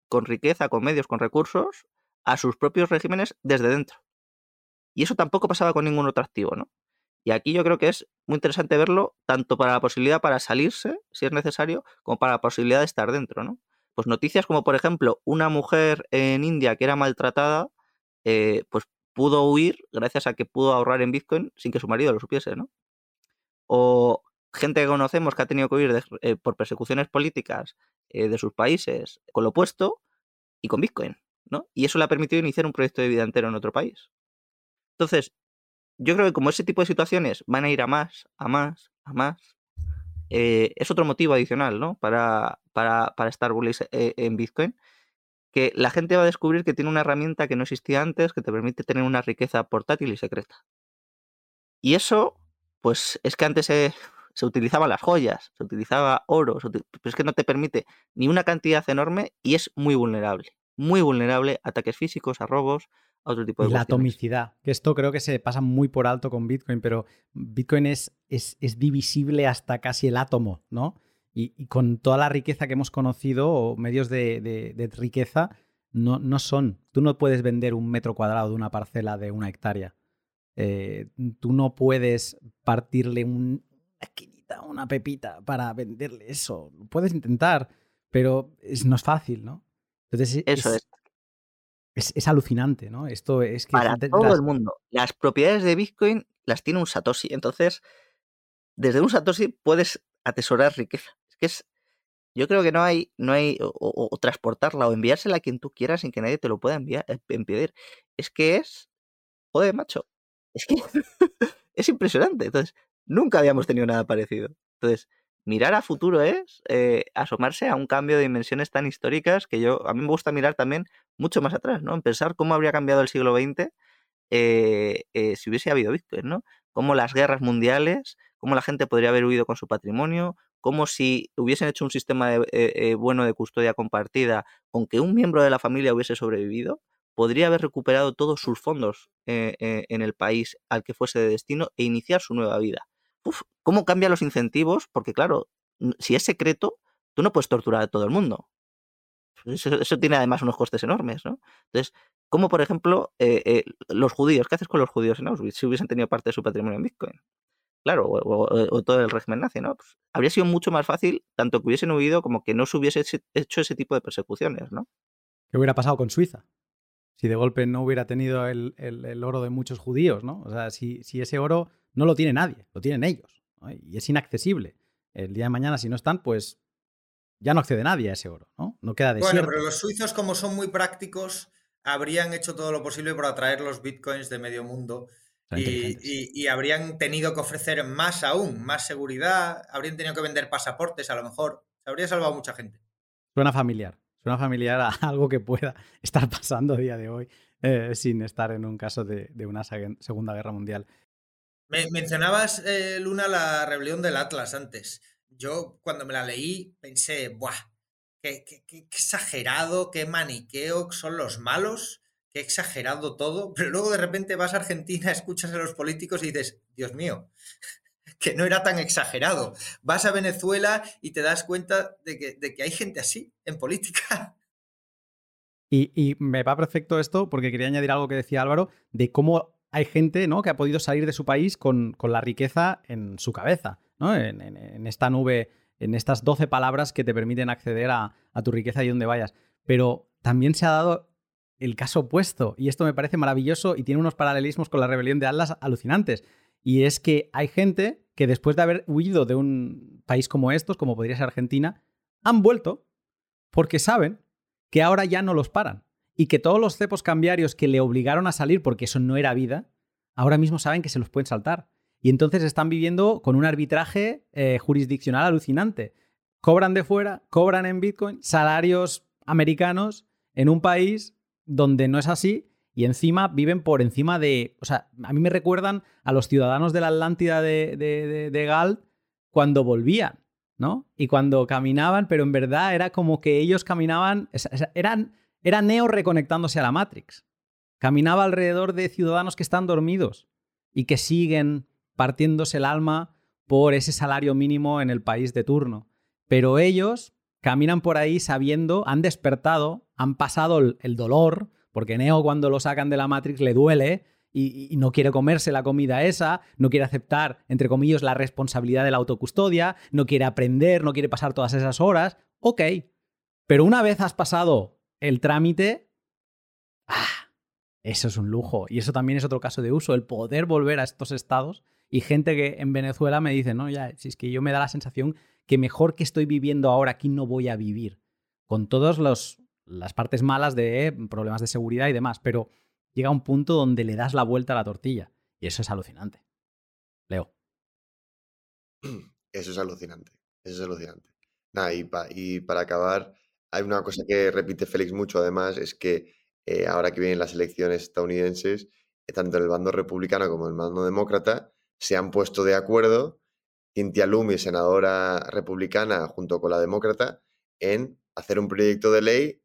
con riqueza, con medios, con recursos a sus propios regímenes desde dentro. Y eso tampoco pasaba con ningún otro activo, ¿no? Y aquí yo creo que es muy interesante verlo tanto para la posibilidad para salirse, si es necesario, como para la posibilidad de estar dentro, ¿no? Pues noticias como, por ejemplo, una mujer en India que era maltratada, eh, pues pudo huir gracias a que pudo ahorrar en Bitcoin sin que su marido lo supiese, ¿no? O gente que conocemos que ha tenido que huir eh, por persecuciones políticas eh, de sus países con lo opuesto y con Bitcoin, ¿no? Y eso le ha permitido iniciar un proyecto de vida entero en otro país. Entonces, yo creo que como ese tipo de situaciones van a ir a más, a más, a más, eh, es otro motivo adicional, ¿no? Para, para, para estar bullish en Bitcoin, que la gente va a descubrir que tiene una herramienta que no existía antes, que te permite tener una riqueza portátil y secreta. Y eso, pues es que antes se, se utilizaban las joyas, se utilizaba oro, pero es que no te permite ni una cantidad enorme y es muy vulnerable, muy vulnerable a ataques físicos, a robos, otro tipo de y la atomicidad, que esto creo que se pasa muy por alto con Bitcoin, pero Bitcoin es, es, divisible hasta casi el átomo, ¿no? Y, con toda la riqueza que hemos conocido, o medios de, riqueza, no, no, son. Tú no puedes vender un metro cuadrado de una parcela de una hectárea. Eh, tú no puedes partirle una esquinita, una pepita para venderle eso. Puedes intentar, pero es, no es fácil, ¿no? Entonces, eso es es, alucinante, ¿no? Esto es que. Para todo el mundo. Las propiedades de Bitcoin las tiene un Satoshi. Entonces, desde un Satoshi puedes atesorar riqueza. Es que es. Yo creo que no hay, no hay, o, transportarla o enviársela a quien tú quieras sin que nadie te lo pueda enviar, eh, impedir. Es que es, joder, macho, es que es impresionante. Entonces, nunca habíamos tenido nada parecido. Entonces, mirar a futuro es eh, asomarse a un cambio de dimensiones tan históricas que yo, a mí me gusta mirar también mucho más atrás, ¿no? En pensar cómo habría cambiado el siglo XX eh, eh, si hubiese habido Bitcoin, ¿no? Cómo las guerras mundiales, cómo la gente podría haber huido con su patrimonio, cómo si hubiesen hecho un sistema bueno de custodia compartida con que un miembro de la familia hubiese sobrevivido, podría haber recuperado todos sus fondos en el país al que fuese de destino e iniciar su nueva vida ¿cómo cambian los incentivos? Porque claro, si es secreto, tú no puedes torturar a todo el mundo. Eso, tiene además unos costes enormes, ¿no? Entonces, ¿cómo, por ejemplo, eh, eh, los judíos, ¿qué haces con los judíos en Auschwitz si hubiesen tenido parte de su patrimonio en Bitcoin? Claro, o, todo el régimen nazi, ¿no? Pues, habría sido mucho más fácil tanto que hubiesen huido como que no se hubiese hecho ese tipo de persecuciones, ¿no? ¿Qué hubiera pasado con Suiza? Si de golpe no hubiera tenido el, oro de muchos judíos, ¿no? O sea, si, si ese oro no lo tiene nadie, lo tienen ellos. Y es inaccesible. El día de mañana, si no están, pues ya no accede nadie a ese oro, ¿no? No queda desierto. Bueno, pero los suizos, como son muy prácticos, habrían hecho todo lo posible por atraer los bitcoins de medio mundo Y, habrían tenido que ofrecer más aún, más seguridad, habrían tenido que vender pasaportes a lo mejor. Se habría salvado mucha gente. Suena familiar, suena familiar a algo que pueda estar pasando a día de hoy eh, sin estar en un caso de, una Segunda Guerra Mundial. mencionabas, eh, Luna, la rebelión del Atlas antes. Yo cuando me la leí pensé, ¡buah! qué exagerado, qué maniqueo son los malos qué exagerado todo, pero luego de repente vas a Argentina, escuchas a los políticos y dices, Dios mío, que no era tan exagerado. Vas a Venezuela y te das cuenta de que, hay gente así en política. Y, me va perfecto esto porque quería añadir algo que decía Álvaro, de cómo hay gente ¿no? que ha podido salir de su país con, la riqueza en su cabeza, ¿no? en, esta nube, en estas 12 palabras que te permiten acceder a, a tu riqueza y donde vayas. Pero también se ha dado el caso opuesto. Y esto me parece maravilloso y tiene unos paralelismos con la rebelión de Atlas alucinantes. Y es que hay gente que después de haber huido de un país como estos, como podría ser Argentina, han vuelto porque saben que ahora ya no los paran. Y que todos los cepos cambiarios que le obligaron a salir porque eso no era vida, ahora mismo saben que se los pueden saltar. Y entonces están viviendo con un arbitraje eh, jurisdiccional alucinante. Cobran de fuera, cobran en Bitcoin, salarios americanos en un país donde no es así y encima viven por encima de... O sea, a mí me recuerdan a los ciudadanos de la Atlántida de, de, de, Galt cuando volvían, ¿no? Y cuando caminaban, pero en verdad era como que ellos caminaban, eran, era Neo reconectándose a la Matrix. Caminaba alrededor de ciudadanos que están dormidos y que siguen partiéndose el alma por ese salario mínimo en el país de turno. Pero ellos caminan por ahí sabiendo, han despertado, han pasado el, dolor, porque Neo cuando lo sacan de la Matrix le duele y, no quiere comerse la comida esa, no quiere aceptar, entre comillas, la responsabilidad de la autocustodia, no quiere aprender, no quiere pasar todas esas horas. Ok, pero una vez has pasado el trámite, ah, eso es un lujo. Y eso también es otro caso de uso, el poder volver a estos estados. Y gente que en Venezuela me dice, no, ya, si es que yo me da la sensación que mejor que estoy viviendo ahora aquí no voy a vivir. Con todas las partes malas de problemas de seguridad y demás, pero llega un punto donde le das la vuelta a la tortilla. Y eso es alucinante. Leo. Eso es alucinante. Eso es alucinante. y, para acabar, hay una cosa que repite Félix mucho, además, es que eh, ahora que vienen las elecciones estadounidenses, eh, tanto el bando republicano como el bando demócrata se han puesto de acuerdo Cynthia Lumi, senadora republicana, junto con la demócrata, en hacer un proyecto de ley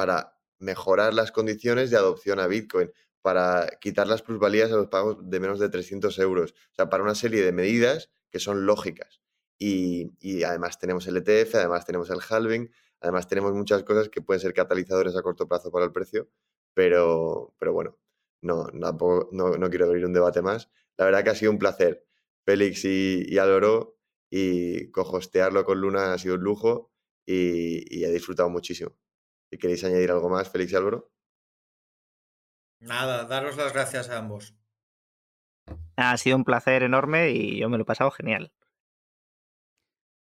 para mejorar las condiciones de adopción a Bitcoin, para quitar las plusvalías a los pagos de menos de 300 euros. O sea, para una serie de medidas que son lógicas. Y, además tenemos el ETF, además tenemos el halving, además tenemos muchas cosas que pueden ser catalizadores a corto plazo para el precio, pero, pero bueno, no, no, no quiero abrir un debate más. La verdad que ha sido un placer Félix y, Álvaro y cojostearlo con Luna ha sido un lujo y, he disfrutado muchísimo. Si queréis añadir algo más, Félix y Álvaro. Nada, daros las gracias a ambos. Ha sido un placer enorme y yo me lo he pasado genial.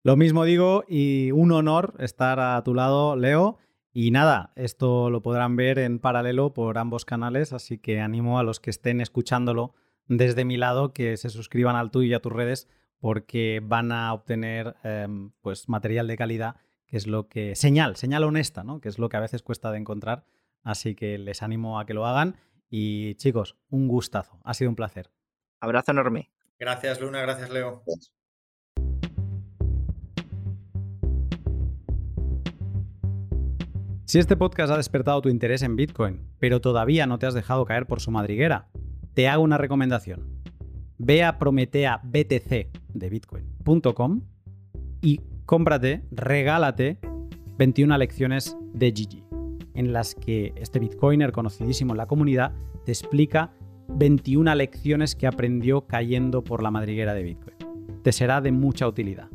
Lo mismo digo y un honor estar a tu lado, Leo. Y nada, esto lo podrán ver en paralelo por ambos canales, así que animo a los que estén escuchándolo desde mi lado que se suscriban al tuyo y a tus redes porque van a obtener em, pues material de calidad, que es lo que. señal, señal honesta, ¿no? Que es lo que a veces cuesta de encontrar. Así que les animo a que lo hagan. Y chicos, un gustazo. Ha sido un placer. Abrazo enorme. Gracias, Luna. Gracias, Leo. Si este podcast ha despertado tu interés en Bitcoin, pero todavía no te has dejado caer por su madriguera, te hago una recomendación. Ve a prometeabtc de bitcoin.com y cómprate, regálate 21 lecciones de Gigi, en las que este bitcoiner conocidísimo en la comunidad te explica 21 lecciones que aprendió cayendo por la madriguera de Bitcoin. Te será de mucha utilidad.